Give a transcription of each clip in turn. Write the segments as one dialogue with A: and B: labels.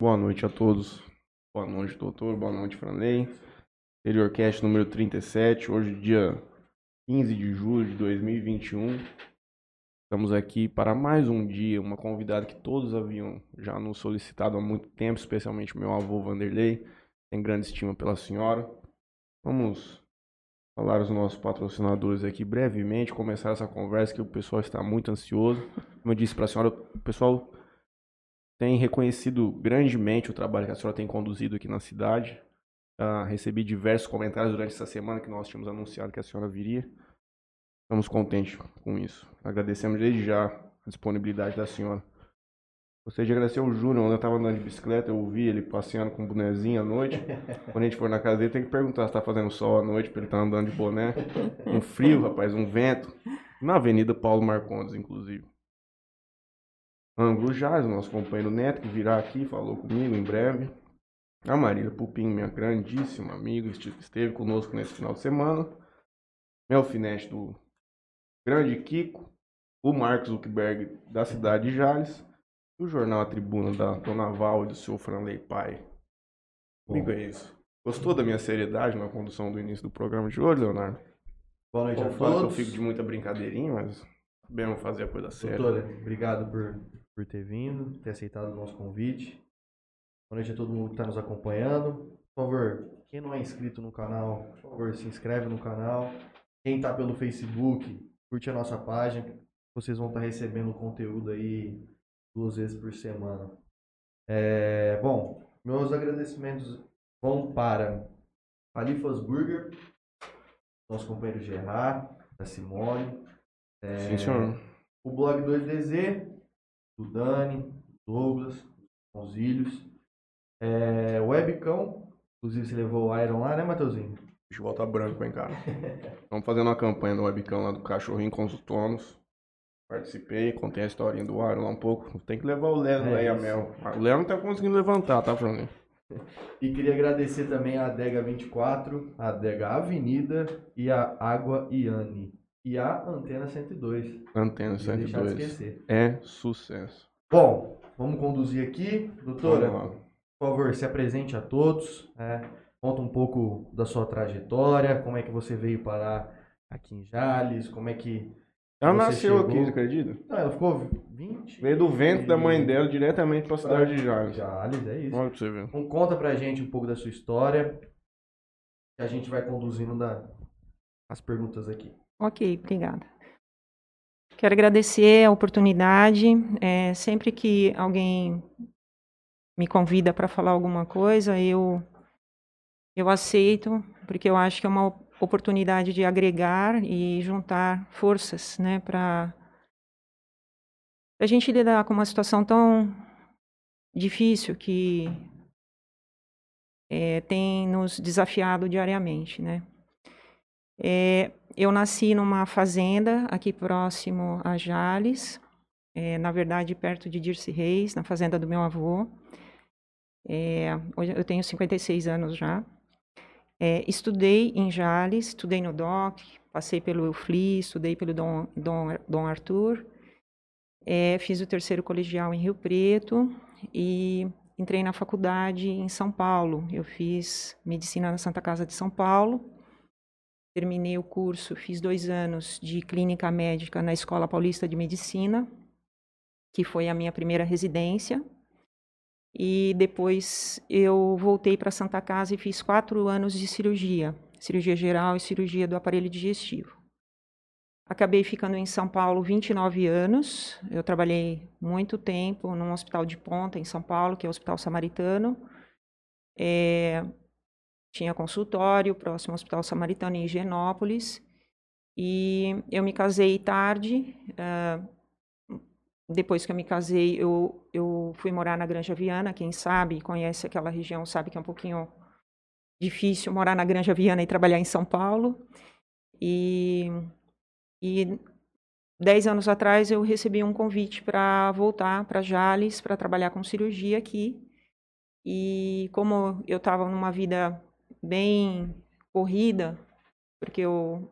A: Boa noite a todos. Boa noite, doutor. Boa noite, Franley. Interiorcast número 37, hoje dia 15 de julho de 2021. Estamos aqui para mais um dia, uma convidada que todos haviam já nos solicitado há muito tempo, especialmente meu avô Vanderlei. Tem grande estima pela senhora. Vamos falar os nossos patrocinadores aqui brevemente, começar essa conversa que o pessoal está muito ansioso. Como eu disse para a senhora, o pessoal tem reconhecido grandemente o trabalho que a senhora tem conduzido aqui na cidade. Uh, recebi diversos comentários durante essa semana que nós tínhamos anunciado que a senhora viria. Estamos contentes com isso. Agradecemos desde já a disponibilidade da senhora. Gostaria de agradecer ao Júnior, eu estava andando de bicicleta, eu ouvi ele passeando com um bonezinho à noite. Quando a gente for na casa dele, tem que perguntar se está fazendo sol à noite, para ele estar tá andando de boné. Um frio, rapaz, um vento. Na Avenida Paulo Marcondes, inclusive. Ângulo Jazz, nosso companheiro Neto, que virá aqui, falou comigo em breve. A Marília Pupim, minha grandíssima amiga, esteve conosco nesse final de semana. Melfinete do Grande Kiko. O Marcos Zuckerberg da cidade de Jales o jornal A Tribuna da Dona Val e do seu Franley Pai. Comigo é isso. Gostou da minha seriedade na condução do início do programa de hoje, Leonardo?
B: Boa noite Bom,
A: a todos. eu fico de muita brincadeirinha, mas bem fazer a coisa séria.
B: Doutora, obrigado por, por ter vindo, ter aceitado o nosso convite. Boa noite a todo mundo que está nos acompanhando. Por favor, quem não é inscrito no canal, por favor, se inscreve no canal. Quem está pelo Facebook, curte a nossa página. Vocês vão estar tá recebendo conteúdo aí duas vezes por semana. É, bom, meus agradecimentos vão para Alifas Burger, nosso companheiro Gerard, da Simone.
A: É, Sim, senhor.
B: O blog 2DZ, do Dani, Douglas, os Ilhos. É, Webcão, inclusive você levou o Iron lá, né, Matheusinho?
A: Deixa eu voltar branco, hein, cara. Estamos fazendo uma campanha no Webcão lá do cachorrinho com os donos. Participei, contei a historinha do Aaron lá um pouco. Tem que levar o Léo é aí, a Mel. O Léo não tá conseguindo levantar, tá, Fran?
B: E queria agradecer também a Adega 24, a Adega Avenida e a Água Iane. E a Antena 102.
A: Antena 102. Deixar de esquecer. É sucesso.
B: Bom, vamos conduzir aqui. Doutora, por favor, se apresente a todos. É, conta um pouco da sua trajetória, como é que você veio parar aqui em Jales, como é que
A: ela nasceu chegou... aqui, você acredita?
B: Não, ela ficou 20.
A: Veio do vento da mãe dela diretamente para a cidade de Jales.
B: Jales, é isso.
A: Olha pra você ver.
B: Então conta pra gente um pouco da sua história. Que a gente vai conduzindo da... as perguntas aqui.
C: Ok, obrigada. Quero agradecer a oportunidade. É, sempre que alguém me convida para falar alguma coisa, eu eu aceito, porque eu acho que é uma oportunidade de agregar e juntar forças, né, para a gente lidar com uma situação tão difícil que é, tem nos desafiado diariamente, né. É, eu nasci numa fazenda aqui próximo a Jales, é, na verdade perto de Dirce Reis, na fazenda do meu avô. É, eu tenho 56 anos já. É, estudei em Jales, estudei no DOC, passei pelo EUFLI, estudei pelo Dom, Dom, Dom Arthur, fiz o terceiro colegial em Rio Preto e entrei na faculdade em São Paulo. Eu fiz medicina na Santa Casa de São Paulo, terminei o curso, fiz dois anos de clínica médica na Escola Paulista de Medicina, que foi a minha primeira residência. E depois eu voltei para Santa Casa e fiz quatro anos de cirurgia, cirurgia geral e cirurgia do aparelho digestivo. Acabei ficando em São Paulo 29 anos. Eu trabalhei muito tempo num hospital de ponta em São Paulo, que é o Hospital Samaritano. É, tinha consultório, próximo ao Hospital Samaritano em Higienópolis. E eu me casei tarde, uh, depois que eu me casei, eu, eu fui morar na Granja Viana. Quem sabe, conhece aquela região, sabe que é um pouquinho difícil morar na Granja Viana e trabalhar em São Paulo. E, e dez anos atrás eu recebi um convite para voltar para Jales para trabalhar com cirurgia aqui. E como eu estava numa vida bem corrida, porque eu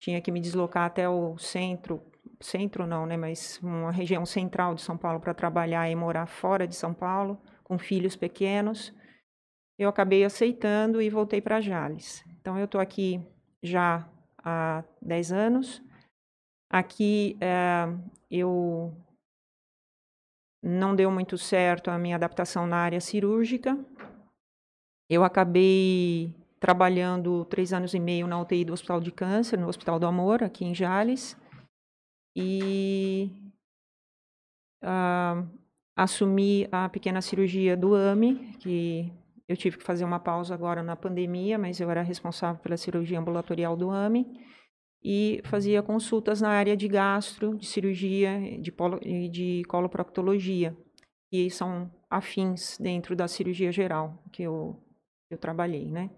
C: tinha que me deslocar até o centro centro não, né, mas uma região central de São Paulo para trabalhar e morar fora de São Paulo, com filhos pequenos, eu acabei aceitando e voltei para Jales. Então, eu estou aqui já há 10 anos. Aqui é, eu não deu muito certo a minha adaptação na área cirúrgica. Eu acabei trabalhando três anos e meio na UTI do Hospital de Câncer, no Hospital do Amor, aqui em Jales. E uh, assumi a pequena cirurgia do AMI, que eu tive que fazer uma pausa agora na pandemia, mas eu era responsável pela cirurgia ambulatorial do AMI e fazia consultas na área de gastro, de cirurgia de polo, e de coloproctologia, que são afins dentro da cirurgia geral que eu, eu trabalhei, né?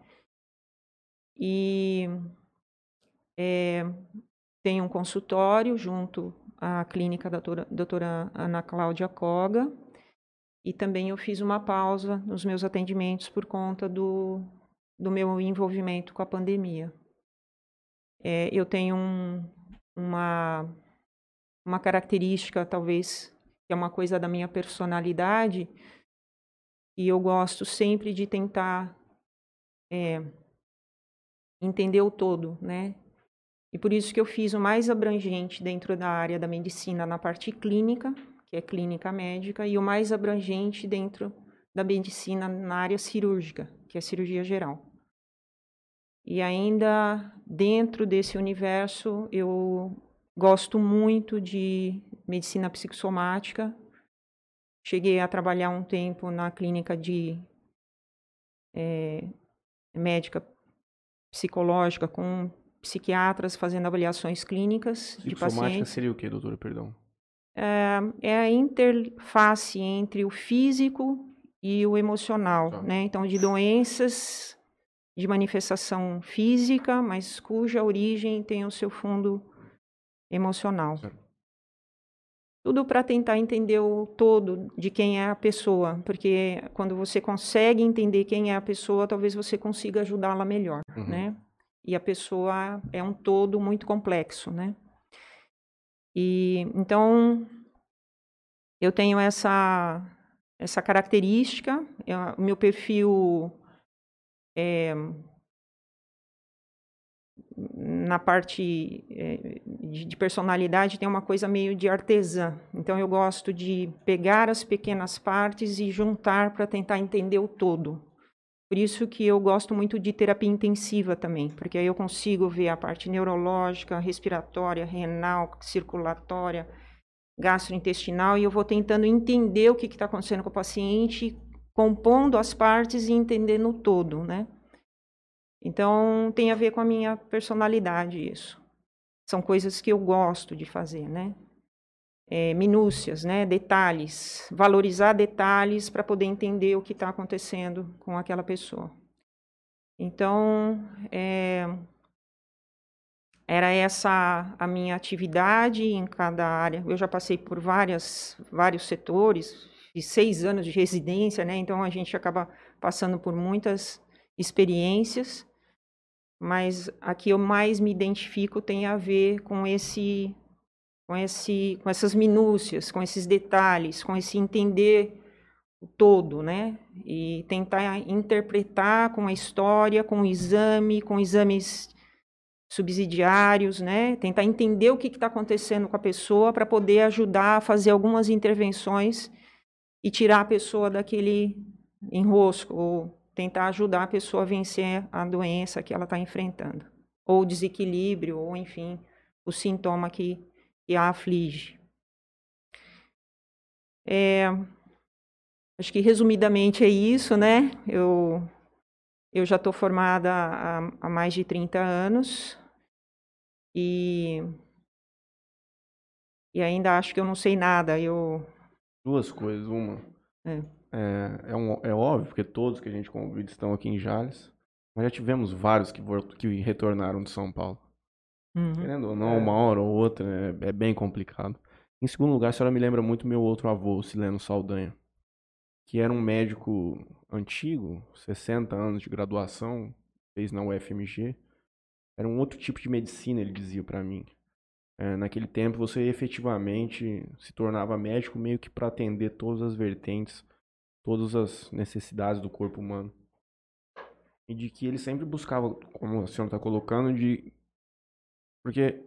C: E é, tem um consultório junto à clínica da doutora, doutora Ana Cláudia Coga, e também eu fiz uma pausa nos meus atendimentos por conta do, do meu envolvimento com a pandemia. É, eu tenho um, uma, uma característica, talvez, que é uma coisa da minha personalidade, e eu gosto sempre de tentar é, entender o todo, né? E por isso que eu fiz o mais abrangente dentro da área da medicina na parte clínica, que é clínica médica, e o mais abrangente dentro da medicina na área cirúrgica, que é cirurgia geral. E ainda dentro desse universo, eu gosto muito de medicina psicossomática. Cheguei a trabalhar um tempo na clínica de é, médica psicológica com psiquiatras fazendo avaliações clínicas de pacientes.
A: seria o que, doutora? Perdão.
C: É, é, a interface entre o físico e o emocional, tá. né? Então, de doenças de manifestação física, mas cuja origem tem o seu fundo emocional. Certo. Tudo para tentar entender o todo de quem é a pessoa, porque quando você consegue entender quem é a pessoa, talvez você consiga ajudá-la melhor, uhum. né? E a pessoa é um todo muito complexo, né? E então eu tenho essa essa característica, o meu perfil é, na parte é, de, personalidade tem uma coisa meio de artesã. Então eu gosto de pegar as pequenas partes e juntar para tentar entender o todo. Por isso que eu gosto muito de terapia intensiva também, porque aí eu consigo ver a parte neurológica, respiratória, renal, circulatória, gastrointestinal, e eu vou tentando entender o que está acontecendo com o paciente, compondo as partes e entendendo o todo, né? Então, tem a ver com a minha personalidade isso. São coisas que eu gosto de fazer, né? É, minúcias, né? Detalhes. Valorizar detalhes para poder entender o que está acontecendo com aquela pessoa. Então, é, era essa a minha atividade em cada área. Eu já passei por várias, vários setores, de seis anos de residência, né? Então a gente acaba passando por muitas experiências, mas a que eu mais me identifico tem a ver com esse, com esse, com essas minúcias, com esses detalhes, com esse entender o todo, né? E tentar interpretar com a história, com o exame, com exames subsidiários, né? Tentar entender o que está acontecendo com a pessoa para poder ajudar a fazer algumas intervenções e tirar a pessoa daquele enrosco, ou tentar ajudar a pessoa a vencer a doença que ela está enfrentando, ou o desequilíbrio, ou enfim, o sintoma que, que a aflige. É, acho que resumidamente é isso, né? Eu, eu já estou formada há, há mais de 30 anos e, e ainda acho que eu não sei nada. Eu
A: Duas coisas. Uma. É. É, é, um, é óbvio, porque todos que a gente convida estão aqui em Jales. Mas já tivemos vários que, que retornaram de São Paulo. Uhum. Querendo ou não, é. uma hora ou outra é, é, bem complicado. Em segundo lugar, a senhora me lembra muito meu outro avô, Sileno Saldanha, que era um médico antigo, 60 anos de graduação, fez na UFMG. Era um outro tipo de medicina, ele dizia para mim. É, naquele tempo você efetivamente se tornava médico meio que para atender todas as vertentes todas as necessidades do corpo humano. E de que ele sempre buscava, como a senhora está colocando, de. Porque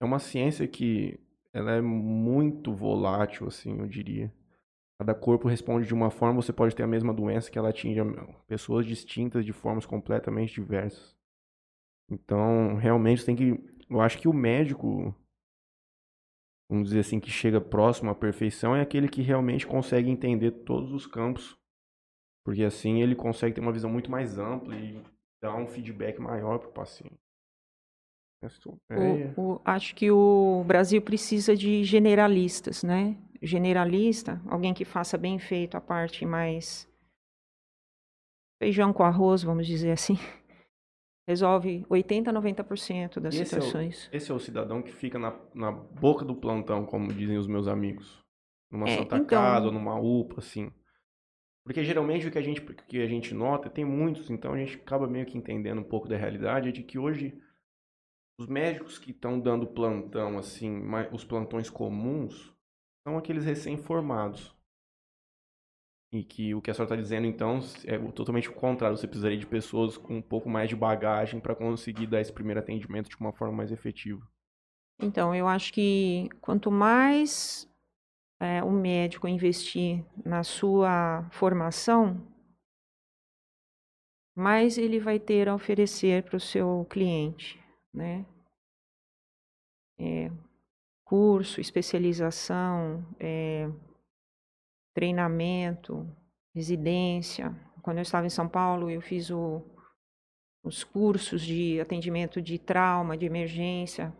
A: é uma ciência que ela é muito volátil, assim, eu diria. Cada corpo responde de uma forma, você pode ter a mesma doença que ela atinge pessoas distintas de formas completamente diversas. Então, realmente tem que. Eu acho que o médico, vamos dizer assim, que chega próximo à perfeição é aquele que realmente consegue entender todos os campos. Porque assim ele consegue ter uma visão muito mais ampla e dar um feedback maior para o paciente.
C: É... O, o, acho que o Brasil precisa de generalistas, né? Generalista, alguém que faça bem feito a parte mais feijão com arroz, vamos dizer assim. Resolve 80, 90% das esse situações.
A: É o, esse é o cidadão que fica na, na boca do plantão, como dizem os meus amigos. Numa é, Santa então... Casa, numa UPA, assim. Porque geralmente o que a, gente, que a gente nota, tem muitos, então a gente acaba meio que entendendo um pouco da realidade, é de que hoje os médicos que estão dando plantão, assim, os plantões comuns, são aqueles recém-formados. E que o que a senhora está dizendo, então, é totalmente o contrário. Você precisaria de pessoas com um pouco mais de bagagem para conseguir dar esse primeiro atendimento de uma forma mais efetiva.
C: Então, eu acho que quanto mais é, o médico investir na sua formação, mais ele vai ter a oferecer para o seu cliente, né? É, curso, especialização, é, treinamento, residência. Quando eu estava em São Paulo, eu fiz o, os cursos de atendimento de trauma, de emergência,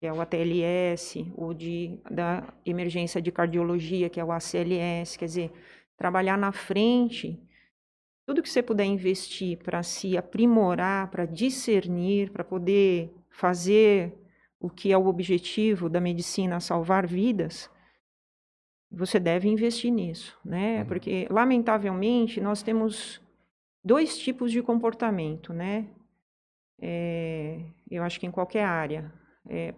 C: que é o ATLS, o de, da emergência de cardiologia, que é o ACLS. Quer dizer, trabalhar na frente, tudo que você puder investir para se aprimorar, para discernir, para poder fazer o que é o objetivo da medicina, salvar vidas, você deve investir nisso, né? Uhum. Porque, lamentavelmente, nós temos dois tipos de comportamento, né? É, eu acho que em qualquer área. É,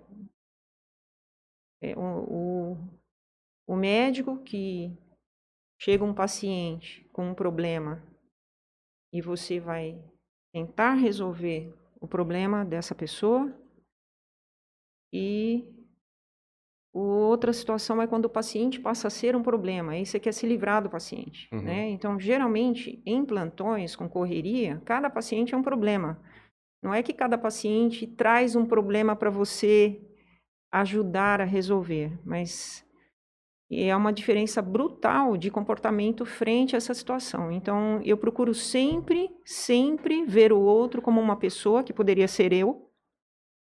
C: é, o, o, o médico que chega um paciente com um problema e você vai tentar resolver o problema dessa pessoa e Outra situação é quando o paciente passa a ser um problema, aí você quer se livrar do paciente, uhum. né? Então, geralmente, em plantões com correria, cada paciente é um problema. Não é que cada paciente traz um problema para você ajudar a resolver, mas é uma diferença brutal de comportamento frente a essa situação. Então, eu procuro sempre, sempre ver o outro como uma pessoa, que poderia ser eu,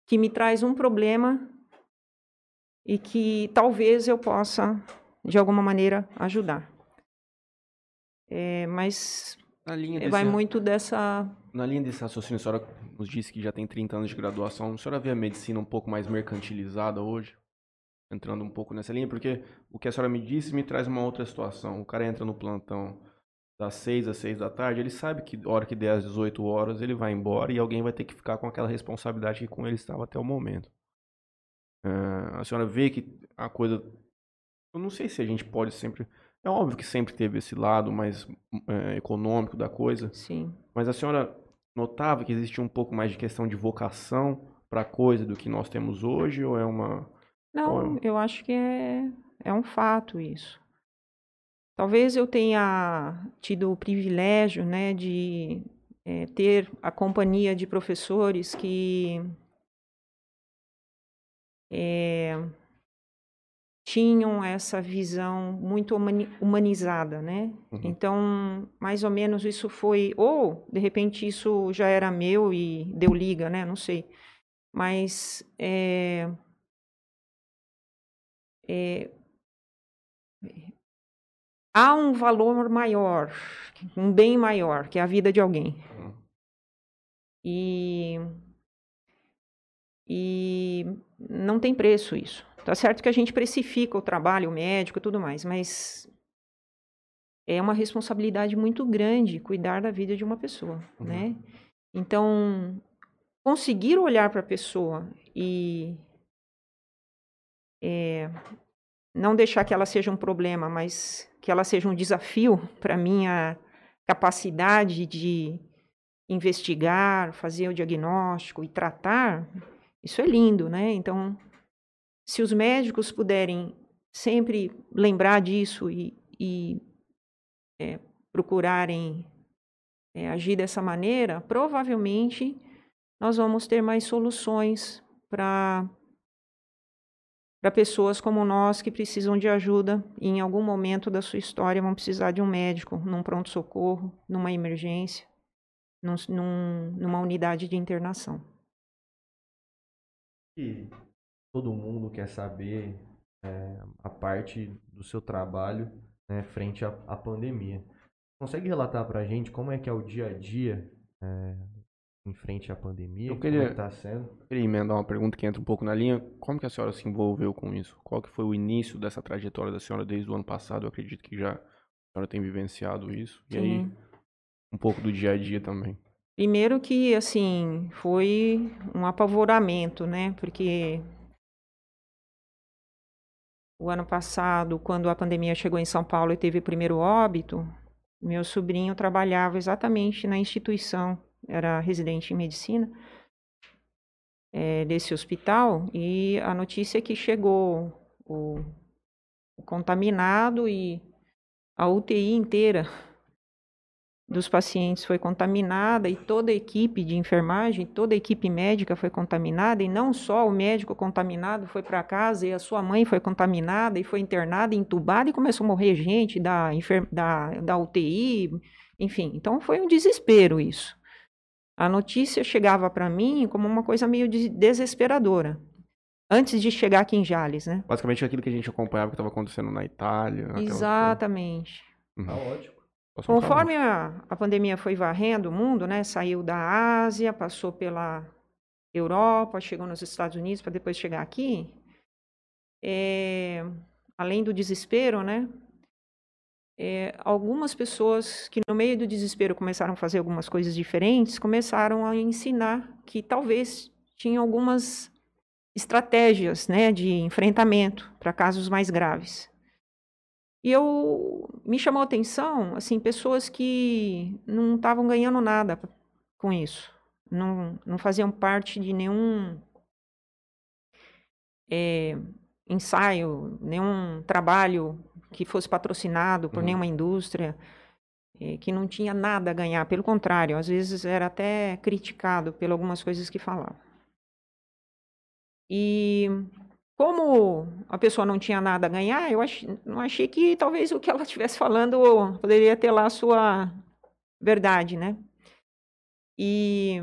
C: que me traz um problema e que talvez eu possa, de alguma maneira, ajudar. É, mas desse, vai muito dessa.
A: Na linha desse raciocínio, a senhora nos disse que já tem 30 anos de graduação. A senhora vê a medicina um pouco mais mercantilizada hoje? Entrando um pouco nessa linha, porque o que a senhora me disse me traz uma outra situação. O cara entra no plantão das 6 às 6 da tarde, ele sabe que hora que der às 18 horas ele vai embora e alguém vai ter que ficar com aquela responsabilidade que com ele estava até o momento. Uh, a senhora vê que a coisa. Eu não sei se a gente pode sempre. É óbvio que sempre teve esse lado mais uh, econômico da coisa.
C: Sim.
A: Mas a senhora notava que existia um pouco mais de questão de vocação para a coisa do que nós temos hoje? Ou é uma.
C: Não, é... eu acho que é, é um fato isso. Talvez eu tenha tido o privilégio né, de é, ter a companhia de professores que é, tinham essa visão muito humanizada, né? Uhum. Então, mais ou menos isso foi, ou de repente isso já era meu e deu liga, né? Não sei. Mas é, é, há um valor maior, um bem maior, que é a vida de alguém. Uhum. E e não tem preço isso. Tá certo que a gente precifica o trabalho, o médico e tudo mais, mas é uma responsabilidade muito grande cuidar da vida de uma pessoa, uhum. né? Então, conseguir olhar para a pessoa e é, não deixar que ela seja um problema, mas que ela seja um desafio para minha capacidade de investigar, fazer o diagnóstico e tratar, isso é lindo, né? Então, se os médicos puderem sempre lembrar disso e, e é, procurarem é, agir dessa maneira, provavelmente nós vamos ter mais soluções para para pessoas como nós que precisam de ajuda e em algum momento da sua história vão precisar de um médico, num pronto-socorro, numa emergência, num, num, numa unidade de internação.
B: E todo mundo quer saber é, a parte do seu trabalho né, frente à, à pandemia. Consegue relatar para a gente como é que é o dia a dia é, em frente à pandemia?
A: Eu queria,
B: como é tá sendo?
A: queria emendar uma pergunta que entra um pouco na linha. Como que a senhora se envolveu com isso? Qual que foi o início dessa trajetória da senhora desde o ano passado? Eu acredito que já a senhora tem vivenciado isso. E Sim. aí, um pouco do dia a dia também.
C: Primeiro que, assim, foi um apavoramento, né? Porque o ano passado, quando a pandemia chegou em São Paulo e teve o primeiro óbito, meu sobrinho trabalhava exatamente na instituição, era residente em medicina é, desse hospital, e a notícia é que chegou o, o contaminado e a UTI inteira dos pacientes foi contaminada e toda a equipe de enfermagem, toda a equipe médica foi contaminada e não só o médico contaminado foi para casa e a sua mãe foi contaminada e foi internada, entubada e começou a morrer gente da, da, da UTI, enfim. Então foi um desespero isso. A notícia chegava para mim como uma coisa meio desesperadora. Antes de chegar aqui em Jales, né?
A: Basicamente aquilo que a gente acompanhava que estava acontecendo na Itália.
C: Exatamente.
B: Uhum. Tá ótimo.
C: Conforme a, a pandemia foi varrendo o mundo, né, saiu da Ásia, passou pela Europa, chegou nos Estados Unidos para depois chegar aqui, é, além do desespero, né, é, algumas pessoas que no meio do desespero começaram a fazer algumas coisas diferentes, começaram a ensinar que talvez tinham algumas estratégias né, de enfrentamento para casos mais graves. E eu me chamou a atenção, assim, pessoas que não estavam ganhando nada com isso, não, não faziam parte de nenhum é, ensaio, nenhum trabalho que fosse patrocinado por uhum. nenhuma indústria, é, que não tinha nada a ganhar, pelo contrário, às vezes era até criticado por algumas coisas que falava. E como a pessoa não tinha nada a ganhar, eu ach, não achei que talvez o que ela estivesse falando poderia ter lá a sua verdade, né? E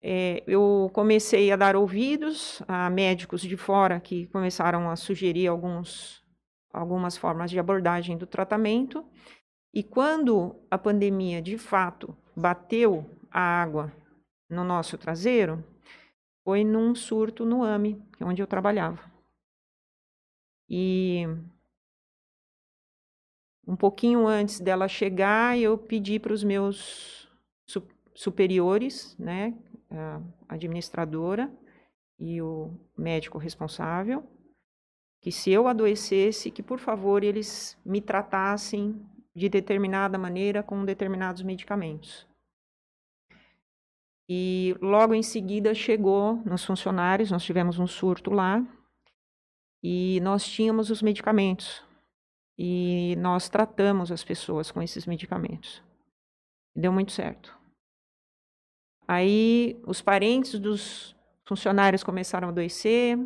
C: é, eu comecei a dar ouvidos a médicos de fora que começaram a sugerir alguns, algumas formas de abordagem do tratamento. E quando a pandemia de fato bateu a água no nosso traseiro, foi num surto no AME, é onde eu trabalhava. E um pouquinho antes dela chegar, eu pedi para os meus superiores, né, a administradora e o médico responsável, que se eu adoecesse, que por favor eles me tratassem de determinada maneira com determinados medicamentos. E logo em seguida chegou nos funcionários, nós tivemos um surto lá, e nós tínhamos os medicamentos. E nós tratamos as pessoas com esses medicamentos. Deu muito certo. Aí os parentes dos funcionários começaram a adoecer,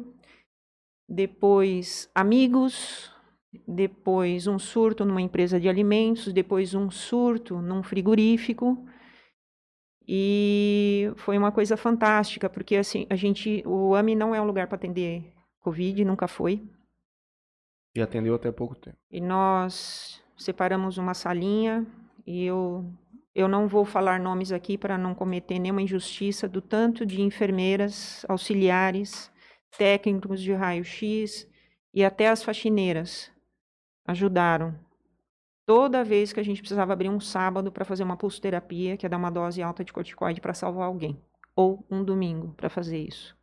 C: depois amigos, depois um surto numa empresa de alimentos, depois um surto num frigorífico. E foi uma coisa fantástica, porque assim, a gente, o AMI não é um lugar para atender Covid, nunca foi.
A: E atendeu até pouco tempo.
C: E nós separamos uma salinha e eu eu não vou falar nomes aqui para não cometer nenhuma injustiça do tanto de enfermeiras, auxiliares, técnicos de raio-x e até as faxineiras ajudaram Toda vez que a gente precisava abrir um sábado para fazer uma pulsoterapia, que é dar uma dose alta de corticoide para salvar alguém, ou um domingo para fazer isso.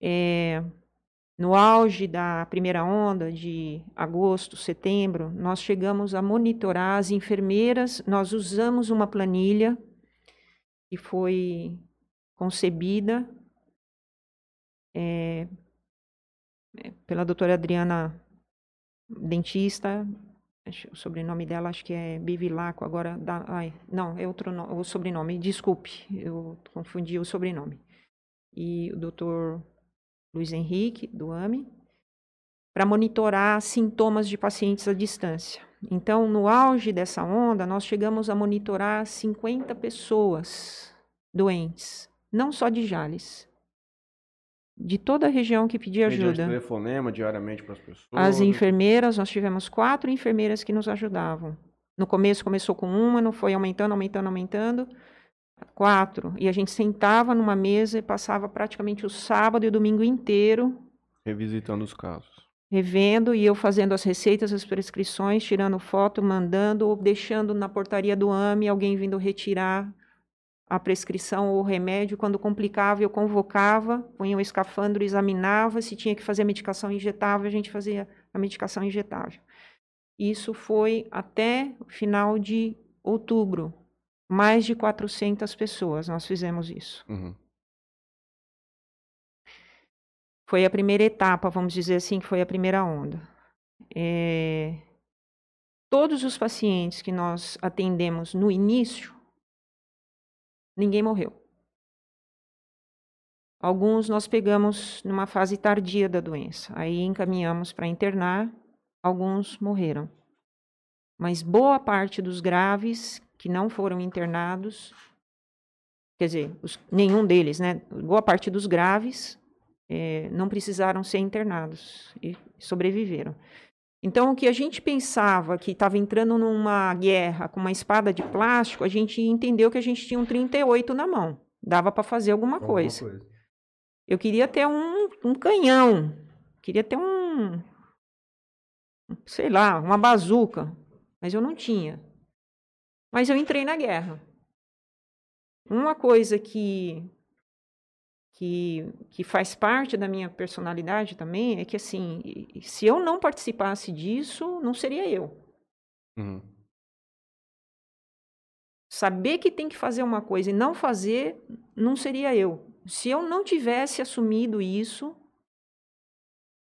C: É... no auge da primeira onda, de agosto, setembro, nós chegamos a monitorar as enfermeiras. Nós usamos uma planilha que foi concebida é, pela doutora Adriana, dentista. O sobrenome dela acho que é Bivilaco, agora. Da, ai, não, é outro o sobrenome, desculpe, eu confundi o sobrenome. E o doutor Luiz Henrique, do AME, para monitorar sintomas de pacientes à distância. Então, no auge dessa onda, nós chegamos a monitorar 50 pessoas doentes, não só de Jales, de toda a região que pedia ajuda.
A: telefonema diariamente para as pessoas.
C: As enfermeiras, nós tivemos quatro enfermeiras que nos ajudavam. No começo começou com uma, não foi aumentando, aumentando, aumentando quatro. E a gente sentava numa mesa e passava praticamente o sábado e o domingo inteiro.
A: Revisitando os casos.
C: Revendo e eu fazendo as receitas, as prescrições, tirando foto, mandando ou deixando na portaria do AME alguém vindo retirar a prescrição ou o remédio. Quando complicava, eu convocava, punha o escafandro, examinava. Se tinha que fazer a medicação injetável, a gente fazia a medicação injetável. Isso foi até o final de outubro mais de 400 pessoas nós fizemos isso. Uhum. Foi a primeira etapa, vamos dizer assim, que foi a primeira onda. É... Todos os pacientes que nós atendemos no início, ninguém morreu. Alguns nós pegamos numa fase tardia da doença, aí encaminhamos para internar, alguns morreram. Mas boa parte dos graves que não foram internados, quer dizer, os, nenhum deles, né? Boa parte dos graves é, não precisaram ser internados e sobreviveram. Então, o que a gente pensava que estava entrando numa guerra com uma espada de plástico, a gente entendeu que a gente tinha um 38 na mão. Dava para fazer alguma, alguma coisa. coisa. Eu queria ter um, um canhão, queria ter um, sei lá, uma bazuca, mas eu não tinha. Mas eu entrei na guerra. Uma coisa que, que, que faz parte da minha personalidade também é que, assim, se eu não participasse disso, não seria eu. Uhum. Saber que tem que fazer uma coisa e não fazer, não seria eu. Se eu não tivesse assumido isso,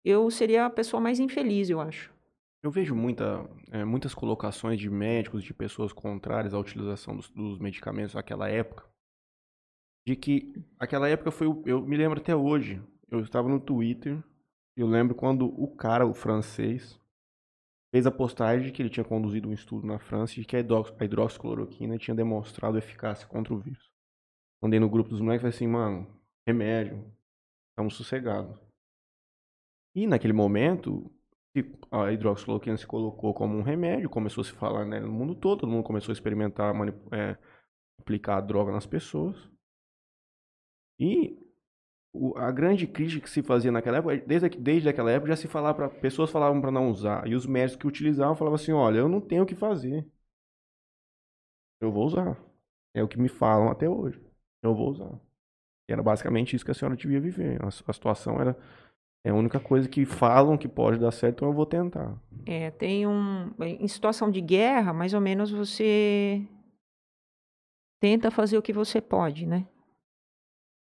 C: eu seria a pessoa mais infeliz, eu acho.
A: Eu vejo muita, é, muitas colocações de médicos, de pessoas contrárias à utilização dos, dos medicamentos naquela época, de que aquela época foi, eu me lembro até hoje, eu estava no Twitter, eu lembro quando o cara, o francês, fez a postagem de que ele tinha conduzido um estudo na França e que a hidroxicloroquina tinha demonstrado eficácia contra o vírus. Mandei no grupo dos moleques e falei assim, mano, remédio, estamos sossegados. E naquele momento, a hidroxicloroquina se colocou como um remédio, começou a se falar né, no mundo todo, todo mundo começou a experimentar, é, aplicar a droga nas pessoas. E a grande crítica que se fazia naquela época, desde, desde aquela época já se falava para pessoas falavam para não usar, e os médicos que utilizavam falavam assim, olha, eu não tenho o que fazer. Eu vou usar. É o que me falam até hoje. Eu vou usar. E era basicamente isso que a senhora devia viver. A, a situação era é a única coisa que falam que pode dar certo, então eu vou tentar.
C: É, tem um. Em situação de guerra, mais ou menos você tenta fazer o que você pode, né?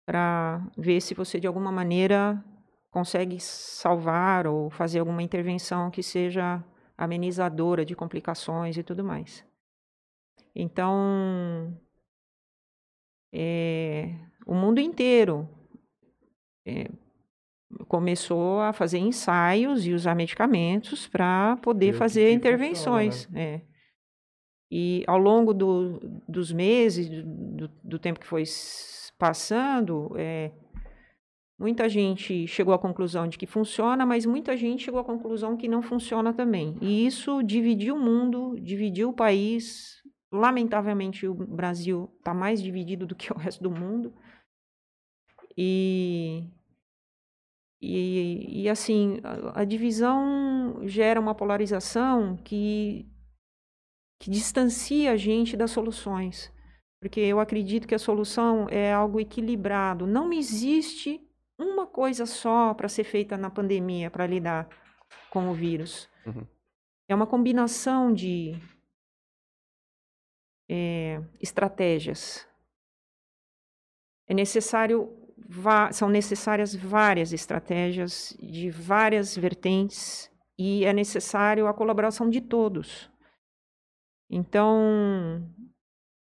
C: Para ver se você de alguma maneira consegue salvar ou fazer alguma intervenção que seja amenizadora de complicações e tudo mais. Então, é, o mundo inteiro é, começou a fazer ensaios e usar medicamentos para poder fazer intervenções. Funciona, né? é. E ao longo do, dos meses, do, do, tempo que foi passando, é, muita gente chegou à conclusão de que funciona, mas muita gente chegou à conclusão que não funciona também. E isso dividiu o mundo, dividiu o país. Lamentavelmente, o Brasil está mais dividido do que o resto do mundo. E e, e assim, a, a, divisão gera uma polarização que, que distancia a gente das soluções. Porque eu acredito que a solução é algo equilibrado. Não existe uma coisa só para ser feita na pandemia para lidar com o vírus.
A: Uhum.
C: É uma combinação de é, estratégias. É necessário, são necessárias várias estratégias de várias vertentes e é necessário a colaboração de todos. Então,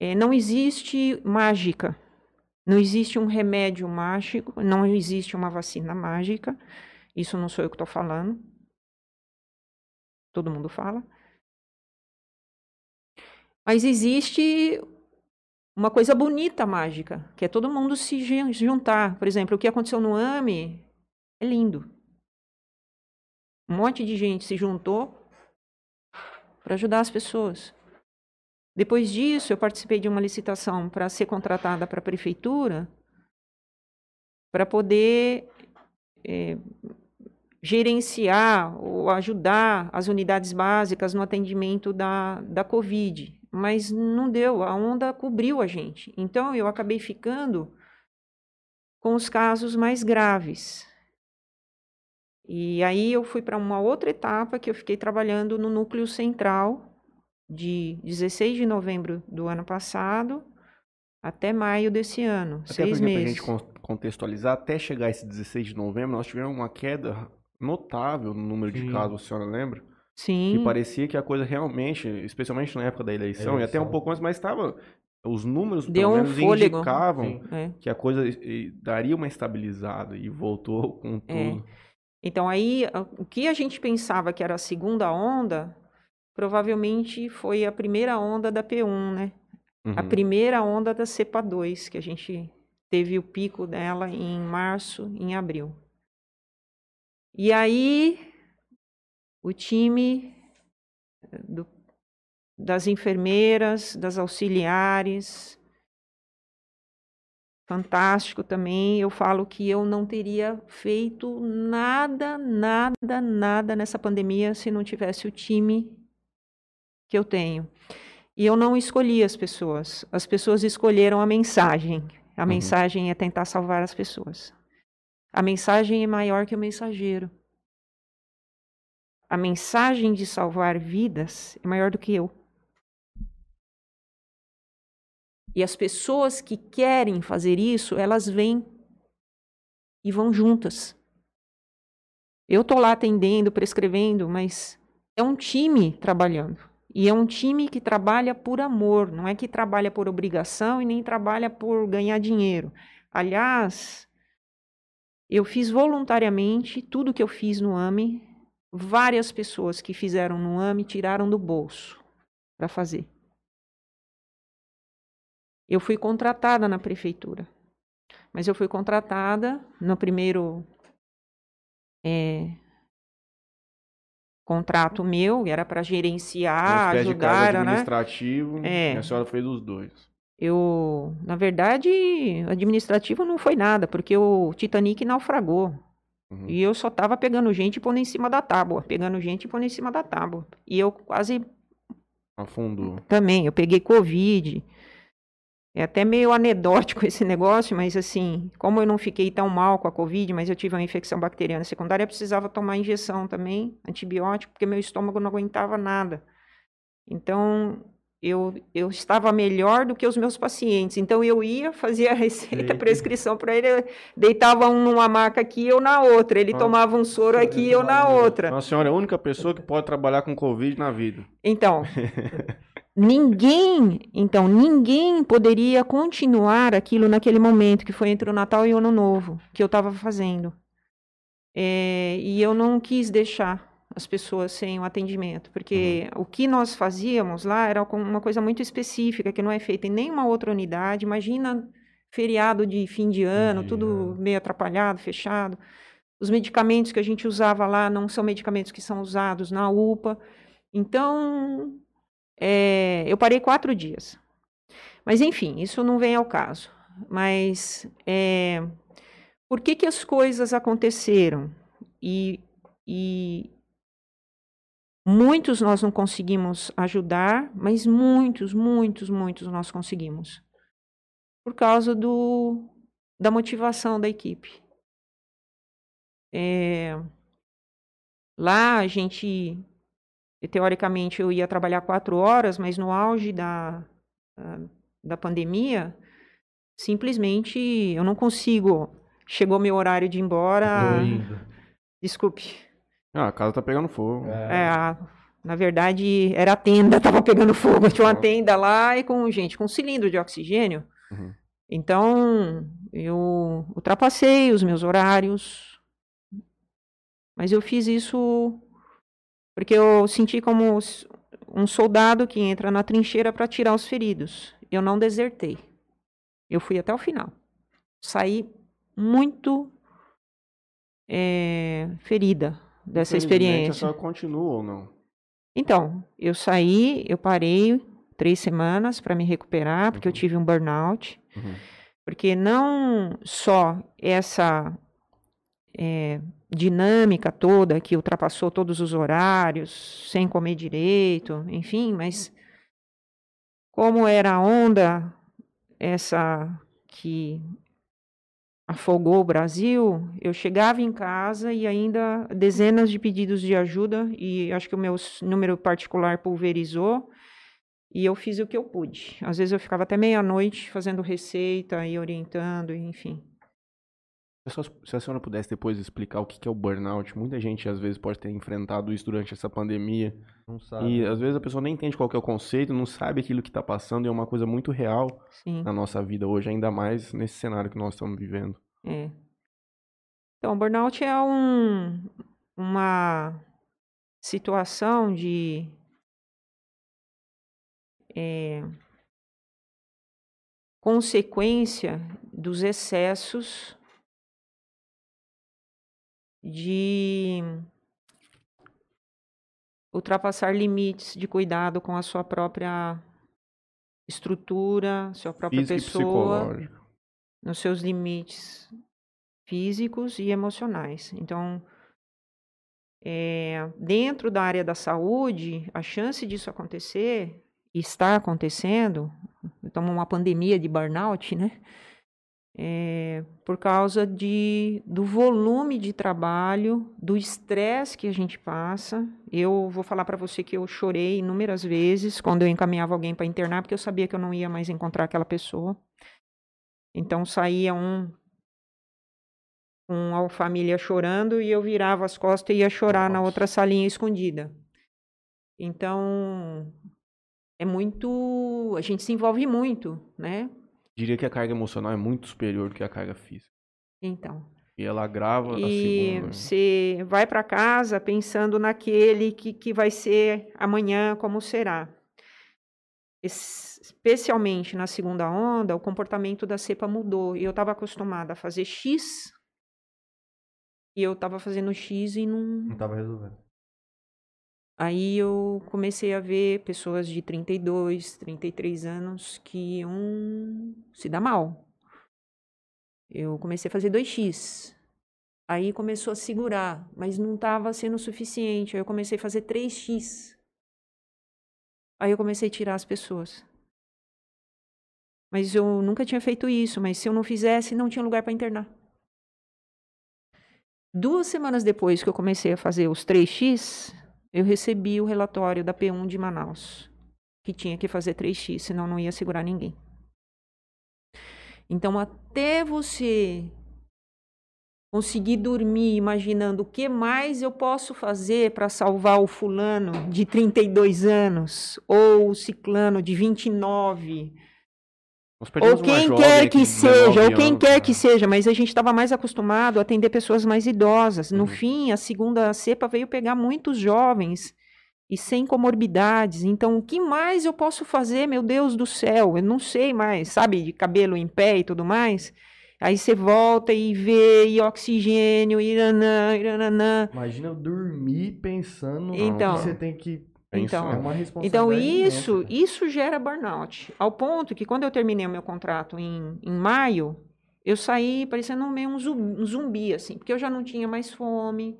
C: é, não existe mágica, não existe um remédio mágico, não existe uma vacina mágica. Isso não sou eu que estou falando. Todo mundo fala. Mas existe uma coisa bonita mágica, que é todo mundo se juntar. Por exemplo, o que aconteceu no AME é lindo. Um monte de gente se juntou para ajudar as pessoas. Depois disso, eu participei de uma licitação para ser contratada para a prefeitura para poder é, gerenciar ou ajudar as unidades básicas no atendimento da, da Covid. Mas não deu, a onda cobriu a gente. Então, eu acabei ficando com os casos mais graves. E aí eu fui para uma outra etapa que eu fiquei trabalhando no núcleo central de 16 de novembro do ano passado até maio desse ano, até seis meses.
A: Para a gente contextualizar, até chegar esse 16 de novembro, nós tivemos uma queda notável no número Sim. de casos, a senhora lembra?
C: Sim.
A: Que parecia que a coisa realmente, especialmente na época da eleição, eleição. e até um pouco antes, mas estava os números
C: Deu
A: pelo
C: um menos fôlego.
A: indicavam é. que a coisa daria uma estabilizada e voltou com é. tudo.
C: É. Então aí o que a gente pensava que era a segunda onda provavelmente foi a primeira onda da P1, né? Uhum. A primeira onda da cepa 2, que a gente teve o pico dela em março, em abril. E aí o time eh, do, das enfermeiras, das auxiliares, fantástico também. Eu falo que eu não teria feito nada, nada, nada nessa pandemia se não tivesse o time que eu tenho. E eu não escolhi as pessoas. As pessoas escolheram a mensagem. A uhum. mensagem é tentar salvar as pessoas. A mensagem é maior que o mensageiro. A mensagem de salvar vidas é maior do que eu. E as pessoas que querem fazer isso, elas vêm e vão juntas. Eu estou lá atendendo, prescrevendo, mas é um time trabalhando. E é um time que trabalha por amor, não é que trabalha por obrigação e nem trabalha por ganhar dinheiro. Aliás, eu fiz voluntariamente tudo que eu fiz no AME. Várias pessoas que fizeram no AME tiraram do bolso para fazer. Eu fui contratada na prefeitura, mas eu fui contratada no primeiro é, contrato meu, era para gerenciar,
A: Uma
C: ajudar,
A: de administrativo, né? É. a senhora fez os dois.
C: Eu, na verdade, administrativo não foi nada, porque o Titanic naufragou. Uhum. E eu só tava pegando gente e pondo em cima da tábua, pegando gente e pondo em cima da tábua. E eu quase
A: afundou.
C: Também, eu peguei covid. É até meio anedótico esse negócio, mas assim, como eu não fiquei tão mal com a Covid, mas eu tive uma infecção bacteriana secundária, eu precisava tomar injeção também, antibiótico, porque meu estômago não aguentava nada. Então, eu, eu estava melhor do que os meus pacientes. Então, eu ia, fazia a receita, a prescrição para ele, deitava um numa maca aqui, eu na outra. Ele tomava um soro aqui, eu na outra.
A: Nossa senhora é a única pessoa que pode trabalhar com Covid na vida.
C: Então, Ninguém, então, ninguém poderia continuar aquilo naquele momento que foi entre o Natal e o Ano Novo, que eu estava fazendo. É, e eu não quis deixar as pessoas sem o atendimento, porque uhum. o que nós fazíamos lá era uma coisa muito específica, que não é feita em nenhuma outra unidade. Imagina feriado de fim de ano, uhum. tudo meio atrapalhado, fechado. Os medicamentos que a gente usava lá não são medicamentos que são usados na UPA. Então, é, eu parei quatro dias. Mas, enfim, isso não vem ao caso. Mas é, por que, que as coisas aconteceram? E, e muitos nós não conseguimos ajudar, mas muitos, muitos, muitos nós conseguimos. Por causa do, da motivação da equipe. É, lá a gente, teoricamente, eu ia trabalhar quatro horas, mas no auge da, da pandemia, simplesmente eu não consigo. Chegou meu horário de ir embora. Desculpe.
A: Ah, a casa tá pegando fogo.
C: É, a, na verdade, era a tenda, tava pegando fogo. Tinha uma tenda lá e com, gente, com um cilindro de oxigênio. Uhum. Então, eu ultrapassei os meus horários. Mas eu fiz isso porque eu senti como um soldado que entra na trincheira para tirar os feridos. Eu não desertei. Eu fui até o final. Saí muito é, ferida dessa experiência. A
A: senhora continua ou não?
C: Então, eu saí, eu parei três semanas para me recuperar, porque uhum. eu tive um burnout. Uhum. Porque não só essa é, dinâmica toda que ultrapassou todos os horários, sem comer direito, enfim, mas como era a onda essa que afogou o Brasil, eu chegava em casa e ainda dezenas de pedidos de ajuda e acho que o meu número particular pulverizou e eu fiz o que eu pude. Às vezes eu ficava até meia-noite fazendo receita e orientando, enfim.
A: Se a senhora pudesse depois explicar o que é o burnout, muita gente às vezes pode ter enfrentado isso durante essa pandemia. Não sabe. E às vezes a pessoa nem entende qual é o conceito, não sabe aquilo que está passando e é uma coisa muito real Sim. na nossa vida hoje, ainda mais nesse cenário que nós estamos vivendo.
C: É. Então, o burnout é um, uma situação de é, consequência dos excessos de ultrapassar limites de cuidado com a sua própria estrutura, sua própria pessoa, nos seus limites físicos e emocionais. Então, é, dentro da área da saúde, a chance disso acontecer está acontecendo, estamos uma pandemia de burnout, né? É, por causa de, do volume de trabalho, do estresse que a gente passa. Eu vou falar para você que eu chorei inúmeras vezes quando eu encaminhava alguém para internar, porque eu sabia que eu não ia mais encontrar aquela pessoa. Então saía um com a família chorando e eu virava as costas e ia chorar Nossa. na outra salinha escondida. Então é muito, a gente se envolve muito, né?
A: Diria que a carga emocional é muito superior do que a carga física.
C: Então.
A: E ela grava
C: e
A: a
C: segunda. Né? Você vai para casa pensando naquele que, que vai ser amanhã, como será. Especialmente na segunda onda, o comportamento da cepa mudou. E eu estava acostumada a fazer X. E eu estava fazendo X e não.
B: Não estava resolvendo.
C: Aí eu comecei a ver pessoas de 32, 33 anos que iam se dar mal. Eu comecei a fazer 2x. Aí começou a segurar, mas não estava sendo suficiente. Aí eu comecei a fazer 3x. Aí eu comecei a tirar as pessoas. Mas eu nunca tinha feito isso, mas se eu não fizesse, não tinha lugar para internar. Duas semanas depois que eu comecei a fazer os 3x, eu recebi o relatório da P1 de Manaus, que tinha que fazer 3x, senão não ia segurar ninguém. Então, até você conseguir dormir imaginando o que mais eu posso fazer para salvar o fulano de 32 anos ou o ciclano de 29 ou quem quer que seja, ou quem quer que seja, mas a gente estava mais acostumado a atender pessoas mais idosas. No uhum. fim, a segunda cepa veio pegar muitos jovens e sem comorbidades. Então, o que mais eu posso fazer, meu Deus do céu? Eu não sei mais, sabe, de cabelo em pé e tudo mais. Aí você volta e vê, e oxigênio, iranã, iranã.
B: Imagina eu dormir pensando então, que você tem que
C: então, é uma então isso, isso gera burnout. Ao ponto que quando eu terminei o meu contrato em, em maio, eu saí parecendo meio um zumbi, um zumbi, assim, porque eu já não tinha mais fome.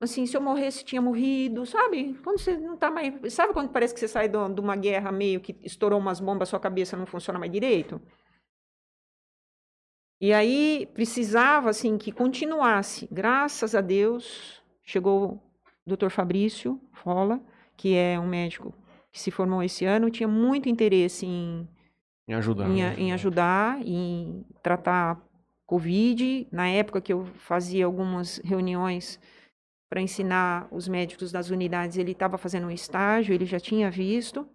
C: Assim, se eu morresse, tinha morrido, sabe? Quando você não tá mais. Sabe quando parece que você sai de uma guerra meio que estourou umas bombas, sua cabeça não funciona mais direito? E aí precisava assim que continuasse. Graças a Deus, chegou Dr. Fabrício Fola, que é um médico que se formou esse ano, tinha muito interesse em,
A: Em ajudar.
C: em,
A: né?
C: em ajudar, em tratar Covid. Na época que eu fazia algumas reuniões para ensinar os médicos das unidades, ele estava fazendo um estágio, ele já tinha visto.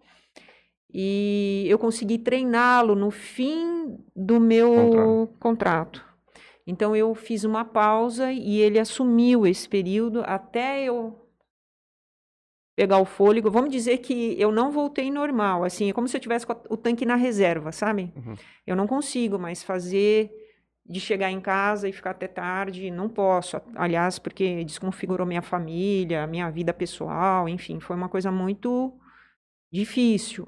C: E eu consegui treiná-lo no fim do meu contrato. Então eu fiz uma pausa e ele assumiu esse período até eu pegar o fôlego. Vamos dizer que eu não voltei normal, assim, é como se eu tivesse o tanque na reserva, sabe?
A: Uhum.
C: Eu não consigo mais fazer de chegar em casa e ficar até tarde, não posso. Aliás, porque desconfigurou minha família, minha vida pessoal, enfim, foi uma coisa muito difícil.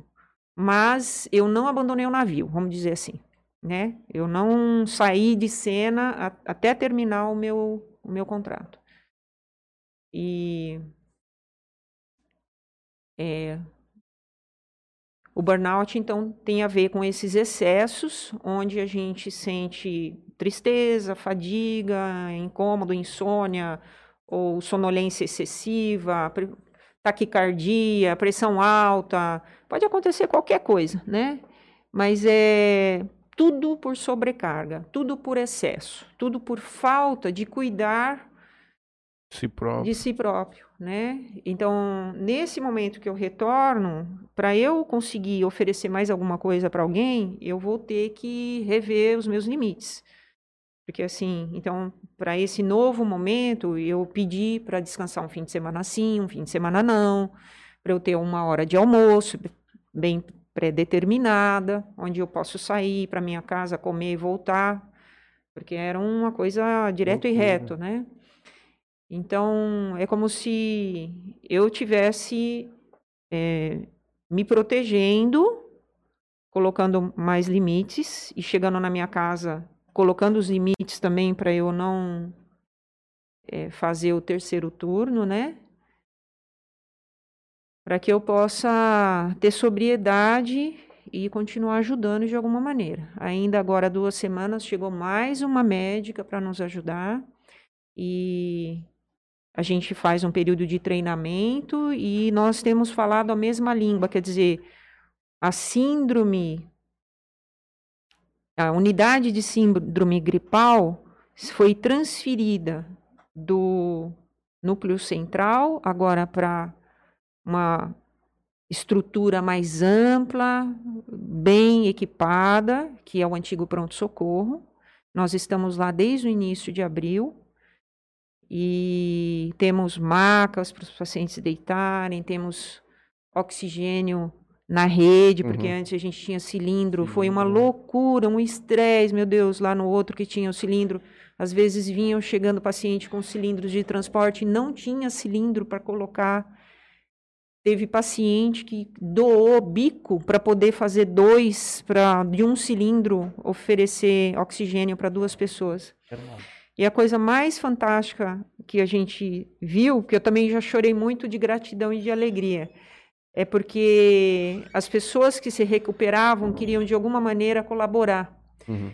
C: Mas eu não abandonei o navio, vamos dizer assim, né? Eu não saí de cena a- até terminar o meu, o meu contrato. E é, o burnout, então, tem a ver com esses excessos, onde a gente sente tristeza, fadiga, incômodo, insônia, ou sonolência excessiva, taquicardia, pressão alta, pode acontecer qualquer coisa, né? Mas é tudo por sobrecarga, tudo por excesso, tudo por falta de cuidar
A: Si
C: de si próprio, né? Então, nesse momento que eu retorno, para eu conseguir oferecer mais alguma coisa para alguém, eu vou ter que rever os meus limites. Porque assim, então, para esse novo momento, eu pedi para descansar um fim de semana sim, um fim de semana não, para eu ter uma hora de almoço bem pré-determinada, onde eu posso sair para minha casa, comer e voltar, porque era uma coisa direto e
B: Loucura.
C: reto, né? Então, é como se eu tivesse eh, me protegendo, colocando mais limites e chegando na minha casa, colocando os limites também para eu não eh, fazer o terceiro turno, né? Para que eu possa ter sobriedade e continuar ajudando de alguma maneira. Ainda agora, duas semanas, chegou mais uma médica para nos ajudar e a gente faz um período de treinamento e nós temos falado a mesma língua, quer dizer, a síndrome, a unidade de síndrome gripal foi transferida do núcleo central agora para uma estrutura mais ampla, bem equipada, que é o antigo pronto-socorro. Nós estamos lá desde o início de abril e temos macas para os pacientes deitarem, temos oxigênio na rede, porque
A: Uhum.
C: antes a gente tinha cilindro, foi uma loucura, um estresse, meu Deus, lá no outro que tinha o cilindro. Às vezes vinham chegando paciente com cilindros de transporte, e não tinha cilindro para colocar. Teve paciente que doou bico para poder fazer dois, para de um cilindro oferecer oxigênio para duas pessoas.
B: Nada.
C: E a coisa mais fantástica que a gente viu, que eu também já chorei muito de gratidão e de alegria, é porque as pessoas que se recuperavam queriam de alguma maneira colaborar.
A: Uhum.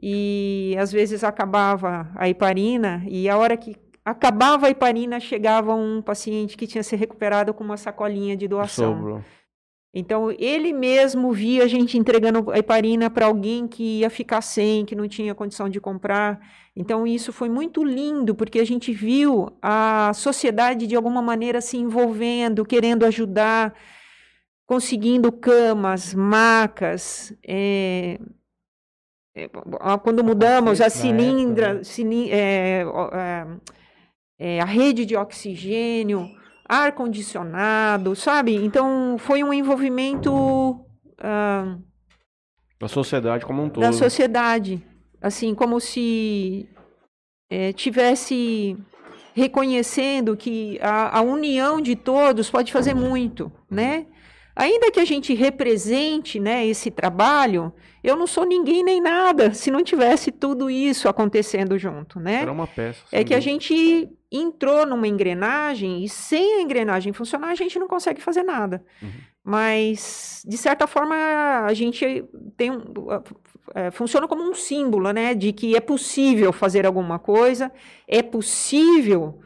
C: E às vezes acabava a heparina, e a hora que acabava a heparina, chegava um paciente que tinha se recuperado com uma sacolinha de doação. Então, ele mesmo via a gente entregando a heparina para alguém que ia ficar sem, que não tinha condição de comprar. Então, isso foi muito lindo, porque a gente viu a sociedade, de alguma maneira, se envolvendo, querendo ajudar, conseguindo camas, macas. eh, quando mudamos a cilindra,
B: né?
C: cilin- eh, ó, eh, eh, a rede de oxigênio, ar-condicionado, sabe? Então, foi um envolvimento ah,
A: Da sociedade como um todo.
C: da sociedade. Assim, como se eh, tivesse reconhecendo que a, a união de todos pode fazer muito, né? Ainda que a gente represente né, esse trabalho, eu não sou ninguém nem nada se não tivesse tudo isso acontecendo junto, né?
A: Era uma peça.
C: É que a gente entrou numa engrenagem e sem a engrenagem funcionar, a gente não consegue fazer nada.
A: Uhum.
C: Mas, de certa forma, a gente tem um- é, funciona como um símbolo, né, de que é possível fazer alguma coisa, é possível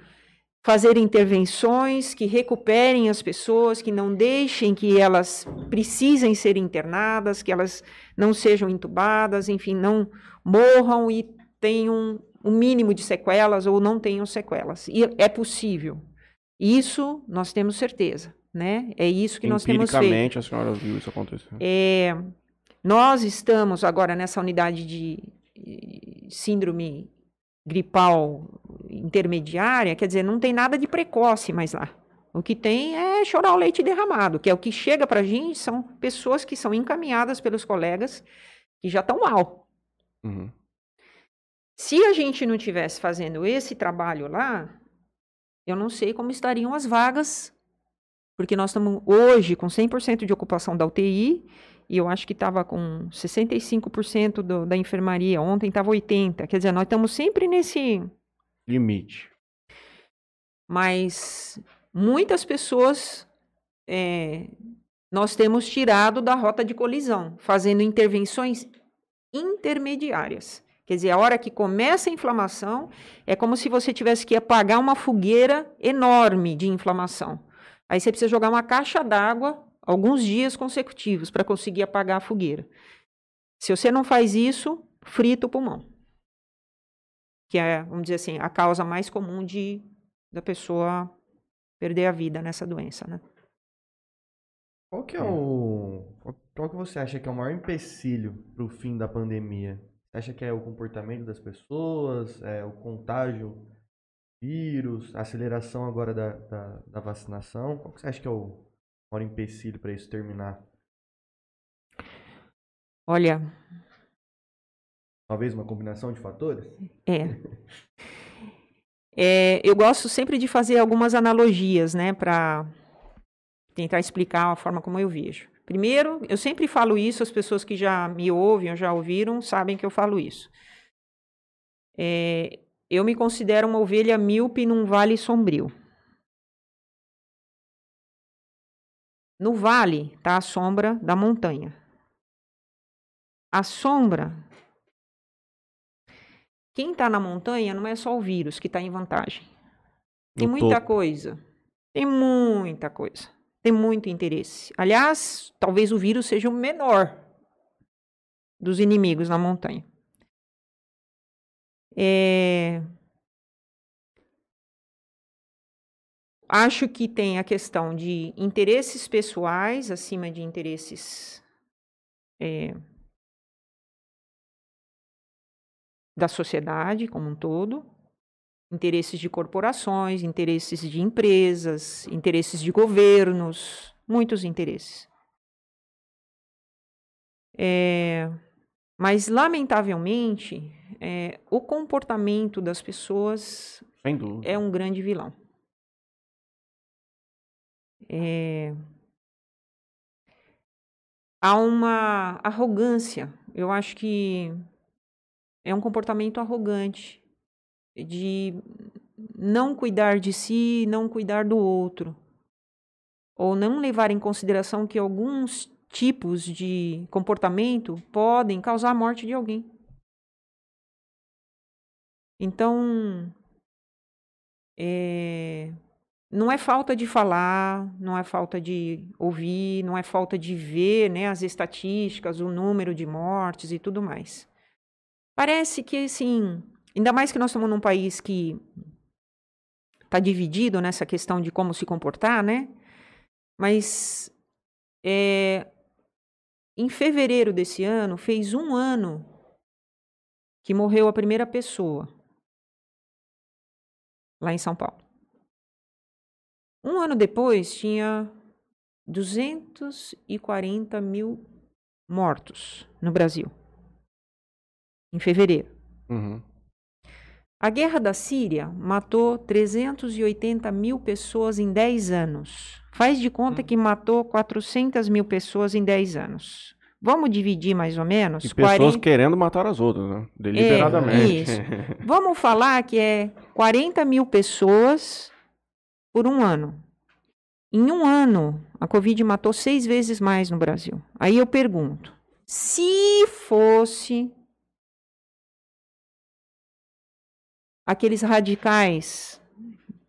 C: fazer intervenções que recuperem as pessoas, que não deixem que elas precisem ser internadas, que elas não sejam entubadas, enfim, não morram e tenham o um mínimo de sequelas ou não tenham sequelas. E é possível. Isso nós temos certeza, né? É isso que nós temos feito.
A: Empiricamente a senhora viu isso acontecer.
C: É, nós estamos agora nessa unidade de síndrome gripal intermediária, quer dizer, não tem nada de precoce mais lá. O que tem é chorar o leite derramado, que é o que chega para a gente, são pessoas que são encaminhadas pelos colegas que já estão mal. Uhum. Se a gente não tivesse fazendo esse trabalho lá, eu não sei como estariam as vagas, porque nós estamos hoje com 100% de ocupação da UTI, e eu acho que estava com 65% do, da enfermaria, ontem estava 80%. Quer dizer, nós estamos sempre nesse
A: limite.
C: Mas muitas pessoas é, nós temos tirado da rota de colisão, fazendo intervenções intermediárias. Quer dizer, a hora que começa a inflamação, é como se você tivesse que apagar uma fogueira enorme de inflamação. Aí você precisa jogar uma caixa d'água alguns dias consecutivos para conseguir apagar a fogueira. Se você não faz isso, frita o pulmão que é, vamos dizer assim, a causa mais comum de da pessoa perder a vida nessa doença, né?
B: Qual que é, é. o qual que você acha que é o maior empecilho para o fim da pandemia? Você acha que é o comportamento das pessoas, é o contágio, vírus, a aceleração agora da, da, da vacinação? Qual que você acha que é o maior empecilho para isso terminar?
C: Olha,
B: Talvez uma combinação de fatores?
C: É. é eu gosto sempre de fazer algumas analogias, né, para tentar explicar a forma como eu vejo. Primeiro, eu sempre falo isso, as pessoas que já me ouvem ou já ouviram sabem que eu falo isso. É, eu me considero uma ovelha míope num vale sombrio. No vale está a sombra da montanha. A sombra quem está na montanha não é só o vírus que está em vantagem. Tem no muita topo. coisa. Tem muita coisa. Tem muito interesse. Aliás, talvez o vírus seja o menor dos inimigos na montanha. É... Acho que tem a questão de interesses pessoais acima de interesses é, da sociedade como um todo, interesses de corporações, interesses de empresas, interesses de governos, muitos interesses. É, mas, lamentavelmente, é, o comportamento das pessoas é um grande vilão. É, há uma arrogância. Eu acho que é um comportamento arrogante de não cuidar de si, não cuidar do outro, ou não levar em consideração que alguns tipos de comportamento podem causar a morte de alguém. Então, é, não é falta de falar, não é falta de ouvir, não é falta de ver né, as estatísticas, o número de mortes e tudo mais. Parece que, assim, ainda mais que nós estamos num país que está dividido nessa questão de como se comportar, né? Mas é, em fevereiro desse ano, fez um ano que morreu a primeira pessoa lá em São Paulo. Um ano depois, tinha 240 mil mortos no Brasil em fevereiro. Uhum. A guerra da Síria matou 380 mil pessoas em 10 anos. Faz de conta uhum. que matou 400 mil pessoas em 10 anos. Vamos dividir mais ou menos?
A: E pessoas 40... querendo matar as outras, né? Deliberadamente.
C: É, isso. Vamos falar que é 40 mil pessoas por um ano. Em um ano, a Covid matou seis vezes mais no Brasil. Aí eu pergunto: Se fosse aqueles radicais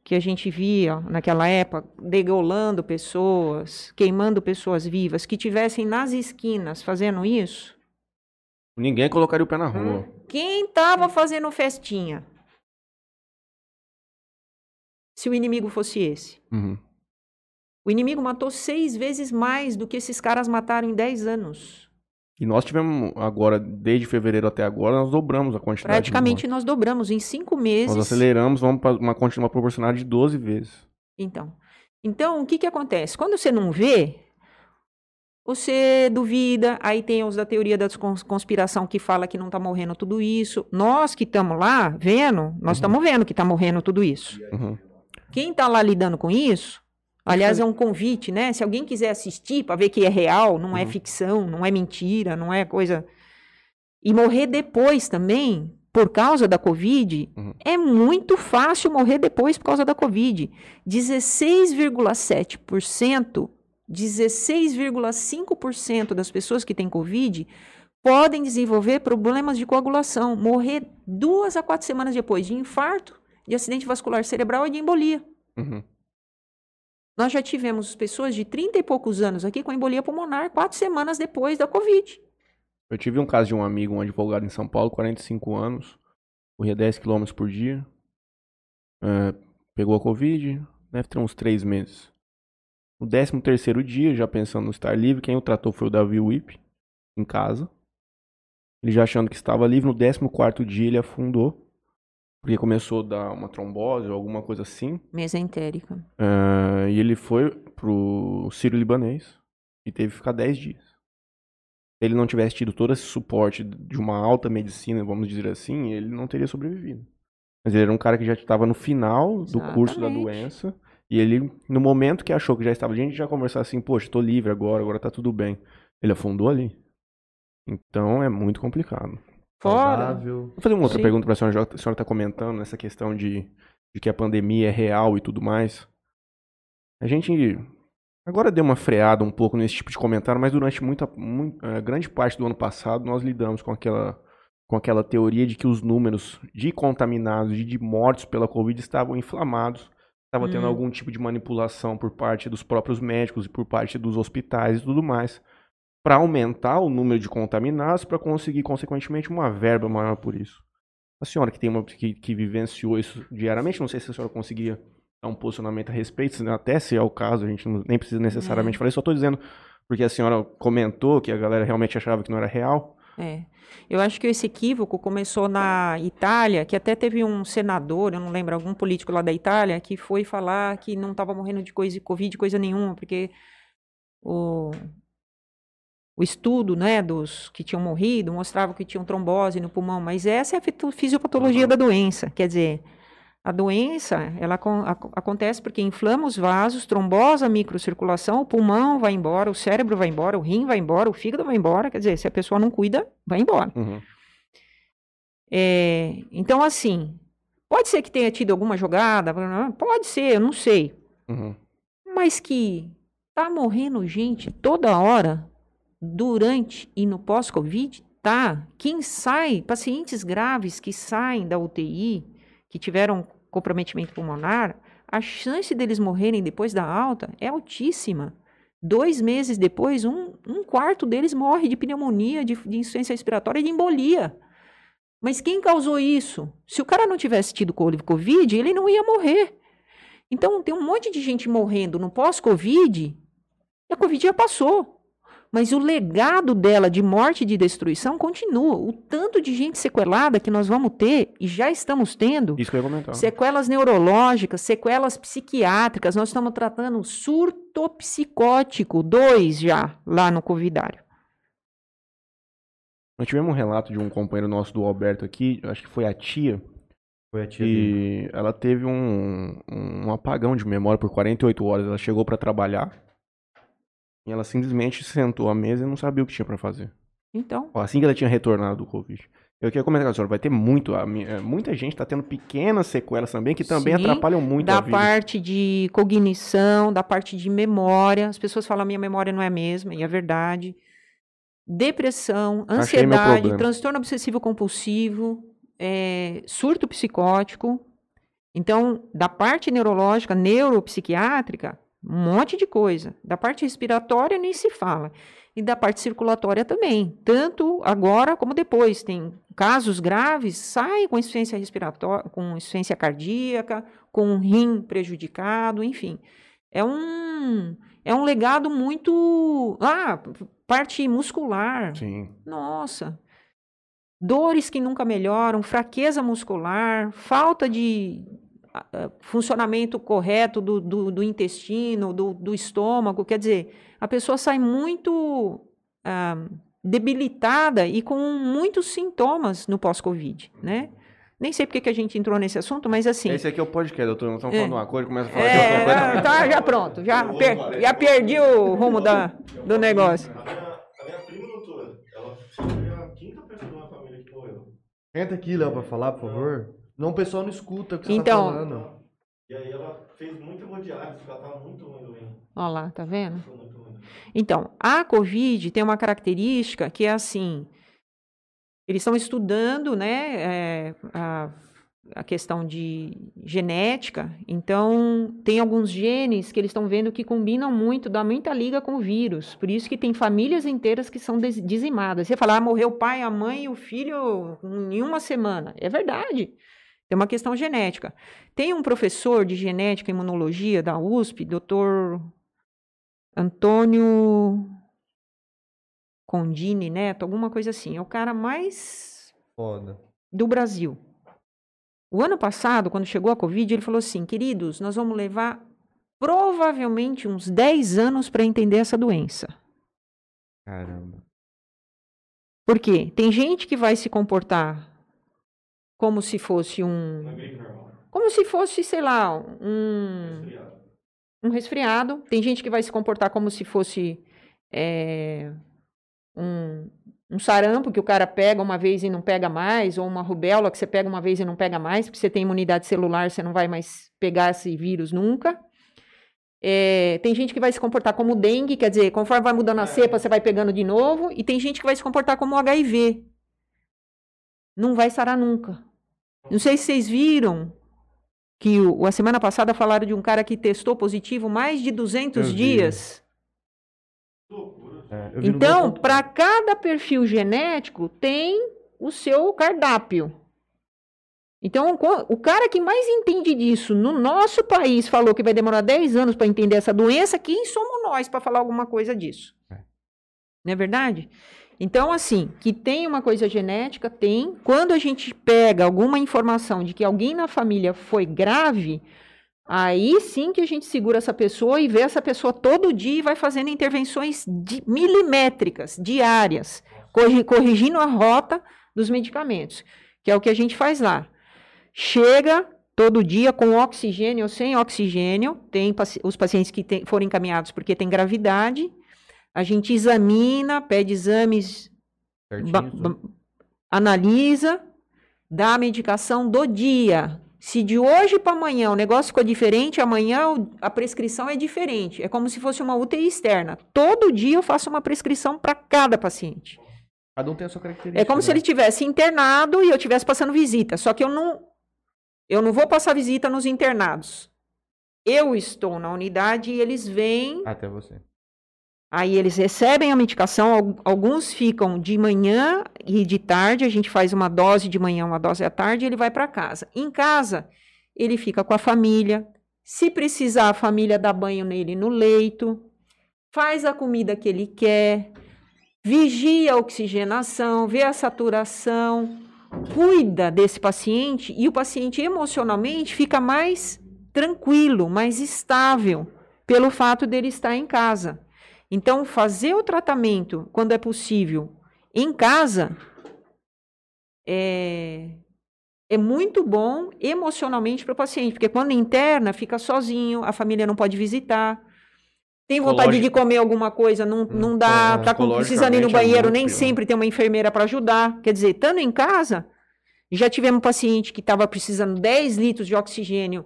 C: que a gente via naquela época, degolando pessoas, queimando pessoas vivas, que tivessem nas esquinas fazendo isso,
A: Ninguém colocaria o pé na rua.
C: quem estava fazendo festinha? Se o inimigo fosse esse.
A: Uhum.
C: O inimigo matou seis vezes mais do que esses caras mataram em dez anos.
A: E nós tivemos agora, desde fevereiro até agora, nós dobramos a quantidade. de
C: Praticamente nós dobramos em cinco meses.
A: Nós aceleramos, vamos para uma quantidade uma proporcional de 12 vezes.
C: Então, então o que que acontece? Quando você não vê, você duvida, aí tem os da teoria da cons- conspiração que fala que não está morrendo tudo isso. Nós que estamos lá vendo, nós estamos vendo que está morrendo tudo isso.
A: Uhum.
C: Quem está lá lidando com isso, aliás, é um convite, né? Se alguém quiser assistir para ver que é real, não é
A: Uhum.
C: ficção, não é mentira, não é coisa. E morrer depois também, por causa da Covid,
A: Uhum.
C: é muito fácil morrer depois por causa da Covid. 16,7%, 16,5% das pessoas que têm Covid podem desenvolver problemas de coagulação, morrer duas a quatro semanas depois de infarto, de acidente vascular cerebral e de embolia.
A: Uhum.
C: Nós já tivemos pessoas de 30 e poucos anos aqui com embolia pulmonar quatro semanas depois da Covid.
A: Eu tive um caso de um amigo, um advogado em São Paulo, 45 anos, corria 10 km por dia, é, pegou a Covid, deve ter uns 3 meses. No 13 terceiro dia, já pensando no estar livre, quem o tratou foi o Davi Whip, em casa. Ele já achando que estava livre, no 14 quarto dia ele afundou, porque começou a dar uma trombose ou alguma coisa assim.
C: Mesentérica.
A: É, e ele foi pro Sírio Libanês e teve que ficar 10 dias. Se ele não tivesse tido todo esse suporte de uma alta medicina, vamos dizer assim, ele não teria sobrevivido. Mas ele era um cara que já estava no final do curso da
C: Exatamente.
A: doença. E ele, no momento que achou que já estava, a gente já conversar assim, poxa, tô livre agora, agora tá tudo bem. Ele afundou ali. Então é muito complicado.
C: Fora.
B: Saudável.
A: Vou fazer uma outra
C: Sim.
A: pergunta para a senhora, a senhora está comentando nessa questão de, de que a pandemia é real e tudo mais. A gente agora deu uma freada um pouco nesse tipo de comentário, mas durante muita, mui- eh, grande parte do ano passado nós lidamos com aquela, com aquela teoria de que os números de contaminados e de mortos pela Covid estavam inflamados, estava tendo
C: Hum.
A: algum tipo de manipulação por parte dos próprios médicos e por parte dos hospitais e tudo mais para aumentar o número de contaminados, para conseguir, consequentemente, uma verba maior por isso. A senhora que tem uma que, que vivenciou isso diariamente, não sei se a senhora conseguia dar um posicionamento a respeito, até se é o caso, a gente não- nem precisa necessariamente
C: É.
A: falar, isso, só estou dizendo porque a senhora comentou que a galera realmente achava que não era real.
C: É. Eu acho que esse equívoco começou na Itália, que até teve um senador, eu não lembro, algum político lá da Itália, que foi falar que não estava morrendo de coisa, Covid, coisa nenhuma, porque o, o estudo, né, dos que tinham morrido mostrava que tinham trombose no pulmão, mas essa é a fisiopatologia da doença, quer dizer, a doença, ela ac- acontece porque inflama os vasos, trombosa a microcirculação, o pulmão vai embora, o cérebro vai embora, o rim vai embora, o fígado vai embora, quer dizer, se a pessoa não cuida, vai embora.
A: Uhum.
C: É, então, assim, pode ser que tenha tido alguma jogada, pode ser, eu não sei,
A: Uhum.
C: mas que tá morrendo gente toda hora, durante e no pós-Covid, tá. Quem sai, pacientes graves que saem da UTI, que tiveram comprometimento pulmonar, a chance deles morrerem depois da alta é altíssima. Dois meses depois, um, um quarto deles morre de pneumonia, de, de insuficiência respiratória e de embolia. Mas quem causou isso? Se o cara não tivesse tido co- Covid, ele não ia morrer. Então, tem um monte de gente morrendo no pós-Covid, e a Covid já passou. Mas o legado dela de morte e de destruição continua. O tanto de gente sequelada que nós vamos ter, e já estamos tendo,
A: Isso que eu ia comentar.
C: sequelas neurológicas, sequelas psiquiátricas, nós estamos tratando surto psicótico, dois já, lá no Covidário.
A: Nós tivemos um relato de um companheiro nosso do Alberto aqui, acho que foi a tia,
B: Foi a tia dele.
A: E ela teve um, um apagão de memória por 48 horas. Ela chegou pra trabalhar e ela simplesmente sentou à mesa e não sabia o que tinha pra fazer.
C: Então,
A: Ó, Assim que ela tinha retornado do Covid. Eu queria comentar com a senhora, vai ter muito, a eh, muita gente tá tendo pequenas sequelas também que também
C: Sim,
A: atrapalham muito a
C: da
A: vida.
C: parte de cognição, da parte de memória. As pessoas falam, minha memória não é a mesma, e é verdade. depressão, ansiedade, transtorno obsessivo compulsivo, é, surto psicótico. Então, da parte neurológica, neuropsiquiátrica, um monte de coisa. Da parte respiratória nem se fala. E da parte circulatória também. Tanto agora como depois. Tem casos graves, saem com insuficiência respiratória, com insuficiência cardíaca, com um rim prejudicado, enfim. É um, é um legado muito. Ah, parte muscular.
A: Sim.
C: Nossa. Dores que nunca melhoram, fraqueza muscular, falta de funcionamento correto do, do, do intestino, do, do estômago. Quer dizer, a pessoa sai muito ah, debilitada e com muitos sintomas no pós-Covid, né? Nem sei porque que a gente entrou nesse assunto, mas assim.
A: Esse aqui é o podcast, doutor. Nós estamos
C: É.
A: falando uma coisa, começa a falar de outra
C: É,
A: coisa.
C: já, tá, já pronto, já, per- já perdi o rumo da, do negócio.
D: A minha, a minha prima, doutora, ela foi a quinta pessoa da família que morreu.
B: Entra aqui, Léo, pra falar, por favor. Não, o pessoal não escuta o que você
C: Então-
B: tá falando.
D: E aí ela fez muita hemodiálise, porque ela tava muito ruim do rim.
C: Olha lá, tá vendo?
D: Muito.
C: Então, a COVID tem uma característica que é assim: eles estão estudando né, é, a, a questão de genética, então tem alguns genes que eles estão vendo que combinam muito, dá muita liga com o vírus. Por isso que tem famílias inteiras que são dizimadas. Você fala, ah, morreu o pai, a mãe e o filho em uma semana. É verdade. Tem uma questão genética. Tem um professor de genética e imunologia da USP, doutor Antônio Condini Neto, alguma coisa assim. É o cara mais
B: Foda.
C: do Brasil. O ano passado, quando chegou a Covid, ele falou assim: queridos, nós vamos levar provavelmente uns 10 anos para entender essa doença.
A: Caramba.
C: Por quê? Tem gente que vai se comportar como se fosse um.
D: Normal.
C: Como se fosse, sei lá, um.
D: Resfriado.
C: um resfriado. Tem gente que vai se comportar como se fosse é, um, um sarampo que o cara pega uma vez e não pega mais, ou uma rubéola que você pega uma vez e não pega mais, porque você tem imunidade celular, você não vai mais pegar esse vírus nunca. É, tem gente que vai se comportar como dengue, quer dizer, conforme vai mudando a cepa, você vai pegando de novo, e tem gente que vai se comportar como HIV. Não vai sarar nunca. Não sei se vocês viram que o, a semana passada falaram de um cara que testou positivo mais de 200
A: Eu vi.
C: dias.
B: É,
C: Então, para cada perfil genético, tem o seu cardápio. Então, o cara que mais entende disso no nosso país falou que vai demorar 10 anos para entender essa doença, quem somos nós para falar alguma coisa disso?
A: É.
C: Não é verdade? Então, assim, que tem uma coisa genética, tem. Quando a gente pega alguma informação de que alguém na família foi grave, aí sim que a gente segura essa pessoa e vê essa pessoa todo dia e vai fazendo intervenções milimétricas, diárias, corri- corrigindo a rota dos medicamentos, que é o que a gente faz lá. Chega todo dia com oxigênio ou sem oxigênio, tem paci- os pacientes que tem- foram encaminhados porque tem gravidade, a gente examina, pede exames
B: Certinho,
C: analisa, dá a medicação do dia. Se de hoje para amanhã o negócio ficou diferente, amanhã a prescrição é diferente. É como se fosse uma UTI externa. Todo dia eu faço uma prescrição para cada paciente.
B: Cada um tem a sua característica.
C: É como se
B: né?
C: ele tivesse internado e eu tivesse passando visita. Só que eu não, eu não vou passar visita nos internados. Eu estou na unidade e eles vêm
B: Até você.
C: Aí eles recebem a medicação, al- alguns ficam de manhã e de tarde, a gente faz uma dose de manhã, uma dose à tarde, e ele vai para casa. Em casa, ele fica com a família. Se precisar, a família dá banho nele no leito, faz a comida que ele quer, vigia a oxigenação, vê a saturação, cuida desse paciente e o paciente emocionalmente fica mais tranquilo, mais estável pelo fato dele estar em casa. Então, fazer o tratamento, quando é possível, em casa, é, é muito bom emocionalmente para o paciente, porque quando interna, fica sozinho, a família não pode visitar. Tem vontade de comer alguma coisa, não, não dá,
B: é,
C: tá com- precisando ir no
A: é
C: banheiro,
A: muito
C: nem
A: pior.
C: sempre tem uma enfermeira para ajudar. Quer dizer, estando em casa, já tivemos um paciente que estava precisando 10 litros de oxigênio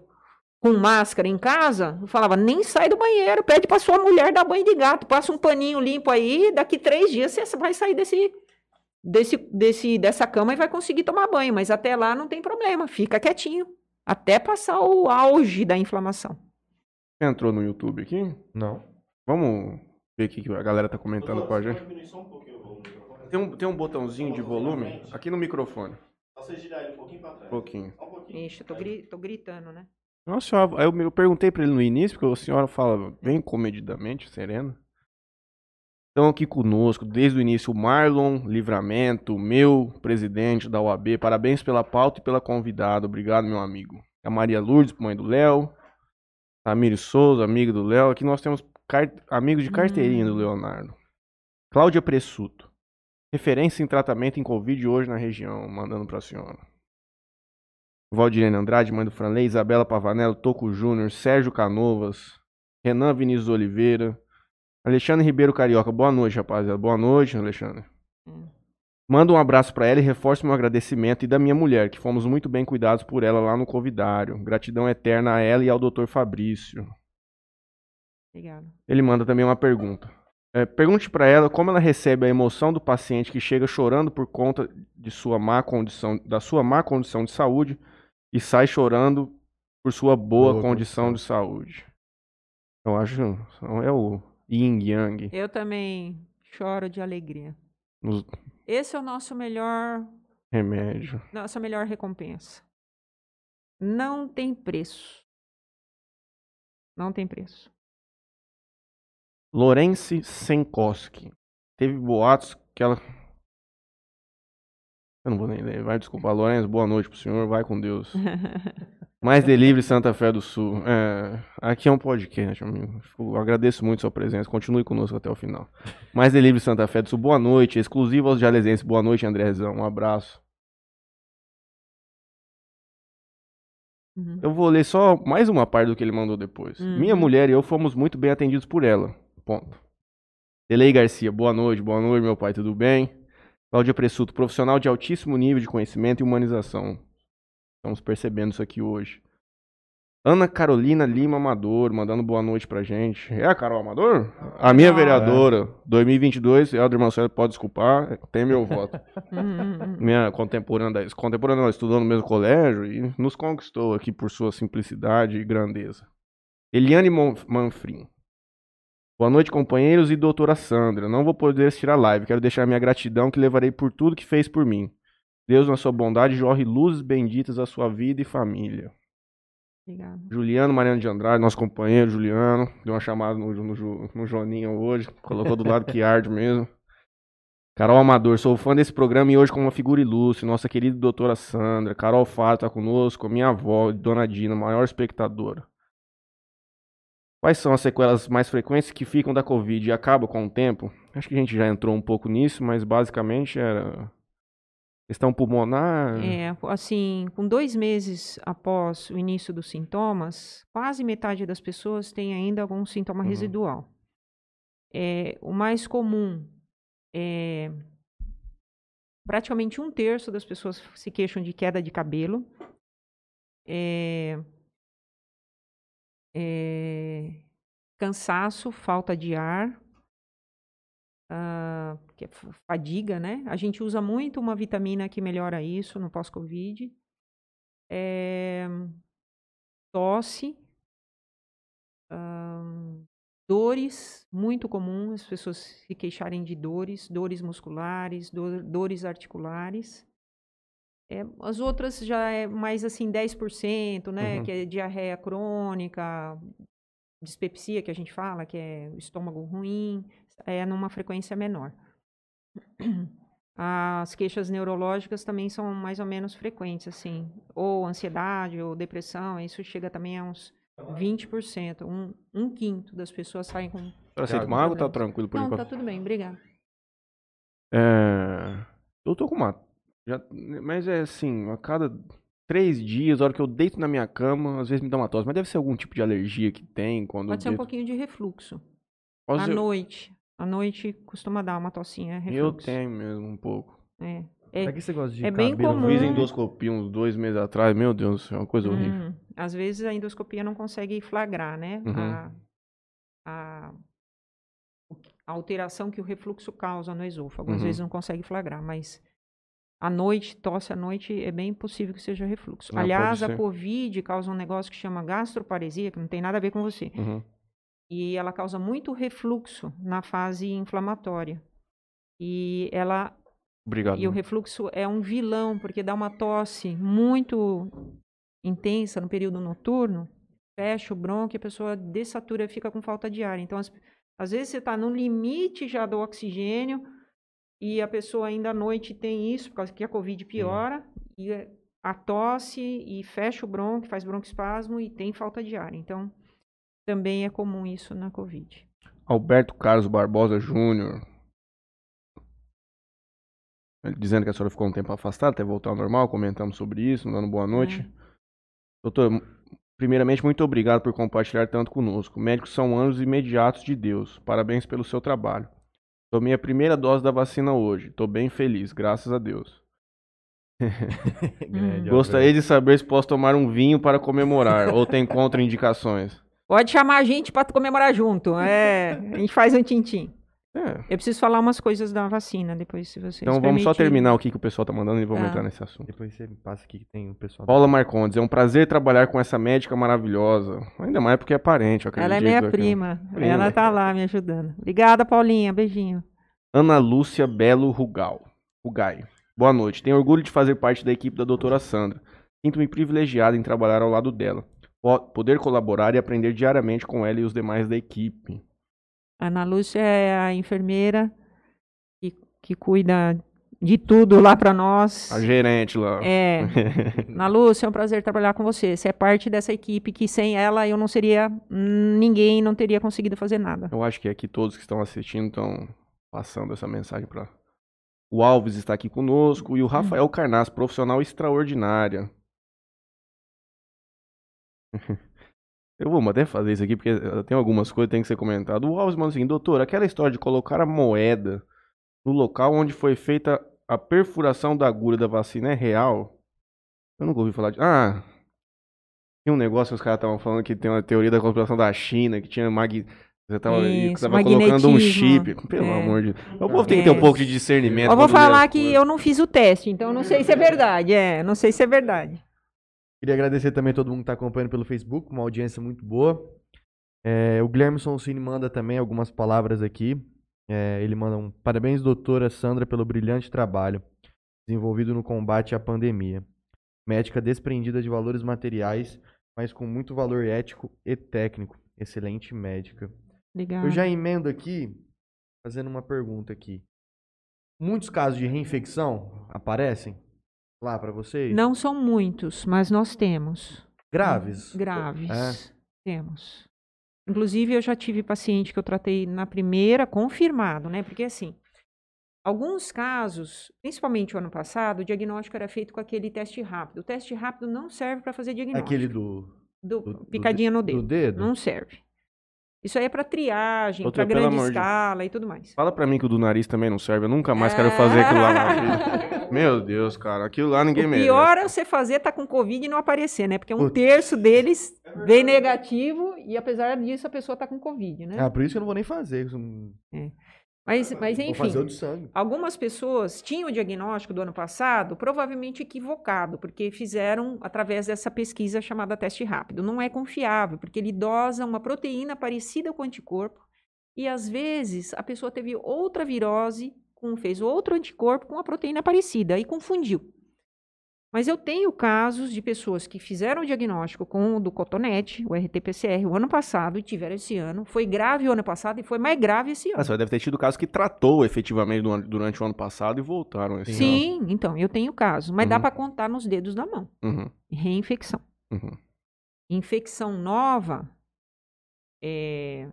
C: com máscara em casa, eu falava, nem sai do banheiro, pede pra sua mulher dar banho de gato, passa um paninho limpo aí, daqui três dias você vai sair desse, desse, desse, dessa cama e vai conseguir tomar banho, mas até lá não tem problema, fica quietinho, até passar o auge da inflamação.
A: Você entrou no YouTube aqui?
B: Não.
A: Vamos ver o que a galera tá comentando com a gente.
D: Só um pouquinho?
A: Tem um, tem um botãozinho de volume aqui no microfone.
D: Só você girar ele um pouquinho pra trás.
A: pouquinho.
D: Só um pouquinho.
C: Ixi, eu tô, gri- tô gritando, né?
A: Nossa senhora, eu, eu perguntei pra ele no início, porque a senhora fala bem comedidamente, serena. Estão aqui conosco desde o início o Marlon Livramento, meu presidente da UAB. Parabéns pela pauta e pela convidada. Obrigado, meu amigo. A Maria Lourdes, mãe do Léo. Tamires Souza, amigo do Léo. Aqui nós temos car- amigos de carteirinha do
C: Hum.
A: Leonardo. Cláudia Pressuto. Referência em tratamento em Covid hoje na região, mandando pra senhora. Valdirene Andrade, mãe do Franley, Isabela Pavanello, Toco Júnior, Sérgio Canovas, Renan Vinícius Oliveira, Alexandre Ribeiro Carioca. Boa noite, rapaziada. Boa noite, Alexandre.
C: Hum.
A: Manda um abraço pra ela e reforço meu agradecimento e da minha mulher, que fomos muito bem cuidados por ela lá no Covidário. Gratidão eterna a ela e ao Dr. Fabrício.
C: Obrigada.
A: Ele manda também uma pergunta. É, pergunte pra ela como ela recebe a emoção do paciente que chega chorando por conta de sua má condição, da sua má condição de saúde e sai chorando por sua boa,
B: Boa
A: condição de saúde. Eu acho é o yin yang.
C: Eu também choro de alegria.
A: Nos
C: Esse é o nosso melhor,
A: remédios.
C: nossa melhor recompensa. Não tem preço. Não tem preço.
A: Lorence Senkoski. Teve boatos que ela. Eu não vou nem ler. Vai desculpar, Lourenço. Boa noite pro senhor. Vai com Deus. Mais Delivery Santa Fé do Sul. É, aqui é um podcast, amigo. Eu agradeço muito sua presença. Continue conosco até o final. Mais Delivery Santa Fé do Sul. Boa noite. Exclusivo aos jalesenses. Boa noite, Andrezão. Um abraço.
C: Uhum.
A: Eu vou ler só mais uma parte do que ele mandou depois.
C: Uhum.
A: Minha mulher e eu fomos muito bem atendidos por ela. Ponto. Delei Garcia, boa noite, boa noite, meu pai, tudo bem? Cláudia Pressuto, profissional de altíssimo nível de conhecimento e humanização. Estamos percebendo isso aqui hoje. Ana Carolina Lima Amador, mandando boa noite pra gente. É a Carol Amador? A minha
C: Ah.
A: vereadora, 2022, Helder Marcelo, pode desculpar, tem meu voto.
C: Uhum.
A: minha contemporânea, contemporânea ela estudou no mesmo colégio e nos conquistou aqui por sua simplicidade e grandeza. Eliane Manfrim. Boa noite, companheiros e doutora Sandra. Não vou poder assistir a live. Quero deixar minha gratidão que levarei por tudo que fez por mim. Deus, na sua bondade, jorre luzes benditas à sua vida e família.
C: Obrigada.
A: Juliano Mariano de Andrade, nosso companheiro Juliano, deu uma chamada no, no, no Joninho hoje, colocou do lado que arde mesmo. Carol Amador, sou fã desse programa e hoje com uma figura ilustre, nossa querida doutora Sandra. Carol Fato está conosco, minha avó, Dona Dina, maior espectadora. Quais são as sequelas mais frequentes que ficam da Covid e acabam com o tempo? Acho que a gente já entrou um pouco nisso, mas basicamente era questão pulmonar.
C: É, assim, com dois meses após o início dos sintomas, quase metade das pessoas tem ainda algum sintoma
A: Uhum.
C: residual. É, o mais comum é praticamente um terço das pessoas se queixam de queda de cabelo. É, é, cansaço, falta de ar, ah, que é fa- fadiga, né? A gente usa muito uma vitamina que melhora isso no pós-Covid. É, tosse, ahn, dores, muito comum as pessoas se queixarem de dores, dores musculares, dor- dores articulares. É, as outras já é mais assim 10%, né?
A: Uhum.
C: Que é diarreia crônica, dispepsia que a gente fala, que é estômago ruim, é numa frequência menor. As queixas neurológicas também são mais ou menos frequentes, assim. Ou ansiedade, ou depressão, isso chega também a uns 20%. Um, um quinto das pessoas saem com.
A: Aceita uma água tá tranquilo por
C: Não,
A: enquanto?
C: tá tudo bem, obrigada.
A: É, Eu tô com uma. Já- Mas é assim, a cada três dias, a hora que eu deito na minha cama, às vezes me dá uma tosse. Mas deve ser algum tipo de alergia que tem quando
C: Pode ser
A: eu
C: um
A: deito.
C: pouquinho de refluxo.
A: Posso-
C: À noite. À noite costuma dar uma tossinha,
A: Eu
C: refluxo.
A: tenho mesmo um pouco.
C: É. É,
B: que você gosta de
C: é bem comum.
A: Fiz
C: Hum.
A: endoscopia uns dois meses atrás, meu Deus do céu, uma coisa horrível.
C: Hum, às vezes a endoscopia não consegue flagrar, né?
A: Uhum.
C: A, a- a alteração que o refluxo causa no esôfago. Às
A: Uhum.
C: vezes não consegue flagrar, mas à noite, tosse à noite, é bem possível que seja refluxo.
A: Ah,
C: Aliás, a. Covid causa um negócio que chama gastroparesia, que não tem nada a ver com você.
A: Uhum.
C: E ela causa muito refluxo na fase inflamatória. E ela
A: Obrigado.
C: e o refluxo é um vilão, porque dá uma tosse muito intensa no período noturno, fecha o brônquio, a pessoa dessatura e fica com falta de ar. Então, as- às vezes você está no limite já do oxigênio e a pessoa ainda à noite tem isso, por causa que a Covid piora, e é- a tosse e fecha o brônquio, faz broncoespasmo e tem falta de ar. Então, também é comum isso na Covid.
A: Alberto Carlos Barbosa Júnior. Dizendo que a senhora ficou um tempo afastada até voltar ao normal, comentamos sobre isso, dando boa noite. Doutor, primeiramente, muito obrigado por compartilhar tanto conosco. Médicos são anjos imediatos de Deus. Parabéns pelo seu trabalho. Tomei a primeira dose da vacina hoje. Estou bem feliz, graças a Deus. Gostaria de saber se posso tomar um vinho para comemorar ou tem contraindicações.
C: Pode chamar a gente para comemorar junto. É, a gente faz um tintim.
A: É.
C: Eu preciso falar umas coisas da vacina depois, se vocês
A: Então vamos só terminar o que, que o pessoal tá mandando e vamos
C: Tá.
A: entrar nesse assunto.
B: Depois você me passa aqui que tem o pessoal.
A: Paula Marcondes, é um prazer trabalhar com essa médica maravilhosa. Ainda mais porque é parente, eu acredito.
C: Ela é minha
A: aqui.
C: prima.
A: Prima.
C: Ela tá lá me ajudando. Obrigada, Paulinha. Beijinho.
A: Ana Lúcia Belo Rugal. Rugai. Boa noite. Tenho orgulho de fazer parte da equipe da doutora Sandra. Sinto-me privilegiado em trabalhar ao lado dela. Po- Poder colaborar e aprender diariamente com ela e os demais da equipe.
C: Ana Lúcia é a enfermeira que, que cuida de tudo lá para nós.
A: A gerente lá.
C: É. Ana Lúcia, é um prazer trabalhar com você. Você é parte dessa equipe que sem ela eu não seria ninguém, não teria conseguido fazer nada.
A: Eu acho que aqui todos que estão assistindo estão passando essa mensagem para. O Alves está aqui conosco e o Rafael Carnas, profissional extraordinária. Eu vou até fazer isso aqui porque eh, tem algumas coisas que tem que ser comentado. O Alves manda assim, doutor, aquela história de colocar a moeda no local onde foi feita a perfuração da agulha da vacina é real? Eu nunca ouvi falar de. Ah, tinha um negócio que os caras estavam falando que tem uma teoria da conspiração da China, que tinha mag... Você tava,
C: Isso,
A: tava colocando um chip. Pelo
C: É.
A: amor de Deus. O povo tem que ter um
C: É.
A: pouco de discernimento.
C: Eu vou falar que eu não fiz o teste, então eu não sei se é verdade. É, não sei se é verdade.
B: Queria agradecer também a todo mundo que está acompanhando pelo Facebook, uma audiência muito boa. É, o Guilherme Sonsini manda também algumas palavras aqui. É, ele manda um parabéns, doutora Sandra, pelo brilhante trabalho desenvolvido no combate à pandemia. Médica desprendida de valores materiais, mas com muito valor ético e técnico. Excelente médica.
C: Obrigada.
B: Eu já emendo aqui, fazendo uma pergunta aqui. Muitos casos de reinfecção aparecem lá para vocês?
C: Não são muitos, mas nós temos.
B: Graves?
C: Graves.
B: É.
C: Temos. Inclusive, eu já tive paciente que eu tratei na primeira, confirmado, né? Porque assim, alguns casos, principalmente o ano passado, o diagnóstico era feito com aquele teste rápido. O teste rápido não serve para fazer diagnóstico.
B: Aquele do,
C: do,
B: do- do
C: picadinha no
B: do
C: dedo.
B: dedo?
C: Não serve. Isso aí é para triagem, para grande
A: amor de-
C: escala e tudo mais.
A: Fala pra mim que o do nariz também não serve. Eu nunca mais quero fazer aquilo lá na vida. Meu Deus, cara. Aquilo lá ninguém
C: O
A: merece.
C: pior é você fazer tá com Covid e não aparecer, né? Porque um
B: Putz.
C: terço deles vem negativo e apesar disso a pessoa tá com Covid, né?
B: Ah, por isso que eu não vou nem fazer. isso
C: Mas, mas
B: Vou fazer o
C: enfim,
B: de sangue.
C: algumas pessoas tinham o diagnóstico do ano passado provavelmente equivocado, porque fizeram através dessa pesquisa chamada teste rápido. Não é confiável, porque ele dosa uma proteína parecida com o anticorpo e às vezes a pessoa teve outra virose, com, fez outro anticorpo com a proteína parecida e confundiu. Mas eu tenho casos de pessoas que fizeram o diagnóstico com o do cotonete, o RT-PCR, o ano passado e tiveram esse ano. Foi grave o ano passado e foi mais grave esse ano.
A: Ah, você deve ter tido casos que tratou efetivamente durante o ano passado e voltaram esse ano.
C: Sim, então, eu tenho casos, mas dá
A: Uhum.
C: para contar nos dedos da mão.
A: Uhum,
C: Reinfecção.
A: uhum.
C: Infecção nova é,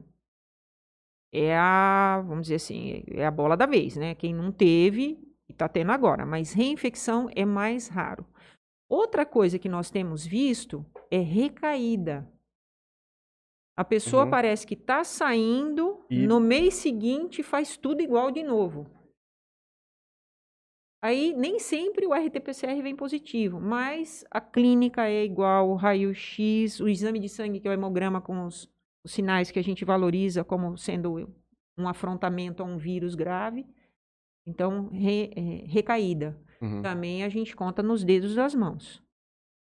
C: é a, vamos dizer assim, é a bola da vez, né? Quem não teve e está tendo agora, mas reinfecção é mais raro. Outra coisa que nós temos visto é recaída. A pessoa
A: Uhum.
C: parece que está saindo,
B: E-
C: no mês seguinte faz tudo igual de novo. Aí nem sempre o RT-PCR vem positivo, mas a clínica é igual, o raio-x, o exame de sangue, que é o hemograma com os, os sinais que a gente valoriza como sendo um afrontamento a um vírus grave. Então, re- é, recaída.
A: Uhum.
C: Também a gente conta nos dedos das mãos.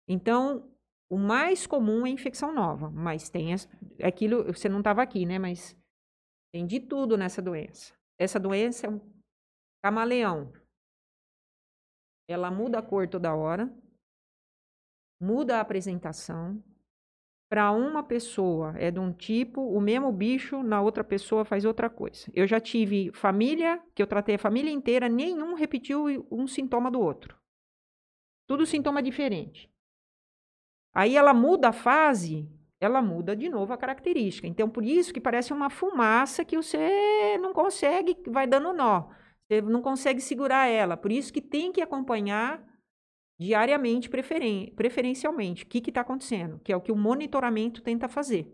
C: Então, o mais comum é infecção nova, mas tem as- aquilo, você não estava aqui, né? Mas tem de tudo nessa doença. Essa doença é um camaleão. Ela muda a cor toda hora, muda a apresentação. Para uma pessoa é de um tipo, o mesmo bicho na outra pessoa faz outra coisa. Eu já tive família, que eu tratei a família inteira, nenhum repetiu um sintoma do outro. Tudo sintoma diferente. Aí ela muda a fase, ela muda de novo a característica. Então, por isso que parece uma fumaça que você não consegue, vai dando nó. Você não consegue segurar ela. Por isso que tem que acompanhar diariamente, preferen preferencialmente, o que está acontecendo, que é o que o monitoramento tenta fazer.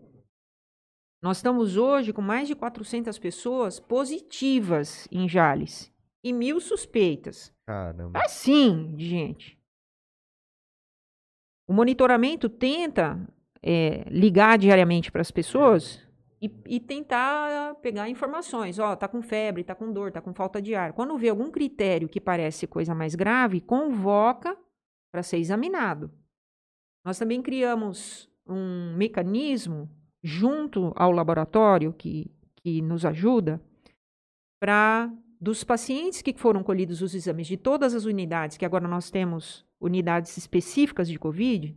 C: Nós estamos hoje com mais de 400 pessoas positivas em Jales e mil suspeitas.
B: Caramba.
C: Assim, gente. O monitoramento tenta é, ligar diariamente para as pessoas e, e tentar pegar informações. Ó, tá com febre, tá com dor, tá com falta de ar. Quando vê algum critério que parece coisa mais grave, convoca para ser examinado. Nós também criamos um mecanismo junto ao laboratório que, que nos ajuda para dos pacientes que foram colhidos os exames de todas as unidades, que agora nós temos unidades específicas de COVID,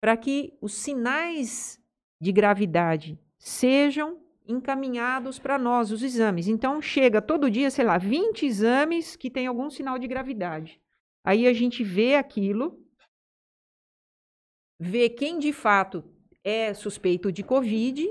C: para que os sinais de gravidade sejam encaminhados para nós, os exames. Então, chega todo dia, sei lá, 20 exames que tem algum sinal de gravidade. Aí a gente vê aquilo, vê quem de fato é suspeito de COVID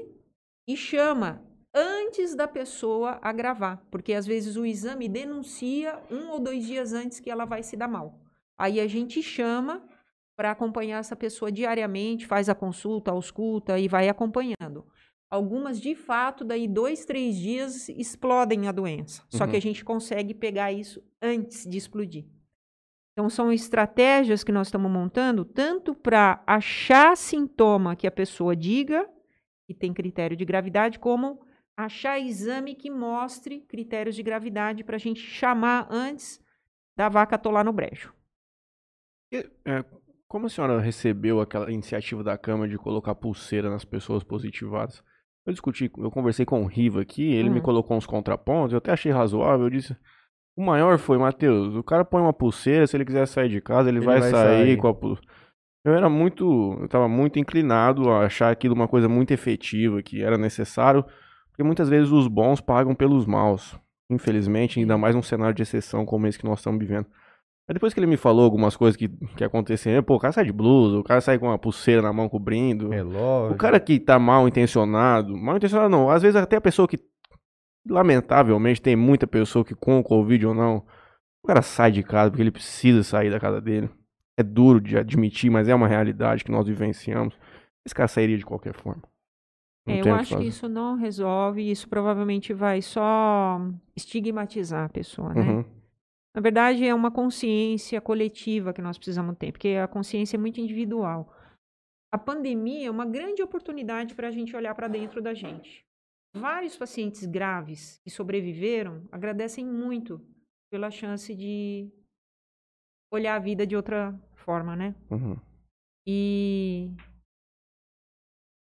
C: e chama antes da pessoa agravar, porque às vezes o exame denuncia um ou dois dias antes que ela vai se dar mal. Aí a gente chama para acompanhar essa pessoa diariamente, faz a consulta, ausculta e vai acompanhando. Algumas, de fato, daí dois, três dias explodem a doença. Só que
A: Uhum.
C: a gente consegue pegar isso antes de explodir. Então, são estratégias que nós estamos montando tanto para achar sintoma que a pessoa diga que tem critério de gravidade, como achar exame que mostre critérios de gravidade para a gente chamar antes da vaca atolar no brejo.
A: É, como a senhora recebeu aquela iniciativa da Câmara de colocar pulseira nas pessoas positivadas? Eu discuti, eu conversei com o Riva aqui, ele me
C: Hum.
A: colocou uns contrapontos, eu até achei razoável, eu disse... O maior foi, Matheus, o cara põe uma pulseira, se ele quiser sair de casa, ele,
B: Ele
A: vai,
B: vai
A: sair,
B: sair.
A: com a pulseira. Eu era muito, eu tava muito inclinado a achar aquilo uma coisa muito efetiva, que era necessário, porque muitas vezes os bons pagam pelos maus. Infelizmente, ainda mais num cenário de exceção como esse que nós estamos vivendo. Aí depois que ele me falou algumas coisas que, que aconteceram, pô, o cara sai de blusa, o cara sai com uma pulseira na mão cobrindo.
B: Relógio.
A: O cara que tá mal intencionado, mal intencionado não, às vezes até a pessoa que, lamentavelmente, tem muita pessoa que com o Covid ou não, o cara sai de casa porque ele precisa sair da casa dele. É duro de admitir, mas é uma realidade que nós vivenciamos. Esse cara sairia de qualquer forma.
C: É, eu
A: que
C: acho que
A: fazer.
C: isso não resolve, isso provavelmente vai só estigmatizar a pessoa, né?
A: Uhum.
C: Na verdade, é uma consciência coletiva que nós precisamos ter, porque a consciência é muito individual. A pandemia é uma grande oportunidade para a gente olhar para dentro da gente. Vários pacientes graves que sobreviveram agradecem muito pela chance de olhar a vida de outra forma, né?
A: Uhum.
C: E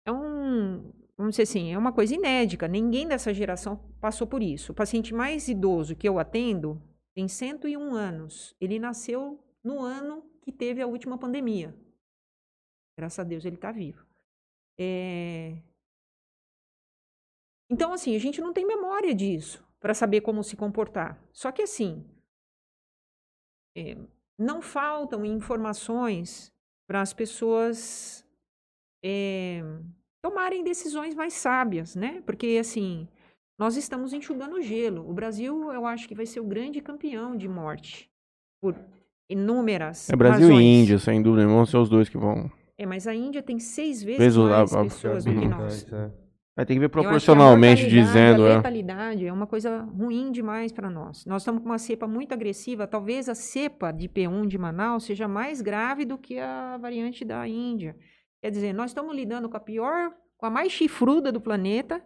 C: é um, vamos dizer assim, é uma coisa inédita. Ninguém dessa geração passou por isso. O paciente mais idoso que eu atendo tem 101 anos. Ele nasceu no ano que teve a última pandemia. Graças a Deus ele está vivo. É, Então, assim, a gente não tem memória disso para saber como se comportar. Só que, assim, é, não faltam informações para as pessoas é, tomarem decisões mais sábias, né? Porque, assim, nós estamos enxugando gelo. O Brasil, eu acho que vai ser o grande campeão de morte por inúmeras
A: É Brasil
C: razões.
A: e Índia, sem dúvida, vão ser os dois que vão.
C: É, mas a Índia tem seis vezes
A: Vezes
C: mais pessoas do que nós.
B: É.
A: Aí tem que ver
C: a
A: proporcionalmente
C: mortalidade,
A: dizendo,
C: A
A: é.
C: letalidade é uma coisa ruim demais para nós. Nós estamos com uma cepa muito agressiva. Talvez a cepa de P1 de Manaus seja mais grave do que a variante da Índia. Quer dizer, nós estamos lidando com a pior, com a mais chifruda do planeta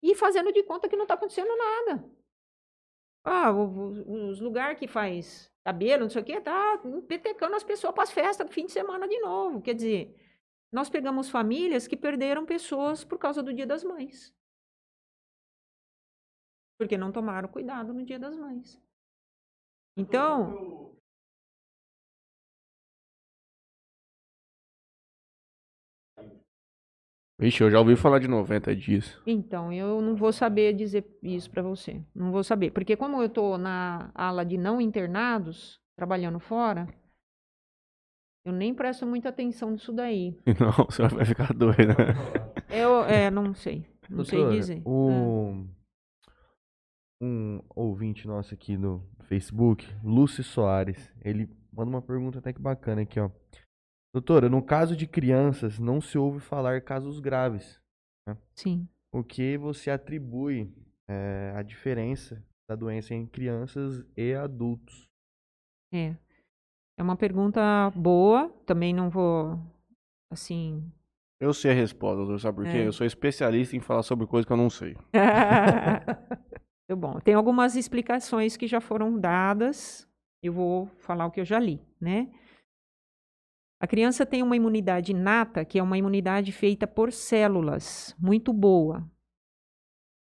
C: e fazendo de conta que não está acontecendo nada. Ah, os lugares que faz cabelo, não sei o quê, tá petecando as pessoas para as festas do fim de semana de novo. Quer dizer, nós pegamos famílias que perderam pessoas por causa do Dia das Mães. Porque não tomaram cuidado no Dia das Mães. Então,
A: Vixe, eu já ouvi falar de 90 dias.
C: então eu não vou saber dizer isso para você. Não vou saber, porque como eu estou na ala de não internados, trabalhando fora, eu nem presto muita atenção nisso daí.
A: Não, você vai ficar doido. né?
C: Eu, é, não sei, não sei dizer.
B: O... Um ouvinte nosso aqui no Facebook, Lúcio Soares, ele manda uma pergunta até que bacana aqui, ó. Doutora, no caso de crianças, não se ouve falar casos graves.
C: Sim.
B: O que você atribui eh, a diferença da doença em crianças e adultos?
C: É. É uma pergunta boa, também não vou, assim...
A: Eu sei a resposta, doutor, sabe por quê?
C: É.
A: Eu sou especialista em falar sobre coisas que eu não sei.
C: Bom. Tem algumas explicações que já foram dadas, eu vou falar o que eu já li, né? A criança tem uma imunidade inata, que é uma imunidade feita por células, muito boa.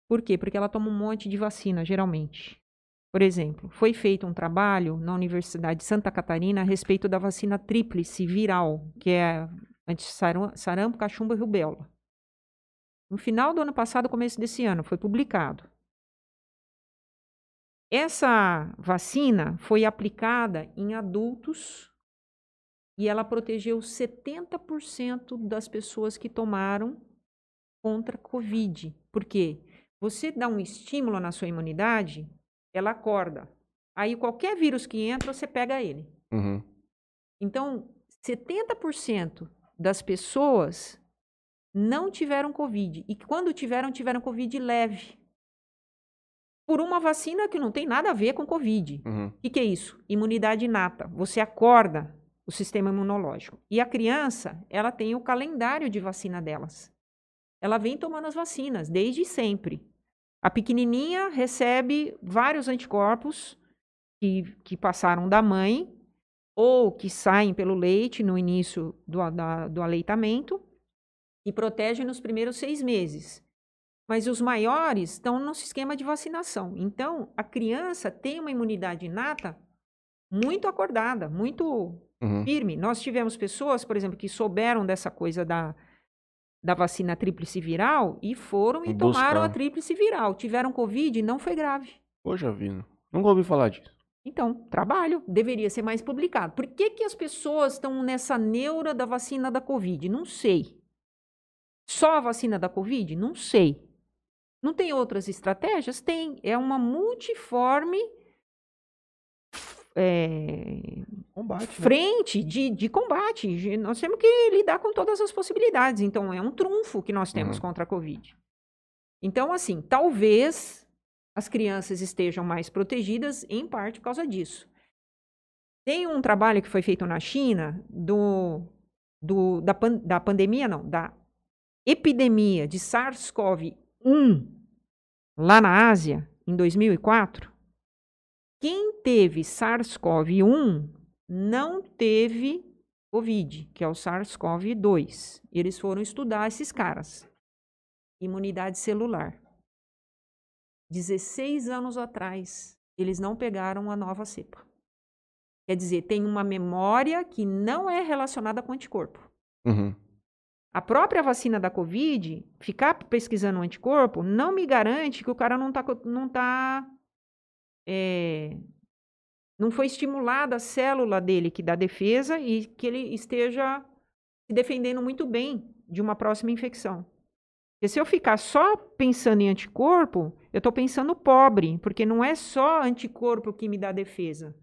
C: Por quê? Porque ela toma um monte de vacina, geralmente. Por exemplo, foi feito um trabalho na Universidade de Santa Catarina a respeito da vacina tríplice viral, que é anti-sarampo, cachumba e rubéola. No final do ano passado, começo desse ano, foi publicado. Essa vacina foi aplicada em adultos e ela protegeu 70% das pessoas que tomaram contra Covid. Por quê? Você dá um estímulo na sua imunidade, ela acorda. Aí qualquer vírus que entra, você pega ele.
A: Uhum.
C: Então, 70% das pessoas não tiveram Covid. E quando tiveram, tiveram Covid leve. Por uma vacina que não tem nada a ver com Covid.
A: Uhum.
C: O que, que é isso? Imunidade inata. Você acorda o sistema imunológico. E a criança, ela tem o calendário de vacina delas. Ela vem tomando as vacinas desde sempre. A pequenininha recebe vários anticorpos que, que passaram da mãe ou que saem pelo leite no início do, da- do aleitamento e protegem nos primeiros seis meses. Mas os maiores estão no esquema de vacinação. Então, a criança tem uma imunidade inata muito acordada, muito
A: Uhum.
C: firme. Nós tivemos pessoas, por exemplo, que souberam dessa coisa da, da vacina tríplice viral e foram e tomaram a
A: Buscar.
C: tríplice viral. Tiveram Covid e não foi grave.
A: Poxa vida. Nunca ouvi falar disso.
C: Então, trabalho deveria ser mais publicado. Por que, que as pessoas estão nessa neura da vacina da Covid? Não sei. Só a vacina da Covid? Não sei. Não tem outras estratégias? Tem. É uma multiforme é,
B: Combate, né?
C: frente de, de combate. Nós temos que lidar com todas as possibilidades. Então, é um trunfo que nós temos
A: Uhum.
C: contra a Covid. Então, assim, talvez as crianças estejam mais protegidas, em parte por causa disso. Tem um trabalho que foi feito na China do, do- da, pan- da pandemia, não, da epidemia de SARS-CoV-1 lá na Ásia, em 2004. Quem teve SARS-CoV-1 não teve Covid, que é o SARS-CoV-2. Eles foram estudar esses caras. Imunidade celular. 16 anos atrás, eles não pegaram a nova cepa. Quer dizer, tem uma memória que não é relacionada com anticorpo.
A: Uhum.
C: A própria vacina da Covid, ficar pesquisando o anticorpo, não me garante que o cara não está. Não, tá, é, não foi estimulada a célula dele que dá defesa e que ele esteja se defendendo muito bem de uma próxima infecção. Porque se eu ficar só pensando em anticorpo, eu estou pensando pobre, porque não é só anticorpo que me dá defesa.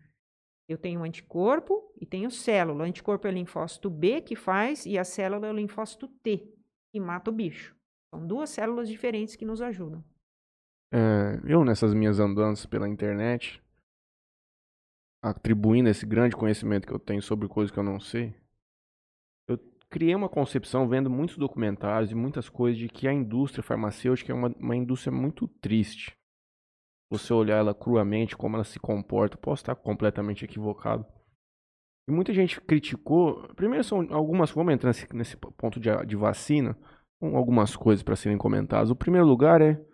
C: Eu tenho anticorpo e tenho célula. O anticorpo é o linfócito B que faz e a célula é o linfócito T, que mata o bicho. São duas células diferentes que nos ajudam.
A: É, eu, nessas minhas andanças pela internet, atribuindo esse grande conhecimento que eu tenho sobre coisas que eu não sei, eu criei uma concepção vendo muitos documentários e muitas coisas de que a indústria farmacêutica é uma, uma indústria muito triste. Você olhar ela cruamente, como ela se comporta, posso estar completamente equivocado. E muita gente criticou. Primeiro, são algumas. Vamos entrar nesse, nesse ponto de, de vacina, com algumas coisas para serem comentadas. O primeiro lugar é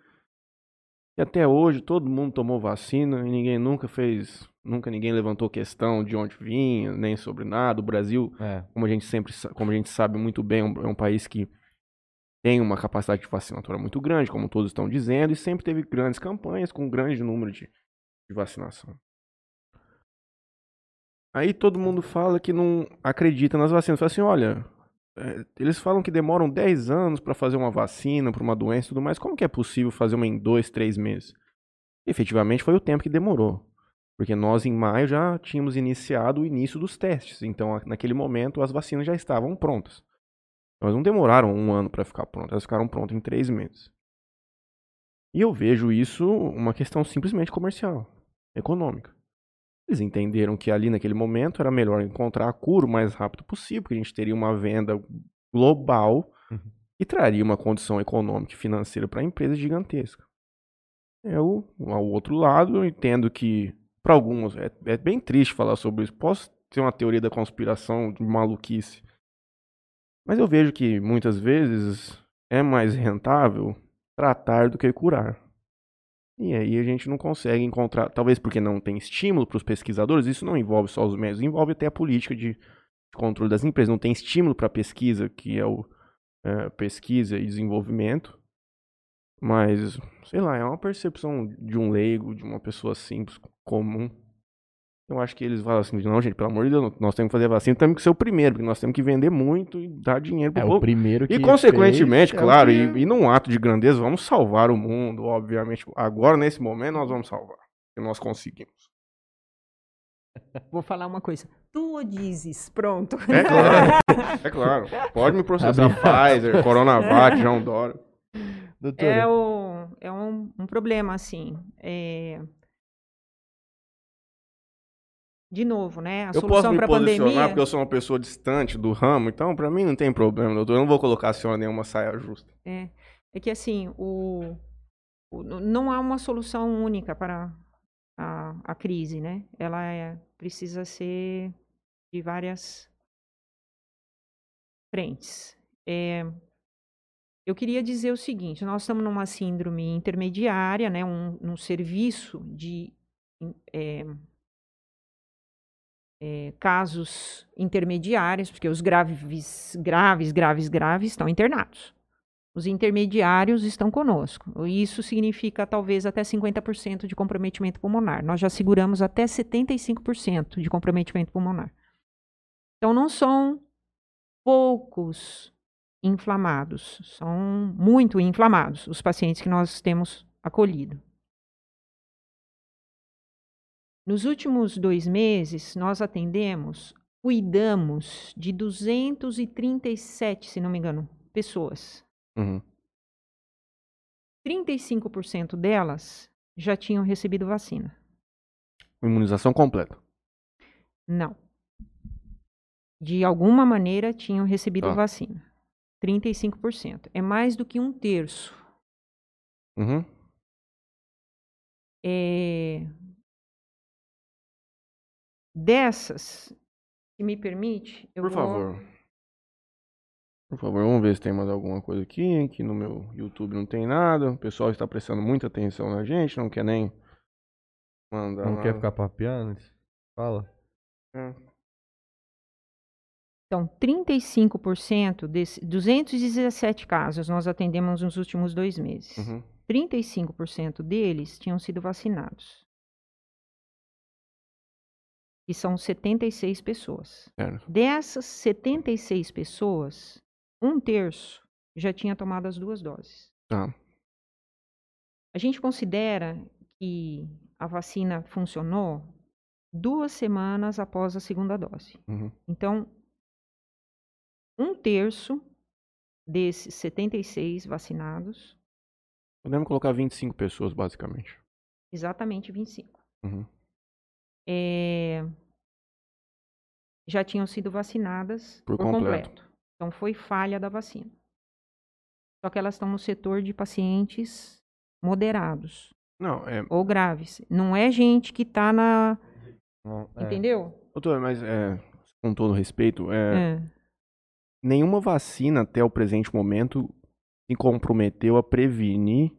A: que até hoje todo mundo tomou vacina e ninguém nunca fez Nunca ninguém levantou questão de onde vinha, nem sobre nada. O Brasil,
B: É.
A: como a gente sempre, como a gente sabe muito bem, é um, é país que tem uma capacidade de vacinatória muito grande, como todos estão dizendo, e sempre teve grandes campanhas com um grande número de, de vacinação. Aí todo mundo fala que não acredita nas vacinas. Fala assim, olha, eles falam que demoram 10 anos para fazer uma vacina para uma doença e tudo mais. Como que é possível fazer uma em 2, 3 meses? Efetivamente foi o tempo que demorou. Porque nós, em maio, já tínhamos iniciado o início dos testes. Então, naquele momento, as vacinas já estavam prontas. Elas não demoraram um ano para ficar prontas, elas ficaram prontas em três meses. E eu vejo isso uma questão simplesmente comercial, econômica. Eles entenderam que ali naquele momento era melhor encontrar a cura o mais rápido possível, porque a gente teria uma venda global
B: Uhum.
A: e traria uma condição econômica e financeira para a empresa gigantesca. Eu, ao outro lado, eu entendo que, para alguns, é, é bem triste falar sobre isso. Posso ter uma teoria da conspiração de maluquice. Mas eu vejo que muitas vezes é mais rentável tratar do que curar. E aí a gente não consegue encontrar, talvez porque não tem estímulo para os pesquisadores, isso não envolve só os médicos, envolve até a política de, de controle das empresas. Não tem estímulo para pesquisa, que é o é, pesquisa e desenvolvimento. Mas, sei lá, é uma percepção de um leigo, de uma pessoa simples, comum. Eu acho que eles falam assim, não, gente, pelo amor de Deus, nós temos que fazer vacina, temos que ser o primeiro, porque nós temos que vender muito e dar dinheiro pro
B: É
A: povo.
B: o primeiro que
A: E consequentemente,
B: fez, é o
A: claro,
B: que-
A: e, e num ato de grandeza, vamos salvar o mundo, obviamente. Agora, nesse momento, nós vamos salvar. E nós conseguimos.
C: Vou falar uma coisa. Tu o dizes, pronto.
A: É claro. É claro. Pode me processar Pfizer, Coronavac, João Dória.
B: Doutora,
C: É, o, é um, um problema, assim. é- De novo, né? A
A: Eu posso
C: solução
A: me
C: para
A: posicionar
C: pandemia.
A: porque eu sou uma pessoa distante do ramo, então pra mim não tem problema, doutor. Eu não vou colocar a senhora nenhuma saia justa.
C: É, é que assim, o, o- não há uma solução única para a, a crise, né? Ela é- precisa ser de várias frentes. É, eu queria dizer o seguinte: nós estamos numa síndrome intermediária, né? Um, um serviço de é, é, casos intermediários, porque os graves, graves, graves, graves estão internados. Os intermediários estão conosco. Isso significa talvez até 50% de comprometimento pulmonar. Nós já seguramos até 75% de comprometimento pulmonar. Então, não são poucos inflamados, são muito inflamados os pacientes que nós temos acolhido. Nos últimos dois meses, nós atendemos, cuidamos de 237, se não me engano, pessoas.
A: Uhum.
C: 35% delas já tinham recebido vacina.
A: Imunização completa.
C: Não. De alguma maneira tinham recebido
A: Tá.
C: vacina. 35%. É mais do que um terço.
A: Uhum.
C: É... Dessas, se me permite, eu
A: Por
C: vou...
A: favor. Por favor, vamos ver se tem mais alguma coisa aqui, que no meu YouTube não tem nada. O pessoal está prestando muita atenção na gente, não quer nem mandar
B: não
A: nada.
B: quer ficar papiando? Fala.
A: É.
C: Então, 35% desses 217 casos nós atendemos nos últimos dois meses.
A: Uhum.
C: 35% deles tinham sido vacinados. E são 76 pessoas.
A: Certo.
C: Dessas 76 pessoas, um terço já tinha tomado as duas doses.
A: Tá.
C: A gente considera que a vacina funcionou duas semanas após a segunda dose.
A: Uhum.
C: Então, um terço desses 76 vacinados,
A: Podemos colocar 25 pessoas, basicamente.
C: exatamente 25,
A: Uhum.
C: é, já tinham sido vacinadas
A: Por
C: por,
A: completo.
C: completo. Então foi falha da vacina. Só que elas estão no setor de pacientes moderados
A: Não, é.
C: ou graves. Não é gente que está na.
B: Não, é.
C: Entendeu?
A: Doutor, mas é, com todo respeito, é,
C: É.
A: nenhuma vacina até o presente momento se comprometeu a prevenir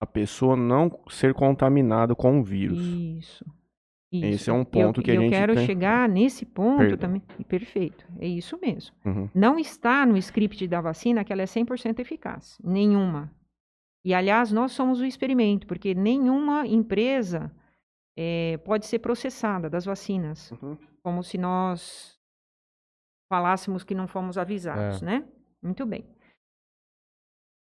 A: a pessoa não ser contaminada com o vírus.
C: Isso.
A: Esse
C: Isso.
A: é um
C: E eu-
A: ponto que a
C: eu
A: gente
C: quero
A: tem-
C: chegar nesse ponto
A: Perdão.
C: também. Perfeito. É isso mesmo.
A: Uhum.
C: Não está no script da vacina que ela é 100% eficaz. Nenhuma. E, aliás, nós somos o experimento, porque nenhuma empresa eh, pode ser processada das vacinas,
A: Uhum.
C: como se nós falássemos que não fomos avisados,
B: É.
C: né? Muito bem.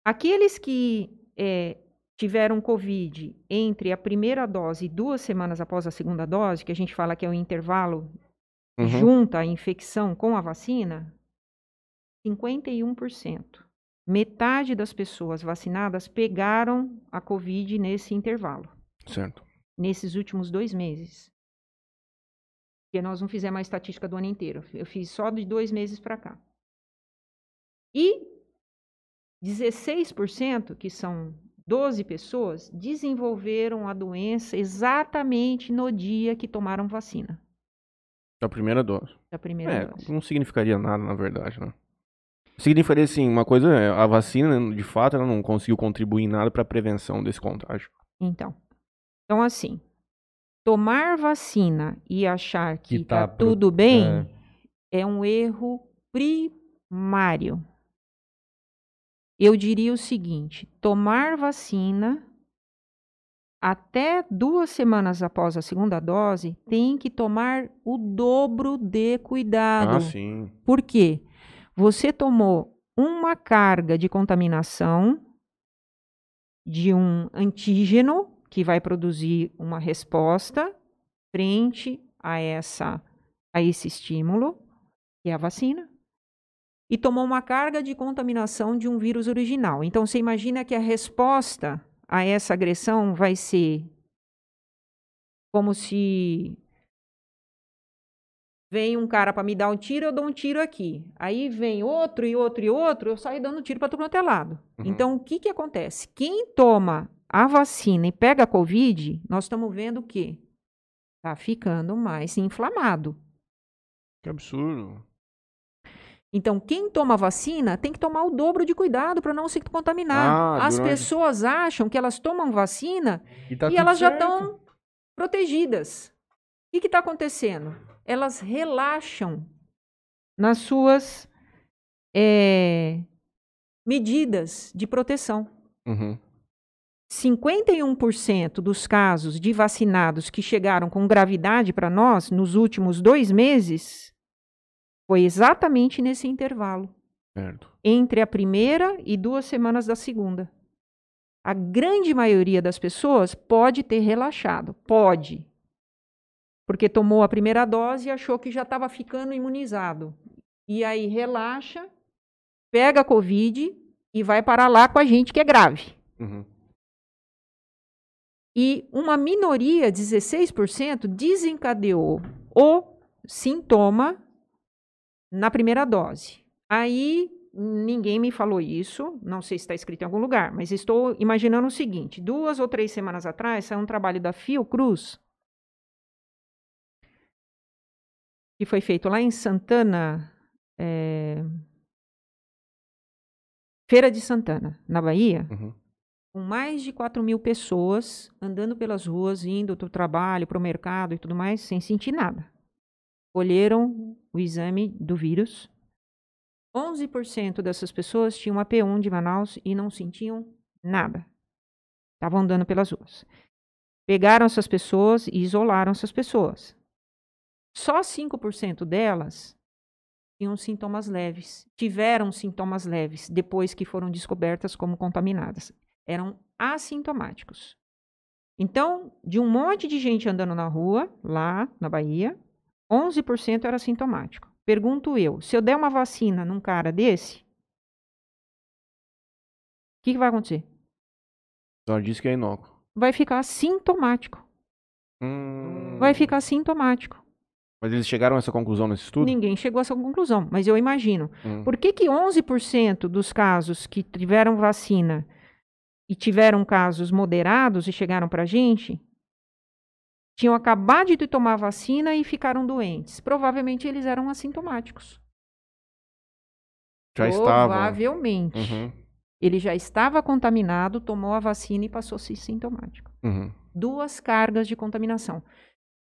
C: Aqueles que eh, tiveram Covid entre a primeira dose e duas semanas após a segunda dose, que a gente fala que é o intervalo
A: Uhum.
C: junta a infecção com a vacina, 51%. Metade das pessoas vacinadas pegaram a Covid nesse intervalo,
A: Certo.
C: nesses últimos dois meses. Porque nós não fizemos a estatística do ano inteiro. Eu fiz só de dois meses para cá. E 16%, que são 12 pessoas, desenvolveram a doença exatamente no dia que tomaram vacina,
A: Da primeira dose.
C: da primeira
A: É,
C: dose.
A: não significaria nada, na verdade, né? Significaria, assim, uma coisa, é, a vacina, de fato, ela não conseguiu contribuir em nada para a prevenção desse contágio.
C: Então, então assim, tomar vacina e achar que,
B: Que
C: tá,
B: tá pro-
C: tudo bem é. um erro primário. Eu diria o seguinte: tomar vacina até duas semanas após a segunda dose tem que tomar o dobro de cuidado.
A: Ah, sim.
C: Por quê? Você tomou uma carga de contaminação de um antígeno que vai produzir uma resposta frente a essa a esse estímulo, que é a vacina, e tomou uma carga de contaminação de um vírus original. Então você imagina que a resposta a essa agressão vai ser como se vem um cara para me dar um tiro, eu dou um tiro aqui. Aí vem outro e outro e outro, eu saio dando tiro para todo quanto é lado.
A: Uhum.
C: Então, o que, que acontece? Quem toma a vacina e pega a Covid, nós estamos vendo o quê? Tá ficando mais inflamado.
A: Que absurdo.
C: Então, quem toma vacina tem que tomar o dobro de cuidado para não se contaminar.
A: Ah,
C: As
A: durante-
C: pessoas acham que elas tomam vacina
B: E, tá
C: e elas já
B: certo.
C: estão protegidas. O que está acontecendo? Elas relaxam nas suas eh, medidas de proteção.
A: Uhum.
C: 51% dos casos de vacinados que chegaram com gravidade para nós nos últimos dois meses foi exatamente nesse intervalo
A: Certo.
C: entre a primeira e duas semanas da segunda. A grande maioria das pessoas pode ter relaxado, pode. Porque tomou a primeira dose e achou que já estava ficando imunizado. E aí relaxa, pega a Covid e vai parar lá com a gente que é grave.
A: Uhum.
C: E uma minoria, 16%, desencadeou o sintoma na primeira dose. Aí ninguém me falou isso, não sei se está escrito em algum lugar, mas estou imaginando o seguinte: duas ou três semanas atrás saiu um trabalho da Fiocruz, que foi feito lá em Santana, é, Feira de Santana, na Bahia,
A: Uhum.
C: com mais de 4 mil pessoas andando pelas ruas, indo para o trabalho, para o mercado e tudo mais, sem sentir nada. Colheram o exame do vírus. 11% dessas pessoas tinham a P1 de Manaus e não sentiam nada. Estavam andando pelas ruas. Pegaram essas pessoas e isolaram essas pessoas. Só 5% delas tinham sintomas leves, tiveram sintomas leves depois que foram descobertas como contaminadas eram assintomáticos. Então, de um monte de gente andando na rua, lá na Bahia, 11% era sintomático. Pergunto eu, se eu der uma vacina num cara desse, que, que vai acontecer?
A: Ela disse que é inócuo.
C: Vai ficar sintomático.
A: Hum.
C: Vai ficar sintomático.
A: Mas eles chegaram a essa conclusão nesse estudo?
C: Ninguém chegou a essa conclusão, mas eu imagino.
A: Hum.
C: Por que, que 11% dos casos que tiveram vacina e tiveram casos moderados e chegaram para a gente tinham acabado de tomar vacina e ficaram doentes? Provavelmente eles eram assintomáticos.
A: Já estavam.
C: Provavelmente.
A: Uhum.
C: Ele já estava contaminado, tomou a vacina e passou a ser sintomático.
A: Uhum.
C: Duas cargas de contaminação.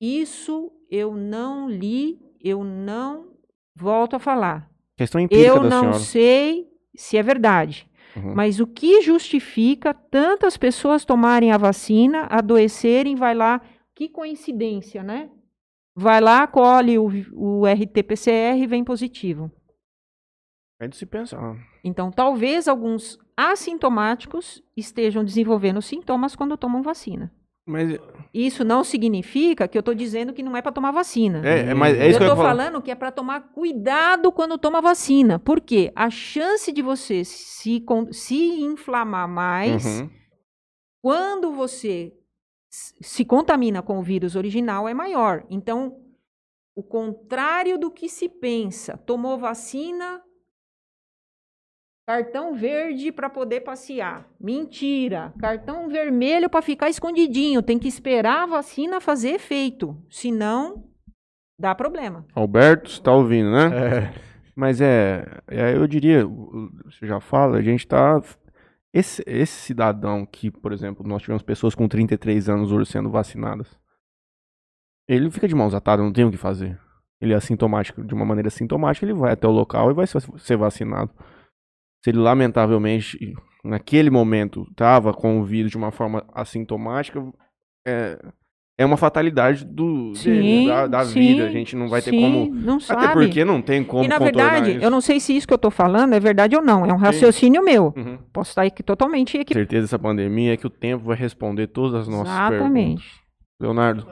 C: Isso eu não li, eu não volto a falar.
A: Questão empírica
C: Eu
A: da
C: não
A: senhora.
C: sei se é verdade.
A: Uhum.
C: Mas o que justifica tantas pessoas tomarem a vacina, adoecerem, vai lá, que coincidência, né? Vai lá, colhe o, o RT-PCR e vem positivo.
A: É de se pensar.
C: Então, talvez alguns assintomáticos estejam desenvolvendo sintomas quando tomam vacina.
A: Mas
C: Isso não significa que eu estou dizendo que não é para tomar vacina.
A: é, é, mas é
C: eu
A: isso eu
C: estou falando que é para tomar cuidado quando toma vacina. Por quê? A chance de você se, se inflamar mais
A: Uhum.
C: quando você se contamina com o vírus original é maior. Então, o contrário do que se pensa. Tomou vacina, cartão verde para poder passear. Mentira. Cartão vermelho para ficar escondidinho. Tem que esperar a vacina fazer efeito. Senão, dá problema.
A: Alberto, você tá ouvindo, né?
B: É.
A: Mas é, é, eu diria, você já fala, a gente tá. Esse, esse cidadão que, por exemplo, nós tivemos pessoas com 33 anos hoje sendo vacinadas. Ele fica de mãos atadas, não tem o que fazer. Ele é assintomático, de uma maneira sintomática, ele vai até o local e vai ser vacinado. Se ele, lamentavelmente, naquele momento, estava com o vírus de uma forma assintomática, é, é uma fatalidade do, dele,
C: Sim,
A: da, da
C: sim,
A: vida. A gente não vai ter
C: Sim,
A: como
C: Não sabe.
A: até porque não tem como
C: e na verdade,
A: isso.
C: eu não sei se isso que eu estou falando é verdade ou não. É um raciocínio meu.
A: Uhum.
C: Posso estar aqui totalmente equivocado.
A: certeza dessa pandemia é que o tempo vai responder todas as nossas
C: Exatamente.
A: perguntas. Leonardo,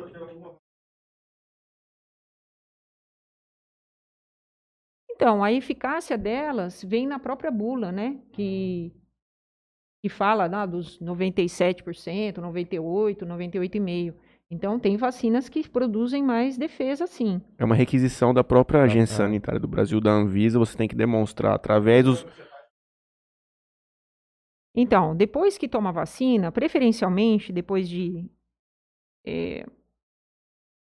C: Então, a eficácia delas vem na própria bula, né? Que, que fala né, dos 97%, 98%, 98,5%. Então, tem vacinas que produzem mais defesa, sim.
A: é uma requisição da própria agência
B: tá.
A: sanitária do Brasil, da Anvisa, você tem que demonstrar através dos...
C: Então, depois que toma a vacina, preferencialmente depois de eh,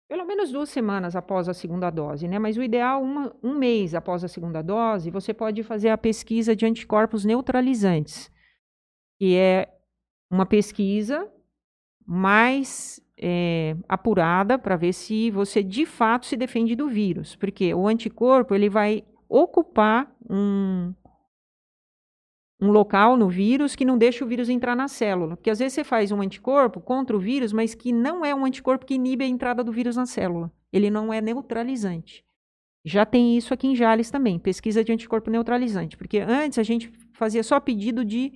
C: pelo menos duas semanas após a segunda dose, né? Mas o ideal, uma- um mês após a segunda dose, você pode fazer a pesquisa de anticorpos neutralizantes, que é uma pesquisa mais eh, apurada para ver se você de fato se defende do vírus, porque o anticorpo ele vai ocupar um um local no vírus que não deixa o vírus entrar na célula. Porque às vezes você faz um anticorpo contra o vírus, mas que não é um anticorpo que inibe a entrada do vírus na célula. Ele não é neutralizante. Já tem isso aqui em Jales também, pesquisa de anticorpo neutralizante. Porque antes a gente fazia só pedido de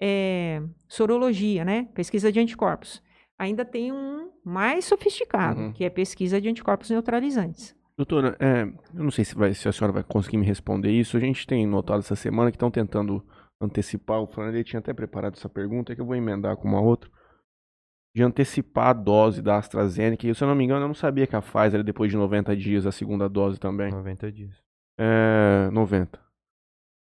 C: eh, sorologia, né? Pesquisa de anticorpos. Ainda tem um mais sofisticado,
A: Uhum.
C: que é pesquisa de anticorpos neutralizantes.
A: Doutora, é, eu não sei se, vai- se a senhora vai conseguir me responder isso. A gente tem notado essa semana que estão tentando antecipar, o Flannery tinha até preparado essa pergunta, que eu vou emendar com uma outra, de antecipar a dose da AstraZeneca. E se eu não me engano, eu não sabia que a Pfizer era depois de 90 dias a segunda dose também.
B: 90 dias.
A: É, 90.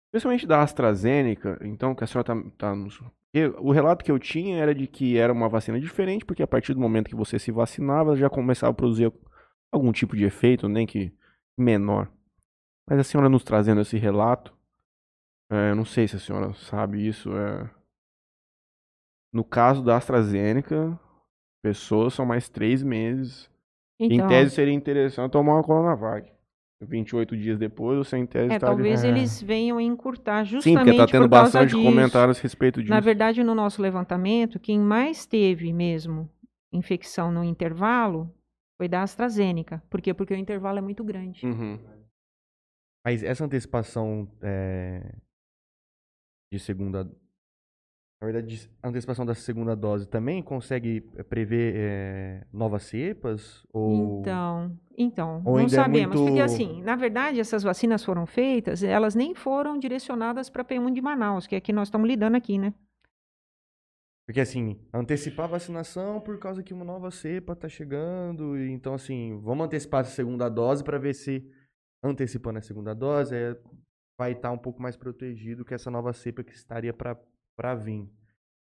A: Especialmente da AstraZeneca, então, que a senhora tá, tá nos... porque O relato que eu tinha era de que era uma vacina diferente, porque a partir do momento que você se vacinava, ela já começava a produzir algum tipo de efeito, nem que menor. Mas a senhora nos trazendo esse relato, é, eu não sei se a senhora sabe isso. É... No caso da AstraZeneca, pessoas são mais três meses.
C: Então,
A: Em tese seria interessante tomar uma Coronavac. 28 dias depois, você em tese
C: é,
A: tá
C: talvez
A: de...
C: eles venham encurtar
A: Sim,
C: justamente
A: porque tá tendo
C: por causa
A: bastante
C: disso.
A: comentários a respeito disso.
C: Na verdade, no nosso levantamento, quem mais teve mesmo infecção no intervalo foi da AstraZeneca. Por quê? Porque o intervalo é muito grande.
A: Uhum.
B: Mas essa antecipação é, de segunda na verdade, a antecipação da segunda dose também consegue eh, prever eh, novas cepas? Ou...
C: Então, então
B: ou
C: não
B: é
C: sabemos. Porque,
B: muito-
C: assim, na verdade, essas vacinas foram feitas, elas nem foram direcionadas para a P1 de Manaus, que é que nós estamos lidando aqui, né?
B: Porque assim, antecipar a vacinação por causa que uma nova cepa tá chegando. E, então, assim, vamos antecipar a segunda dose para ver se antecipando a segunda dose é, vai estar um pouco mais protegido que essa nova cepa que estaria para vir.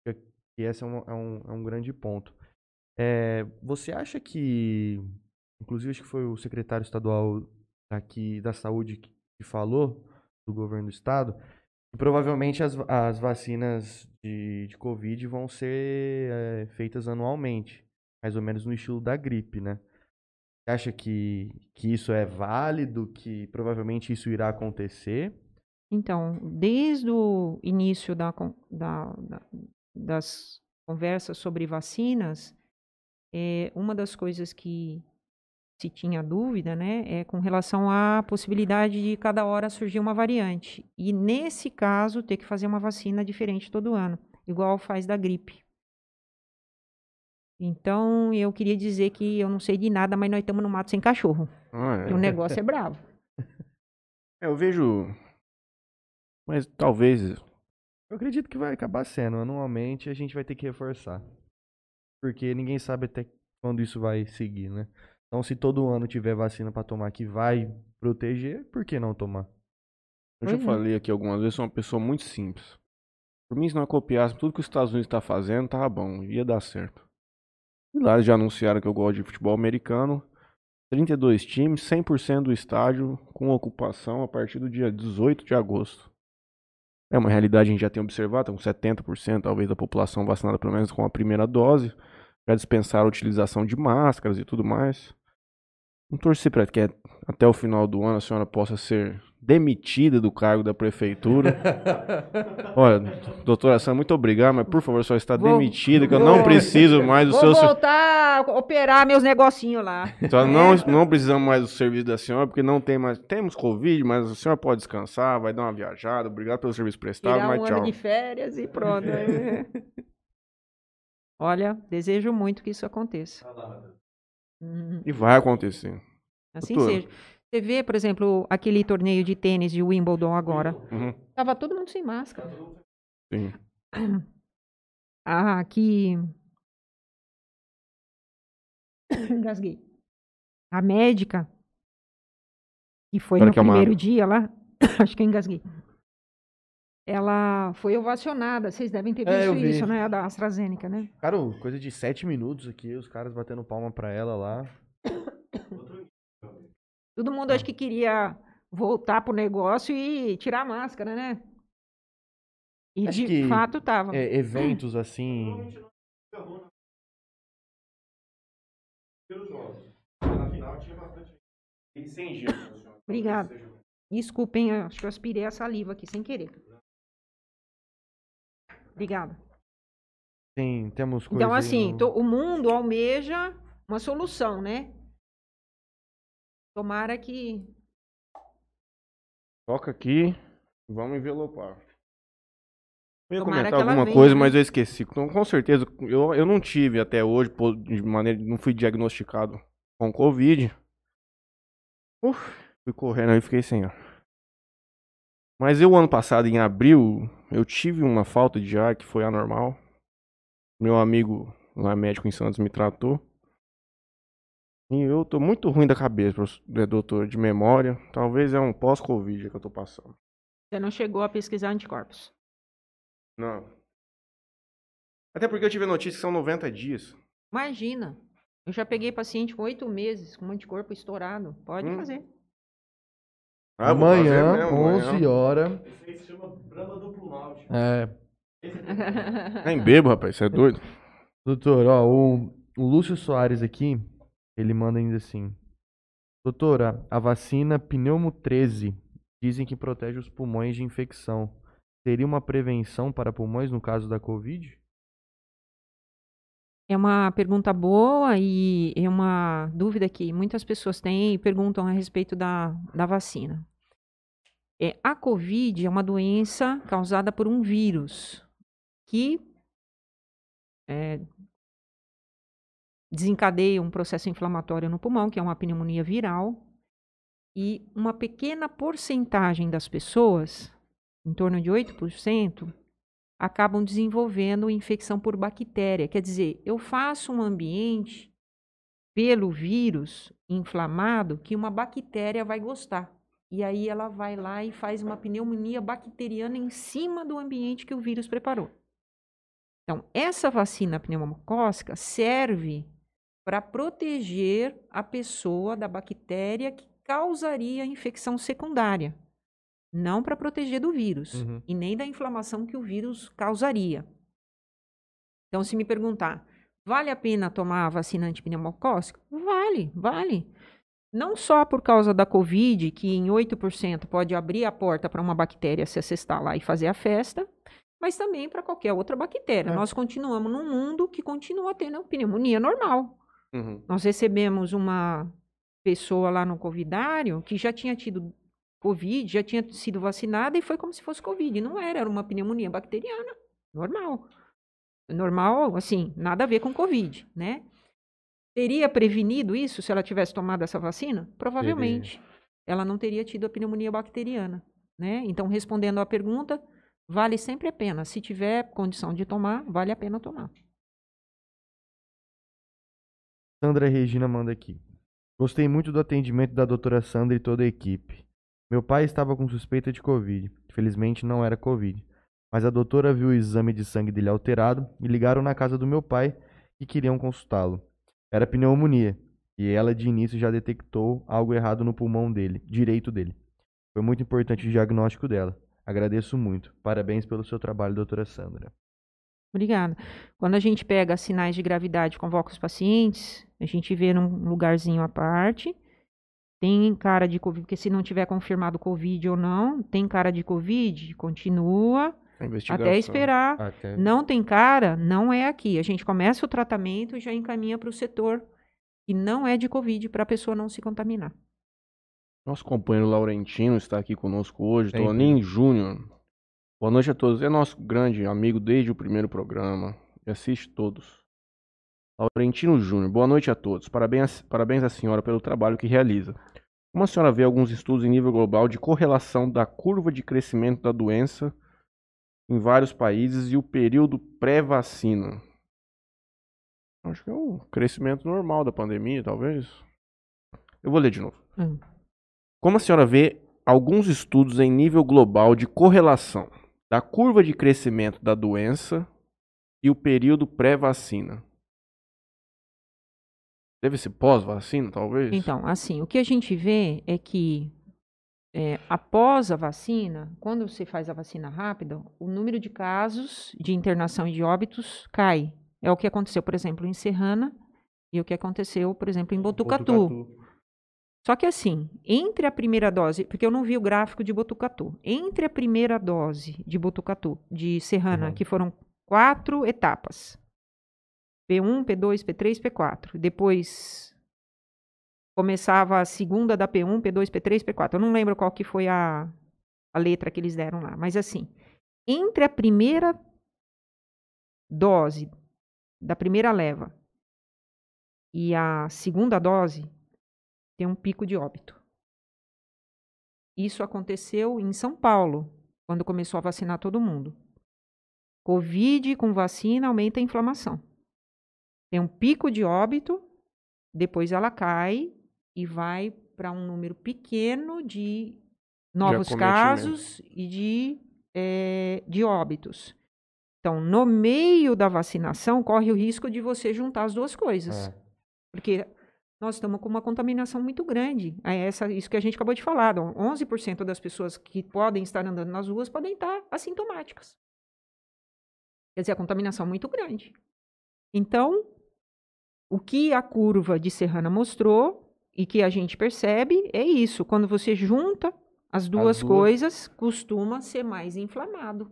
B: Que- Que esse é um, é um, é um grande ponto. É, você acha que, inclusive acho que foi o secretário estadual aqui da saúde que falou, do governo do estado, que provavelmente as, as vacinas de, de Covid vão ser é, feitas anualmente, mais ou menos no estilo da gripe, né? Você acha que, que isso é válido, que provavelmente isso irá acontecer?
C: Então, desde o início da da- da- das conversas sobre vacinas, é, uma das coisas que se tinha dúvida, né, é com relação à possibilidade de cada hora surgir uma variante. E nesse caso, ter que fazer uma vacina diferente todo ano, igual faz da gripe. Então, eu queria dizer que eu não sei de nada, mas nós estamos no mato sem cachorro.
A: Ah,
C: E o
A: é.
C: negócio é bravo.
A: É, eu vejo. Mas talvez.
B: Eu acredito que vai acabar sendo. Anualmente a gente vai ter que reforçar. Porque ninguém sabe até quando isso vai seguir, né? Então, se todo ano tiver vacina pra tomar que vai proteger, por que não tomar?
A: Eu já
C: é.
A: falei aqui algumas vezes, sou uma pessoa muito simples. Por mim, se não copiasse tudo que os Estados Unidos está fazendo, tava bom, ia dar certo. E lá eles já anunciaram que eu gosto de futebol americano. 32 times, 100% do estádio com ocupação a partir do dia 18 de agosto. É uma realidade a gente já tem observado, com 70% talvez da população vacinada pelo menos com a primeira dose. Já dispensaram a utilização de máscaras e tudo mais. Vamos torcer para que até o final do ano a senhora possa ser demitida do cargo da prefeitura. Olha, doutora Sandra, muito obrigado, mas por favor, só está
C: Vou-
A: demitida, que eu
C: vou-
A: não preciso mais do
C: Vou
A: seu... ser-
C: voltar a operar meus negocinhos lá.
A: Só não, não precisamos mais do serviço da senhora, porque não tem mais... Temos Covid, mas a senhora pode descansar, vai dar uma viajada. Obrigado pelo serviço prestado,
C: Tirar
A: mas
C: um
A: tchau.
C: ano de férias e pronto. É. Olha, desejo muito que isso aconteça.
A: E vai acontecer.
C: assim
A: Doutora.
C: seja. Você vê, por exemplo, aquele torneio de tênis de Wimbledon agora.
A: Uhum,
C: Tava todo mundo sem máscara.
A: sim.
C: Ah, aqui. Engasguei. A médica, que foi no
A: que é uma-
C: primeiro dia lá, acho que eu engasguei. Ela foi ovacionada. Vocês devem ter
B: É,
C: visto
B: vi.
C: isso, né? A da AstraZeneca, né?
B: Cara, coisa de sete minutos aqui, os caras batendo palma pra ela lá.
C: Todo mundo acho que queria voltar pro negócio e tirar a máscara, né? E
B: Acho
C: de
B: que
C: fato tava.
B: É, eventos assim.
D: Pelos jogos. Na final tinha bastante.
C: Obrigada. Desculpem, eu acho que eu aspirei a saliva aqui sem querer. Obrigada.
B: Tem, temos coisas.
C: Então, assim,
B: no-
C: to- o mundo almeja uma solução, né? Tomara que.
A: Toca aqui, vamos envelopar. Eu ia
C: Tomara
A: comentar alguma
C: venha,
A: coisa,
C: né?
A: mas eu esqueci. Então, com certeza, eu, eu não tive até hoje, de maneira, não fui diagnosticado com Covid. Uf, fui correndo aí e fiquei sem ar. Mas eu, ano passado, em abril, eu tive uma falta de ar que foi anormal. Meu amigo lá, médico em Santos, me tratou. E eu tô muito ruim da cabeça, né, doutor, de memória. Talvez é um pós-Covid que eu tô passando.
C: Você não chegou a pesquisar anticorpos.
A: Não. Até porque eu tive a notícia que são 90 dias.
C: Imagina. Eu já peguei paciente com oito meses, com anticorpo estourado. Pode
A: Hum.
C: fazer.
A: Ah, vou fazer
B: Amanhã,
A: mesmo, amanhã.
B: 11 horas.
D: Esse aí se chama Brahma Duplo Malte.
B: É,
A: Nem bebo, rapaz, você é doido.
B: Doutor, ó, o, o Lúcio Soares aqui, ele manda ainda assim. Doutora, a vacina Pneumo 13 dizem que protege os pulmões de infecção. Seria uma prevenção para pulmões no caso da Covid?
C: É uma pergunta boa e é uma dúvida que muitas pessoas têm e perguntam a respeito da, da vacina. É, a Covid é uma doença causada por um vírus. que é, desencadeia um processo inflamatório no pulmão, que é uma pneumonia viral, e uma pequena porcentagem das pessoas, em torno de 8%, acabam desenvolvendo infecção por bactéria. Quer dizer, eu faço um ambiente pelo vírus inflamado que uma bactéria vai gostar. E aí ela vai lá e faz uma pneumonia bacteriana em cima do ambiente que o vírus preparou. Então, essa vacina pneumocócica serve para proteger a pessoa da bactéria que causaria infecção secundária, não para proteger do vírus
B: Uhum.
C: e nem da inflamação que o vírus causaria. Então, se me perguntar, vale a pena tomar a vacina antipneumocócica? Vale, vale. Não só por causa da Covid, que em 8% pode abrir a porta para uma bactéria se assestar lá e fazer a festa, mas também para qualquer outra bactéria.
B: É.
C: Nós continuamos num mundo que continua tendo pneumonia normal.
A: Uhum.
C: Nós recebemos uma pessoa lá no Covidário que já tinha tido Covid, já tinha sido vacinada e foi como se fosse Covid. Não era, era uma pneumonia bacteriana. Normal. Normal, assim, nada a ver com Covid, né? Teria prevenido isso se ela tivesse tomado essa vacina? Provavelmente. Ela não teria tido a pneumonia bacteriana, né? Então, respondendo à pergunta, vale sempre a pena. Se tiver condição de tomar, vale a pena tomar.
B: Sandra Regina manda aqui. Gostei muito do atendimento da doutora Sandra e toda a equipe. Meu pai estava com suspeita de Covid. Felizmente não era Covid. Mas a doutora viu o exame de sangue dele alterado e ligaram na casa do meu pai que queriam consultá-lo. Era pneumonia. E ela de início já detectou algo errado no pulmão dele, direito dele. Foi muito importante o diagnóstico dela. Agradeço muito. Parabéns pelo seu trabalho, doutora Sandra.
C: Obrigada. Quando a gente pega sinais de gravidade e convoca os pacientes, a gente vê num lugarzinho à parte. Tem cara de Covid, porque se não tiver confirmado Covid ou não, tem cara de Covid, continua até esperar.
B: Até.
C: Não tem cara, não é aqui. A gente começa o tratamento e já encaminha para o setor que não é de Covid, para a pessoa não se contaminar.
A: Nosso companheiro Laurentino está aqui conosco hoje,
B: Sempre.
A: Toninho Júnior. Boa noite a todos. É nosso grande amigo desde o primeiro programa e assiste todos. Laurentino Júnior, boa noite a todos. Parabéns, parabéns à senhora pelo trabalho que realiza. Como a senhora vê alguns estudos em nível global de correlação da curva de crescimento da doença em vários países e o período pré-vacina? Acho que é o crescimento normal da pandemia, talvez. Eu vou ler de novo.
C: Hum.
A: Como a senhora vê alguns estudos em nível global de correlação da curva de crescimento da doença e o período pré-vacina? Deve ser pós-vacina, talvez?
C: Então, assim, o que a gente vê é que é, após a vacina, quando você faz a vacina rápida, o número de casos de internação e de óbitos cai. É o que aconteceu, por exemplo, em Serrana e o que aconteceu, por exemplo, em Botucatu. Só que assim, entre a primeira dose, porque eu não vi o gráfico de Botucatu, entre a primeira dose de Botucatu, de Serrana,
B: Uhum.
C: que foram quatro etapas, P1, P2, P3, P4, depois começava a segunda da P1, P2, P3, P4, eu não lembro qual que foi a, a letra que eles deram lá, mas assim, entre a primeira dose da primeira leva e a segunda dose, tem um pico de óbito. Isso aconteceu em São Paulo, quando começou a vacinar todo mundo. Covid com vacina aumenta a inflamação. Tem um pico de óbito, depois ela cai e vai para um número pequeno de novos
A: acometimento.
C: casos e de, eh, de óbitos. Então, no meio da vacinação, corre o risco de você juntar as duas coisas.
B: É.
C: Porque nós estamos com uma contaminação muito grande. É essa, isso que a gente acabou de falar. então, 11% das pessoas que podem estar andando nas ruas podem estar assintomáticas. Quer dizer, a contaminação é muito grande. Então, o que a curva de Serrana mostrou e que a gente percebe é isso. Quando você junta as duas,
B: duas.
C: coisas, costuma ser mais inflamado.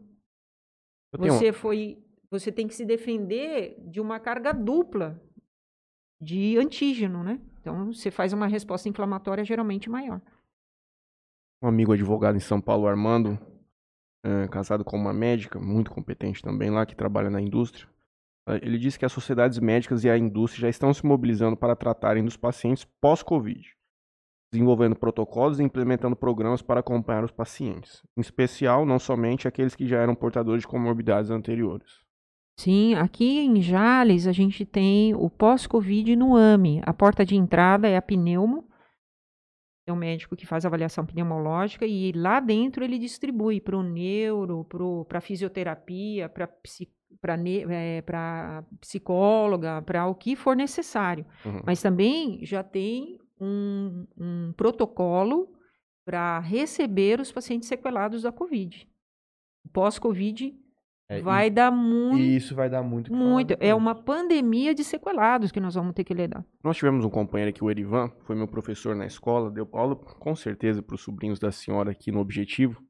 A: Eu tenho-
C: Você foi, você tem que se defender de uma carga dupla de antígeno, né? Então você faz uma resposta inflamatória geralmente maior.
A: um amigo advogado em São Paulo, Armando, é, casado com uma médica muito competente também lá, que trabalha na indústria. Eh, Ele disse que as sociedades médicas e a indústria já estão se mobilizando para tratarem dos pacientes pós-Covid, desenvolvendo protocolos e implementando programas para acompanhar os pacientes, em especial não somente aqueles que já eram portadores de comorbidades anteriores.
C: Sim, aqui em Jales a gente tem o pós-Covid no AME. A porta de entrada é a pneumo. É um médico que faz avaliação pneumológica e lá dentro ele distribui para o neuro, para a fisioterapia, para para psicóloga, para o que for necessário.
A: Uhum.
C: Mas também já tem um, um protocolo para receber os pacientes sequelados da Covid. O Pós-Covid
B: É,
C: vai
B: e,
C: dar muito,
B: e isso vai dar muito. falar
C: muito. É uma pandemia de sequelados que nós vamos ter que lidar.
A: Nós tivemos um companheiro aqui, o Erivan, foi meu professor na escola, deu aula com certeza para os sobrinhos da senhora aqui no Objetivo.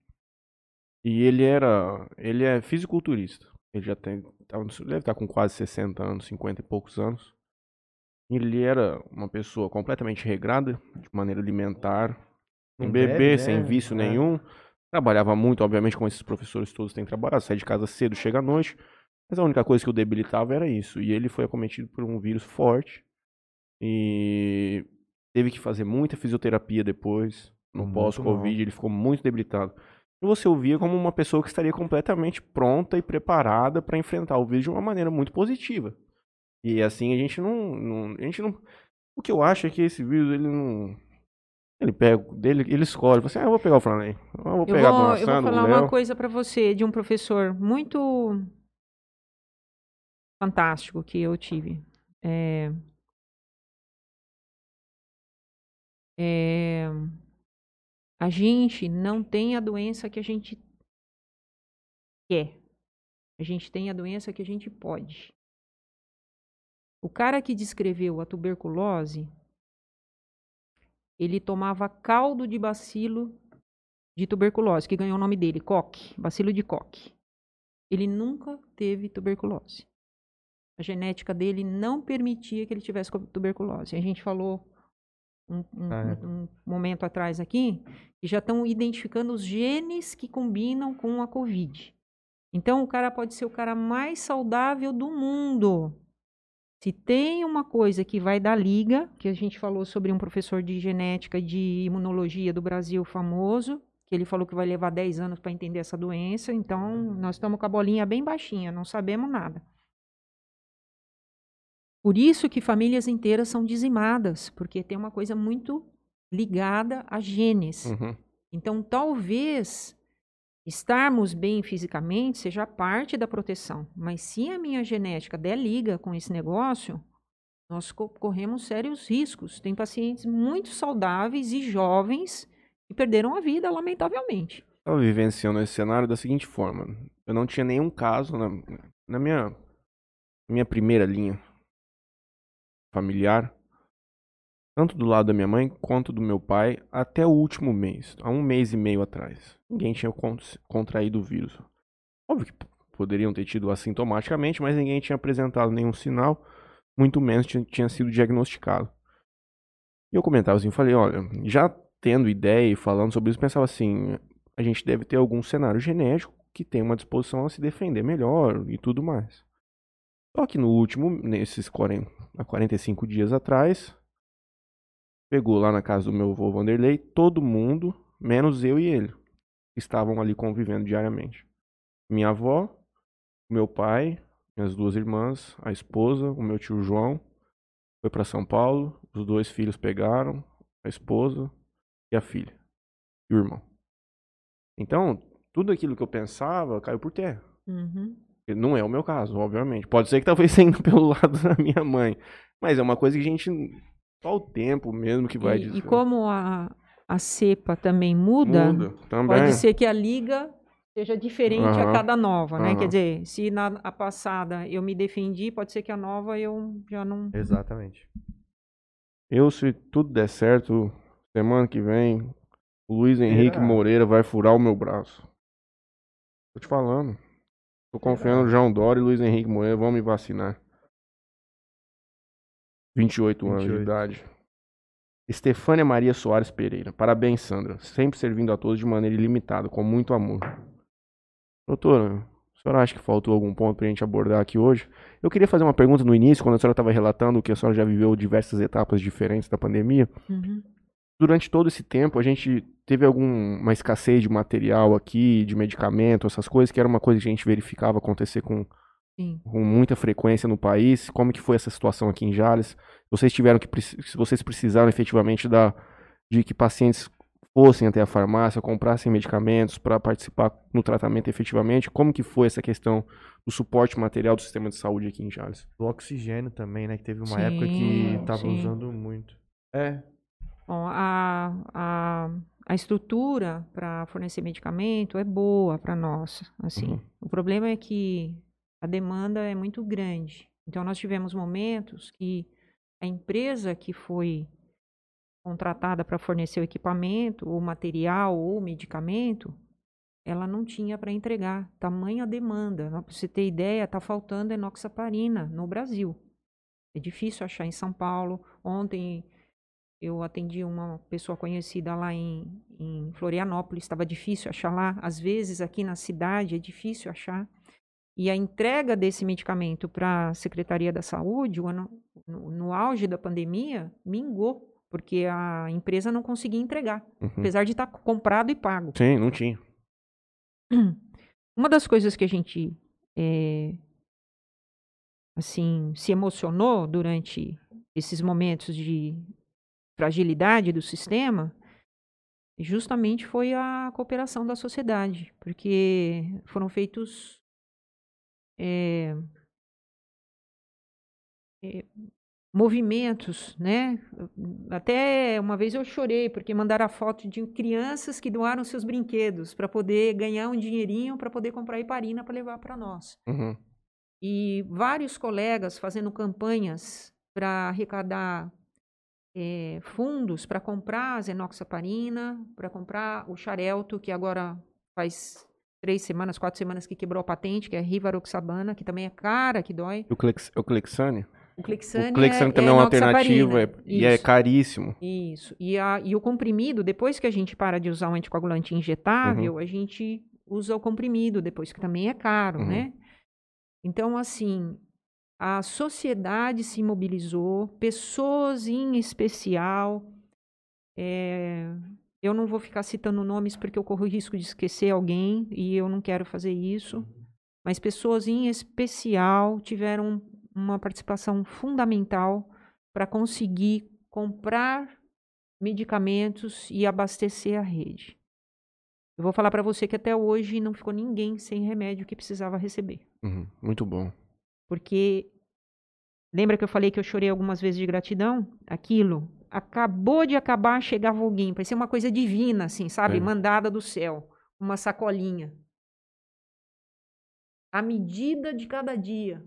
A: E ele era, ele é fisiculturista. Ele já tem, tá- deve estar com quase 60 anos, 50 e poucos anos. Ele era uma pessoa completamente regrada, de maneira alimentar, sem beber,
B: bebe,
A: sem
B: né?
A: vício
B: É.
A: nenhum. Trabalhava muito, obviamente, como esses professores todos têm trabalhado, sai de casa cedo, chega à noite. Mas a única coisa que o debilitava era isso. E ele foi acometido por um vírus forte. E teve que fazer muita fisioterapia depois. No pós-Covid, ele ficou muito debilitado. E você o via como uma pessoa que estaria completamente pronta e preparada para enfrentar o vírus de uma maneira muito positiva. E assim a gente não, não- a gente não, o que eu acho é que esse vírus ele não ele pega dele, ele escolhe, você, ah, eu vou pegar o Franley, eu vou
C: Eu
A: pegar a
C: vou,
A: Dona
C: eu vou falar uma coisa para você de um professor muito fantástico que eu tive. É, é, a gente não tem a doença que a gente quer. A gente tem a doença que a gente pode. O cara que descreveu a tuberculose, ele tomava caldo de bacilo de tuberculose, que ganhou o nome dele, Koch, bacilo de Koch. Ele nunca teve tuberculose. A genética dele não permitia que ele tivesse tuberculose. A gente falou um, um-
B: Ah, é.
C: um momento atrás aqui que já estão identificando os genes que combinam com a Covid. Então, o cara pode ser o cara mais saudável do mundo. Se tem uma coisa que vai dar liga, que a gente falou sobre um professor de genética e de imunologia do Brasil famoso, que ele falou que vai levar 10 anos para entender essa doença, então nós estamos com a bolinha bem baixinha, não sabemos nada. Por isso que famílias inteiras são dizimadas, porque tem uma coisa muito ligada a genes.
A: Uhum.
C: Então, talvez estarmos bem fisicamente seja parte da proteção, mas se a minha genética der liga com esse negócio, nós co- corremos sérios riscos. Tem pacientes muito saudáveis e jovens que perderam a vida, lamentavelmente.
A: Estava vivenciando esse cenário da seguinte forma. Eu não tinha nenhum caso na, na minha, minha primeira linha familiar, tanto do lado da minha mãe quanto do meu pai, até o último mês, há um mês e meio atrás. Ninguém tinha con- contraído o vírus. Óbvio que poderiam ter tido assintomaticamente, mas ninguém tinha apresentado nenhum sinal, muito menos tinha, sido diagnosticado. E eu comentava assim, falei, olha, já tendo ideia e falando sobre isso, pensava assim, a gente deve ter algum cenário genético que tem uma disposição a se defender melhor e tudo mais. Só que no último, nesses 40, há 45 dias atrás, pegou lá na casa do meu avô Vanderlei, todo mundo, menos eu e ele, estavam ali convivendo diariamente. Minha avó, meu pai, minhas duas irmãs, a esposa, o meu tio João, foi para São Paulo, os dois filhos pegaram, a esposa e a filha, e o irmão. Então, tudo aquilo que eu pensava caiu por terra.
C: Uhum.
A: Não é o meu caso, obviamente. Pode ser que talvez sendo pelo lado da minha mãe. Mas é uma coisa que a gente. Só o tempo mesmo que vai
C: E,
A: dizer.
C: e como a, a cepa também muda,
A: Muda também.
C: pode ser que a liga seja diferente a
A: Aham.
C: cada nova, né?
A: Aham.
C: Quer dizer, se na a passada eu me defendi, pode ser que a nova eu já não.
B: Exatamente.
A: Eu, se tudo der certo, semana que vem, o Luiz Henrique
B: Será?
A: Moreira vai furar o meu braço. Tô te falando. Tô confiando no João Dória e Luiz Henrique Moreira vão me vacinar. 28 anos de
B: 28.
A: idade. Estefânia Maria Soares Pereira. Parabéns, Sandra. Sempre servindo a todos de maneira ilimitada, com muito amor. Doutora, a senhora acha que faltou algum ponto para a gente abordar aqui hoje? Eu queria fazer uma pergunta no início, quando a senhora estava relatando que a senhora já viveu diversas etapas diferentes da pandemia.
C: Uhum.
A: Durante todo esse tempo, a gente teve alguma escassez de material aqui, de medicamento, essas coisas, que era uma coisa que a gente verificava acontecer com,
C: Sim.
A: com muita frequência no país. Como que foi essa situação aqui em Jales? Vocês tiveram que, se vocês precisaram efetivamente da, de que pacientes fossem até a farmácia, comprassem medicamentos para participar no tratamento efetivamente, como que foi essa questão do suporte material do sistema de saúde aqui em Jales?
B: Do oxigênio também, né? Que teve uma
C: Sim,
B: época que tava
C: sim.
B: usando muito. É,
C: Bom, a, a, a estrutura para fornecer medicamento é boa para nós. Assim,
A: Uhum.
C: o problema é que a demanda é muito grande. Então, nós tivemos momentos que a empresa que foi contratada para fornecer o equipamento, o material ou medicamento, ela não tinha para entregar. Tamanha demanda. Para você ter ideia, está faltando enoxaparina no Brasil. É difícil achar em São Paulo. Ontem eu atendi uma pessoa conhecida lá em, em Florianópolis, estava difícil achar lá. Às vezes aqui na cidade é difícil achar. E a entrega desse medicamento para a Secretaria da Saúde, o ano- no, no auge da pandemia, mingou, porque a empresa não conseguia entregar,
A: Uhum.
C: apesar de estar comprado e pago.
A: Sim, não tinha.
C: Uma das coisas que a gente eh, assim se emocionou durante esses momentos de fragilidade do sistema justamente foi a cooperação da sociedade, porque foram feitos eh, eh, movimentos, né? Até uma vez eu chorei porque mandaram a foto de crianças que doaram seus brinquedos para poder ganhar um dinheirinho para poder comprar heparina para levar para nós.
A: Uhum.
C: E vários colegas fazendo campanhas para arrecadar eh, fundos para comprar a zenoxaparina, para comprar o xarelto, que agora faz três semanas, quatro semanas que quebrou a patente, que é rivaroxabana, que também é cara, que dói.
A: O, Clex, o Clexane?
C: O Clexane,
A: O Clexane
C: é,
A: também é uma alternativa é- e é caríssimo.
C: Isso. E, a, e o comprimido, depois que a gente para de usar o anticoagulante injetável,
A: Uhum.
C: a gente usa o comprimido depois, que também é caro,
A: Uhum.
C: né? Então, assim, a sociedade se mobilizou, pessoas em especial. é, eu não vou ficar citando nomes porque eu corro o risco de esquecer alguém e eu não quero fazer isso. Mas pessoas em especial tiveram uma participação fundamental para conseguir comprar medicamentos e abastecer a rede. Eu vou falar para você que até hoje não ficou ninguém sem remédio que precisava receber.
A: Uhum, Muito bom.
C: Porque lembra que eu falei que eu chorei algumas vezes de gratidão? Aquilo acabou de acabar, chegava alguém, parecia uma coisa divina, assim, sabe?
A: É.
C: Mandada do céu, uma sacolinha. À medida de cada dia,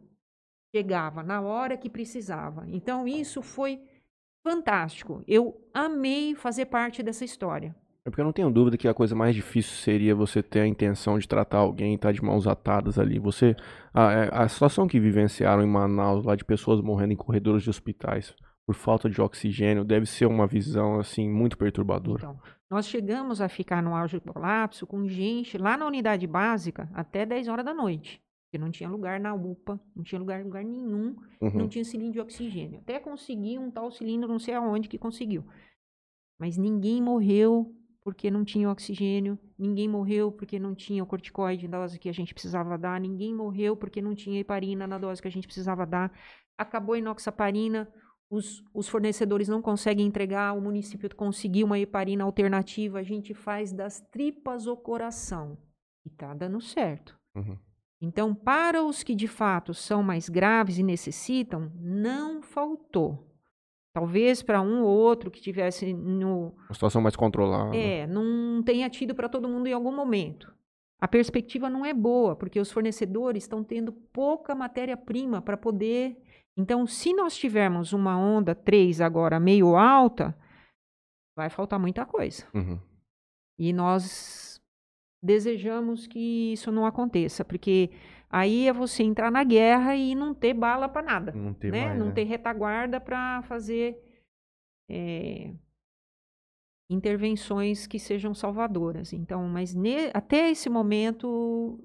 C: chegava na hora que precisava. Então isso foi fantástico. Eu amei fazer parte dessa história.
A: É porque eu não tenho dúvida que a coisa mais difícil seria você ter a intenção de tratar alguém e estar de mãos atadas ali. Você. A, é, a situação que vivenciaram em Manaus, lá de pessoas morrendo em corredores de hospitais por falta de oxigênio, deve ser uma visão, assim, muito perturbadora.
C: Então, nós chegamos a ficar no auge do colapso com gente lá na unidade básica até 10 horas da noite. Porque não tinha lugar na UPA, não tinha lugar lugar nenhum, não
A: Uhum.
C: tinha cilindro de oxigênio. Até consegui um tal cilindro, não sei aonde que conseguiu. Mas ninguém morreu porque não tinha oxigênio, ninguém morreu porque não tinha o corticoide na dose que a gente precisava dar, ninguém morreu porque não tinha heparina na dose que a gente precisava dar. Acabou a inoxaparina, os, os fornecedores não conseguem entregar, o município conseguiu uma heparina alternativa, a gente faz das tripas o coração. E tá dando certo.
A: Uhum.
C: Então, para os que de fato são mais graves e necessitam, não faltou. Talvez para um ou outro que tivesse no,
A: Uma situação mais controlada.
C: é, não tenha tido para todo mundo em algum momento. A perspectiva não é boa, porque os fornecedores estão tendo pouca matéria-prima para poder. Então, se nós tivermos uma onda 3 agora meio alta, vai faltar muita coisa.
A: Uhum.
C: E nós desejamos que isso não aconteça, porque aí é você entrar na guerra e não ter bala para nada
B: Não ter
C: né?
B: mais,
C: não
B: né?
C: ter retaguarda para fazer é, intervenções que sejam salvadoras. Então, mas ne- até esse momento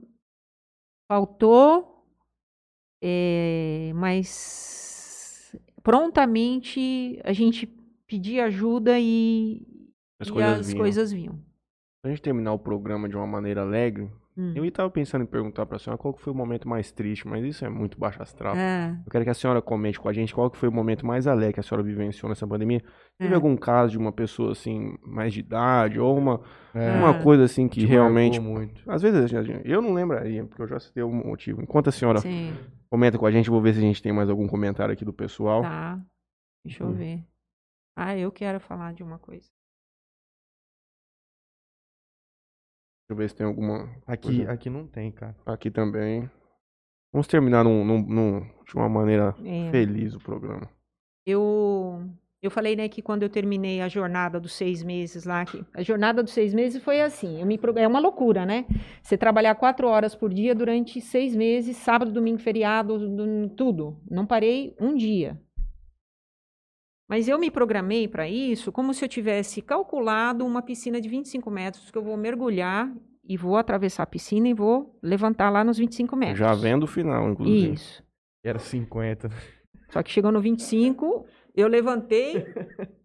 C: faltou, é, mas prontamente a gente pedia ajuda e
A: As
C: e
A: coisas
C: as
A: vinham.
C: coisas vinham.
A: Pra gente terminar o programa de uma maneira alegre,
C: Hum.
A: eu estava pensando em perguntar pra senhora qual que foi o momento mais triste, mas isso é muito baixo astral.
C: É,
A: Eu quero que a senhora comente com a gente qual que foi o momento mais alegre que a senhora vivenciou nessa pandemia. Teve
C: é.
A: algum caso de uma pessoa assim, mais de idade, ou uma,
B: É,
A: uma coisa assim que
B: te
A: realmente.
B: muito.
A: Às vezes a gente- eu não lembraria, porque eu já citei algum motivo. Enquanto a senhora
C: Sim,
A: comenta com a gente, eu vou ver se a gente tem mais algum comentário aqui do pessoal.
C: tá. Deixa eu
A: Hum.
C: ver. Ah, eu quero falar de uma coisa.
A: Eu ver se tem alguma.
B: Aqui,
A: coisa
B: aqui não tem, cara.
A: aqui também. Vamos terminar num, num- num- de uma maneira
C: É.
A: feliz o programa.
C: Eu, eu falei, né, que quando eu terminei a jornada dos seis meses lá, que a jornada dos seis meses foi assim, eu me, é uma loucura, né? Você trabalhar quatro horas por dia durante seis meses, sábado, domingo, feriado, do- tudo. Não parei um dia. Mas eu me programei para isso como se eu tivesse calculado uma piscina de 25 metros que eu vou mergulhar e vou atravessar a piscina e vou levantar lá nos 25 metros.
A: Já vendo o final, inclusive.
C: Isso.
B: Era 50.
C: Só que chegou no 25, eu levantei,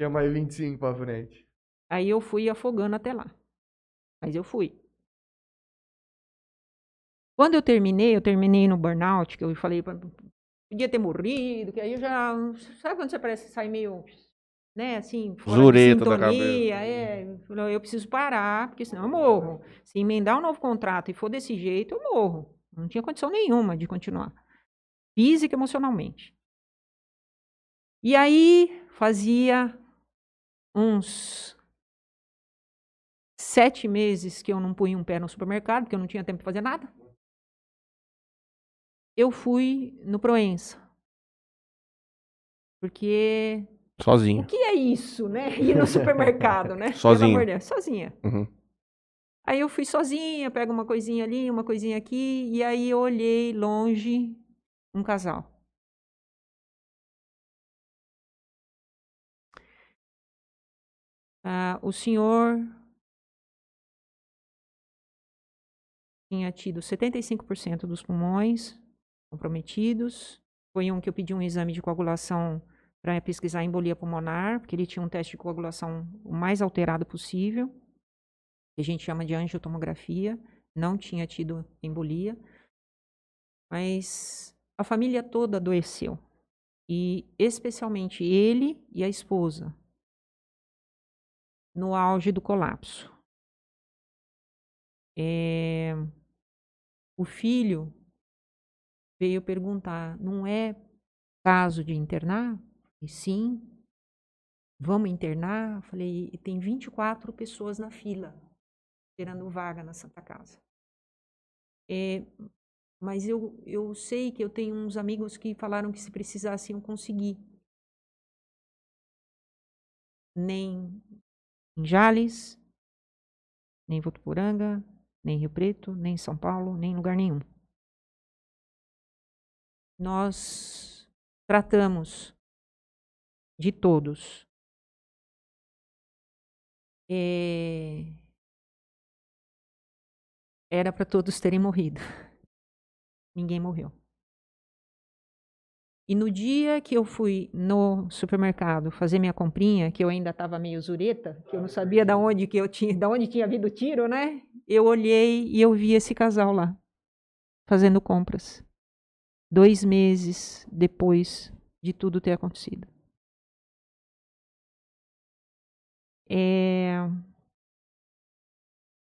B: Tinha mais 25 pra frente.
C: Aí eu fui afogando até lá. Mas eu fui. Quando eu terminei, eu terminei no burnout, que eu falei, "Pô, podia ter morrido, que aí eu já. Sabe quando você parece que sai meio. Né, assim, fora
A: Zureta da cabeça.
C: é, eu preciso parar, porque senão eu morro. Se emendar um novo contrato e for desse jeito, eu morro. Não tinha condição nenhuma de continuar. Física e emocionalmente. E aí, fazia uns sete meses que eu não punha um pé no supermercado, porque eu não tinha tempo de fazer nada. Eu fui no Proença. Porque
A: Sozinho.
C: o que é isso, né? Ir no supermercado, né?
A: Sozinha.
C: Deus, sozinha.
A: Uhum.
C: Aí eu fui sozinha, pego uma coisinha ali, uma coisinha aqui, e aí eu olhei longe um casal. Ah, o senhor tinha tido 75% dos pulmões comprometidos. Foi um que eu pedi um exame de coagulação para pesquisar embolia pulmonar, porque ele tinha um teste de coagulação o mais alterado possível, que a gente chama de angiotomografia. Não tinha tido embolia, mas a família toda adoeceu. E especialmente ele e a esposa, no auge do colapso. É, o filho veio perguntar: não é caso de internar? E sim. Vamos internar? Falei: "E tem 24 pessoas na fila, esperando vaga na Santa Casa. É, mas eu, eu sei que eu tenho uns amigos que falaram que se precisassem eu conseguir. Nem em Jales, nem em Votuporanga, nem em Rio Preto, nem em São Paulo, nem em lugar nenhum. Nós tratamos de todos. É, Era para todos terem morrido. Ninguém morreu. E no dia que eu fui no supermercado fazer minha comprinha, que eu ainda estava meio zureta, que eu não sabia da onde que eu tinha, da onde tinha vindo o tiro, né? Eu olhei e eu vi esse casal lá fazendo compras. Dois meses depois de tudo ter acontecido. É,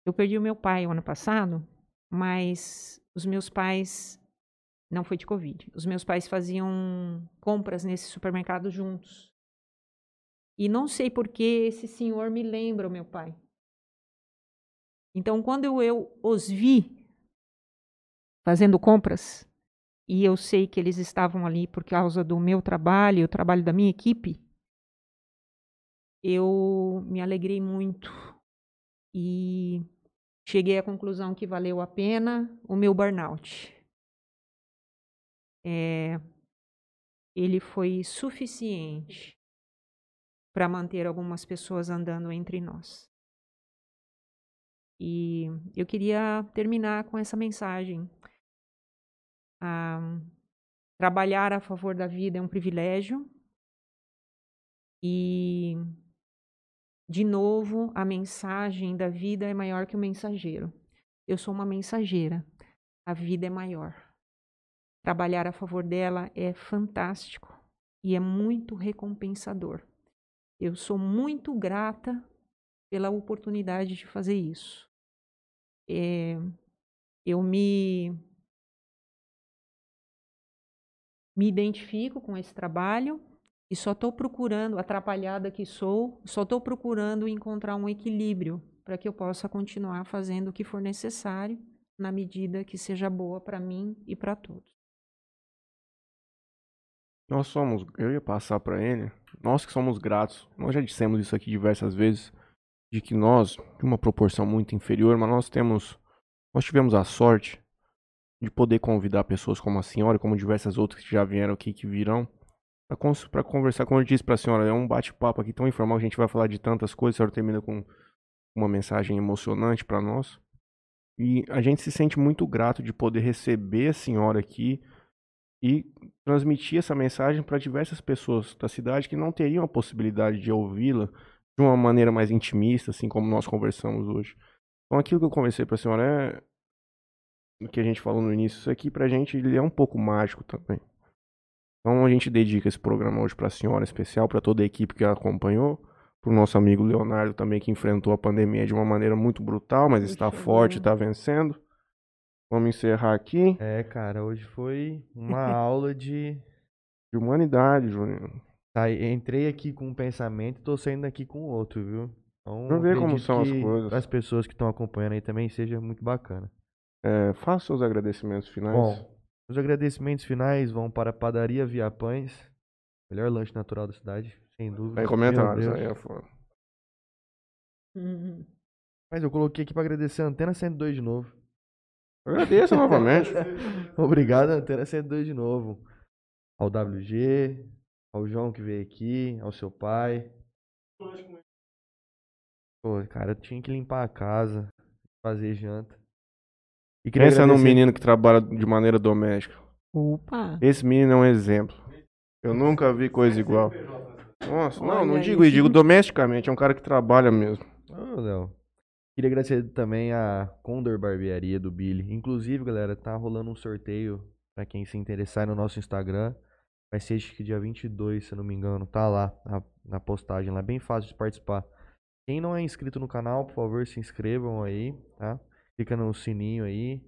C: Eu perdi o meu pai o ano passado, mas os meus pais não foi de Covid. Os meus pais faziam compras nesse supermercado juntos. E não sei por que esse senhor me lembra o meu pai. Então, quando eu, eu os vi fazendo compras, e eu sei que eles estavam ali por causa do meu trabalho, o trabalho da minha equipe, eu me alegrei muito e cheguei à conclusão que valeu a pena o meu burnout. É, ele foi suficiente para manter algumas pessoas andando entre nós. E eu queria terminar com essa mensagem. Ah, trabalhar a favor da vida é um privilégio. E, de novo, a mensagem da vida é maior que o mensageiro. Eu sou uma mensageira. A vida é maior. Trabalhar a favor dela é fantástico e é muito recompensador. Eu sou muito grata pela oportunidade de fazer isso. É, eu me me identifico com esse trabalho e só estou procurando, atrapalhada que sou, só estou procurando encontrar um equilíbrio para que eu possa continuar fazendo o que for necessário na medida que seja boa para mim e para todos.
A: Nós somos, eu ia passar para ele, nós que somos gratos, nós já dissemos isso aqui diversas vezes, de que nós, de uma proporção muito inferior, mas nós temos, nós tivemos a sorte de poder convidar pessoas como a senhora, como diversas outras que já vieram aqui, que virão, para conversar, como eu disse para a senhora, é um bate-papo aqui tão informal, a gente vai falar de tantas coisas, a senhora termina com uma mensagem emocionante para nós. E a gente se sente muito grato de poder receber a senhora aqui e transmitir essa mensagem para diversas pessoas da cidade que não teriam a possibilidade de ouvi-la de uma maneira mais intimista, assim como nós conversamos hoje. Então aquilo que eu conversei para a senhora é o que a gente falou no início, isso aqui pra gente ele é um pouco mágico também. Então a gente dedica esse programa hoje para a senhora especial, para toda a equipe que a acompanhou pro nosso amigo Leonardo também, que enfrentou a pandemia de uma maneira muito brutal, mas está forte, está vencendo. Vamos encerrar aqui.
B: É, cara, hoje foi uma aula de...
A: de humanidade, Júnior.
B: Tá, entrei aqui com um pensamento e tô saindo aqui com outro, viu?
A: Então, Vamos ver como são as coisas.
B: As pessoas que estão acompanhando aí também seja muito bacana.
A: É, faça os agradecimentos finais.
B: Bom, os agradecimentos finais vão para a Padaria Via Pães, melhor lanche natural da cidade. Sem dúvida.
A: Tem comentários, aí é foda.
C: Uhum.
B: Mas eu coloquei aqui pra agradecer a Antena 102 de novo.
A: Agradeço novamente.
B: Obrigado, Antena 102 de novo. Ao WG, ao João que veio aqui, ao seu pai. Pô, cara, eu tinha que limpar a casa, fazer janta.
A: E Pensa agradecer... num menino que trabalha de maneira doméstica.
C: Opa!
A: Esse menino é um exemplo. Eu nunca vi coisa igual. Nossa, não, não digo isso, digo domesticamente, é um cara que trabalha mesmo.
B: Oh, não. Queria agradecer também a Condor Barbearia do Billy. Inclusive, galera, tá rolando um sorteio para quem se interessar no nosso Instagram. Vai ser acho que dia 22, se eu não me engano. Tá lá na, na postagem lá, bem fácil de participar. Quem não é inscrito no canal, por favor, se inscrevam aí, tá? Clica no sininho aí,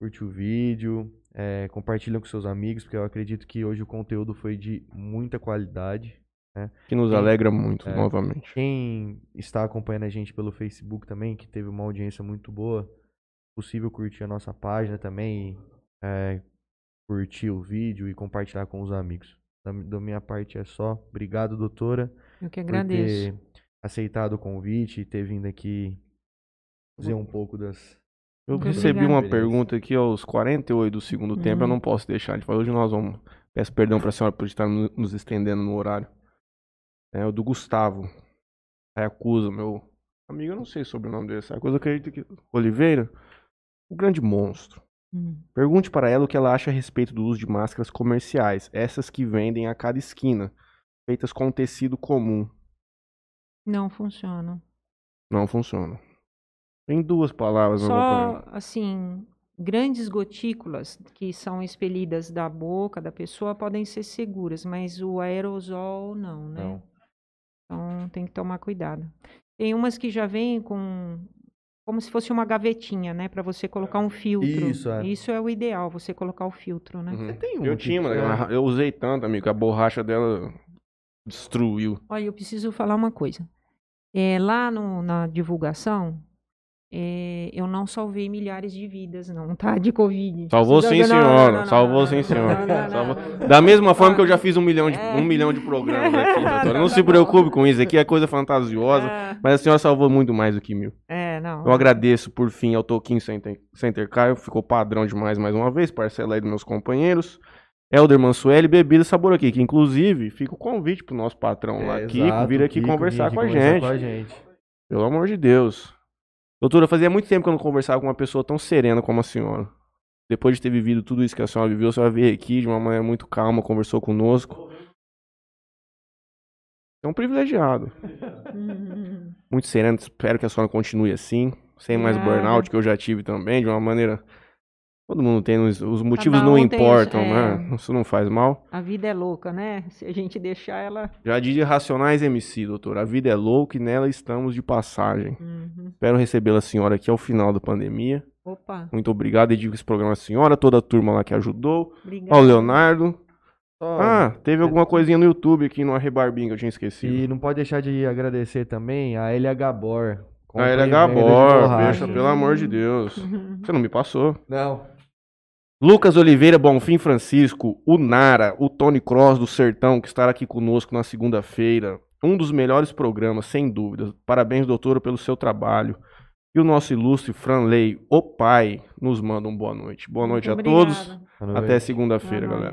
B: curte o vídeo, é, compartilha com seus amigos, porque eu acredito que hoje o conteúdo foi de muita qualidade. Né?
A: Que nos quem, alegra muito, é, novamente.
B: Quem está acompanhando a gente pelo Facebook também, que teve uma audiência muito boa, possível curtir a nossa página também, é, curtir o vídeo e compartilhar com os amigos. Da, da, minha parte é só. Obrigado, doutora.
C: Eu que agradeço.
B: Por ter aceitado o convite e ter vindo aqui dizer um pouco das.
A: Eu recebi uma pergunta aqui aos 48 do segundo uhum. tempo, eu não posso deixar de falar. Hoje nós vamos. Peço perdão para a senhora por estar nos estendendo no horário. É o do Gustavo. Acusa, meu amigo, eu não sei sobre o nome dele. Eu acredito que. Oliveira, o grande monstro.
C: Hum.
A: Pergunte para ela o que ela acha a respeito do uso de máscaras comerciais, essas que vendem a cada esquina, feitas com tecido comum.
C: Não funciona.
A: Não funciona. Em duas palavras,
C: Só, assim, grandes gotículas que são expelidas da boca da pessoa podem ser seguras, mas o aerosol não, né? Não. Então tem que tomar cuidado. Tem umas que já vêm com como se fosse uma gavetinha, né, para você colocar um filtro.
B: Isso é.
C: Isso é o ideal, você colocar o filtro, né?
A: Uhum. Tem um eu tinha, mas eu usei tanto, amigo, a borracha dela destruiu.
C: Olha, eu preciso falar uma coisa. É, lá no, na divulgação, é, eu não salvei milhares de vidas, não, tá? De Covid.
A: Salvou sim, senhora. Salvou sim, senhora. Da mesma forma que eu já fiz um milhão de, um milhão de programas aqui, doutora. Não se preocupe com isso, aqui é coisa fantasiosa, é. mas a senhora salvou muito mais do que mil.
C: É, não.
A: Eu agradeço, por fim, ao Toquinho Center, Center Caio, ficou padrão demais mais uma vez, parcela aí dos meus companheiros. Helder Mansueli, Bebida Sabor aqui, que inclusive fica o convite pro nosso patrão é, lá, Kiko, vir aqui Kiko, conversar com a, com a gente. Pelo amor de Deus. Doutora, fazia muito tempo que eu não conversava com uma pessoa tão serena como a senhora. Depois de ter vivido tudo isso que a senhora viveu, a senhora veio aqui de uma maneira muito calma, conversou conosco. É um privilegiado.
E: Hum,
A: Muito sereno, espero que a senhora continue assim, sem mais
E: Obrigada.
A: burnout, que eu já tive também, de uma maneira. Todo mundo tem, os, os motivos
E: Cada
A: não
E: um tem
A: importam,
E: é.
A: né? Isso não faz mal.
E: a vida é louca, né? Se a gente deixar ela.
A: Já dizia Racionais MC, doutor. A vida é louca e nela estamos de passagem.
E: Uhum.
A: Espero recebê-la, senhora, aqui ao final da pandemia.
E: Opa,
A: Muito obrigado. Dedico esse programa à senhora, toda a turma lá que ajudou.
E: obrigada.
A: Ao Leonardo.
B: Só-
A: Ah, teve alguma coisinha no YouTube aqui no Arrebarbinho que eu tinha esquecido.
B: E não pode deixar de agradecer também a LH Bor.
A: A
B: Compra e
A: LH
B: venda de
A: Bor,
B: borracha.
A: bicha, pelo amor de Deus. Você não me passou.
B: Não.
A: Lucas Oliveira, Bonfim Francisco, o Nara, o Tony Cross do Sertão, que estará aqui conosco na segunda-feira. Um dos melhores programas, sem dúvidas. Parabéns, doutora, pelo seu trabalho. E o nosso ilustre Franley, o pai, nos manda um boa noite. Boa noite
E: Muito
A: a todos.
E: obrigada.
A: Até segunda-feira,
E: Boa noite.
A: galera.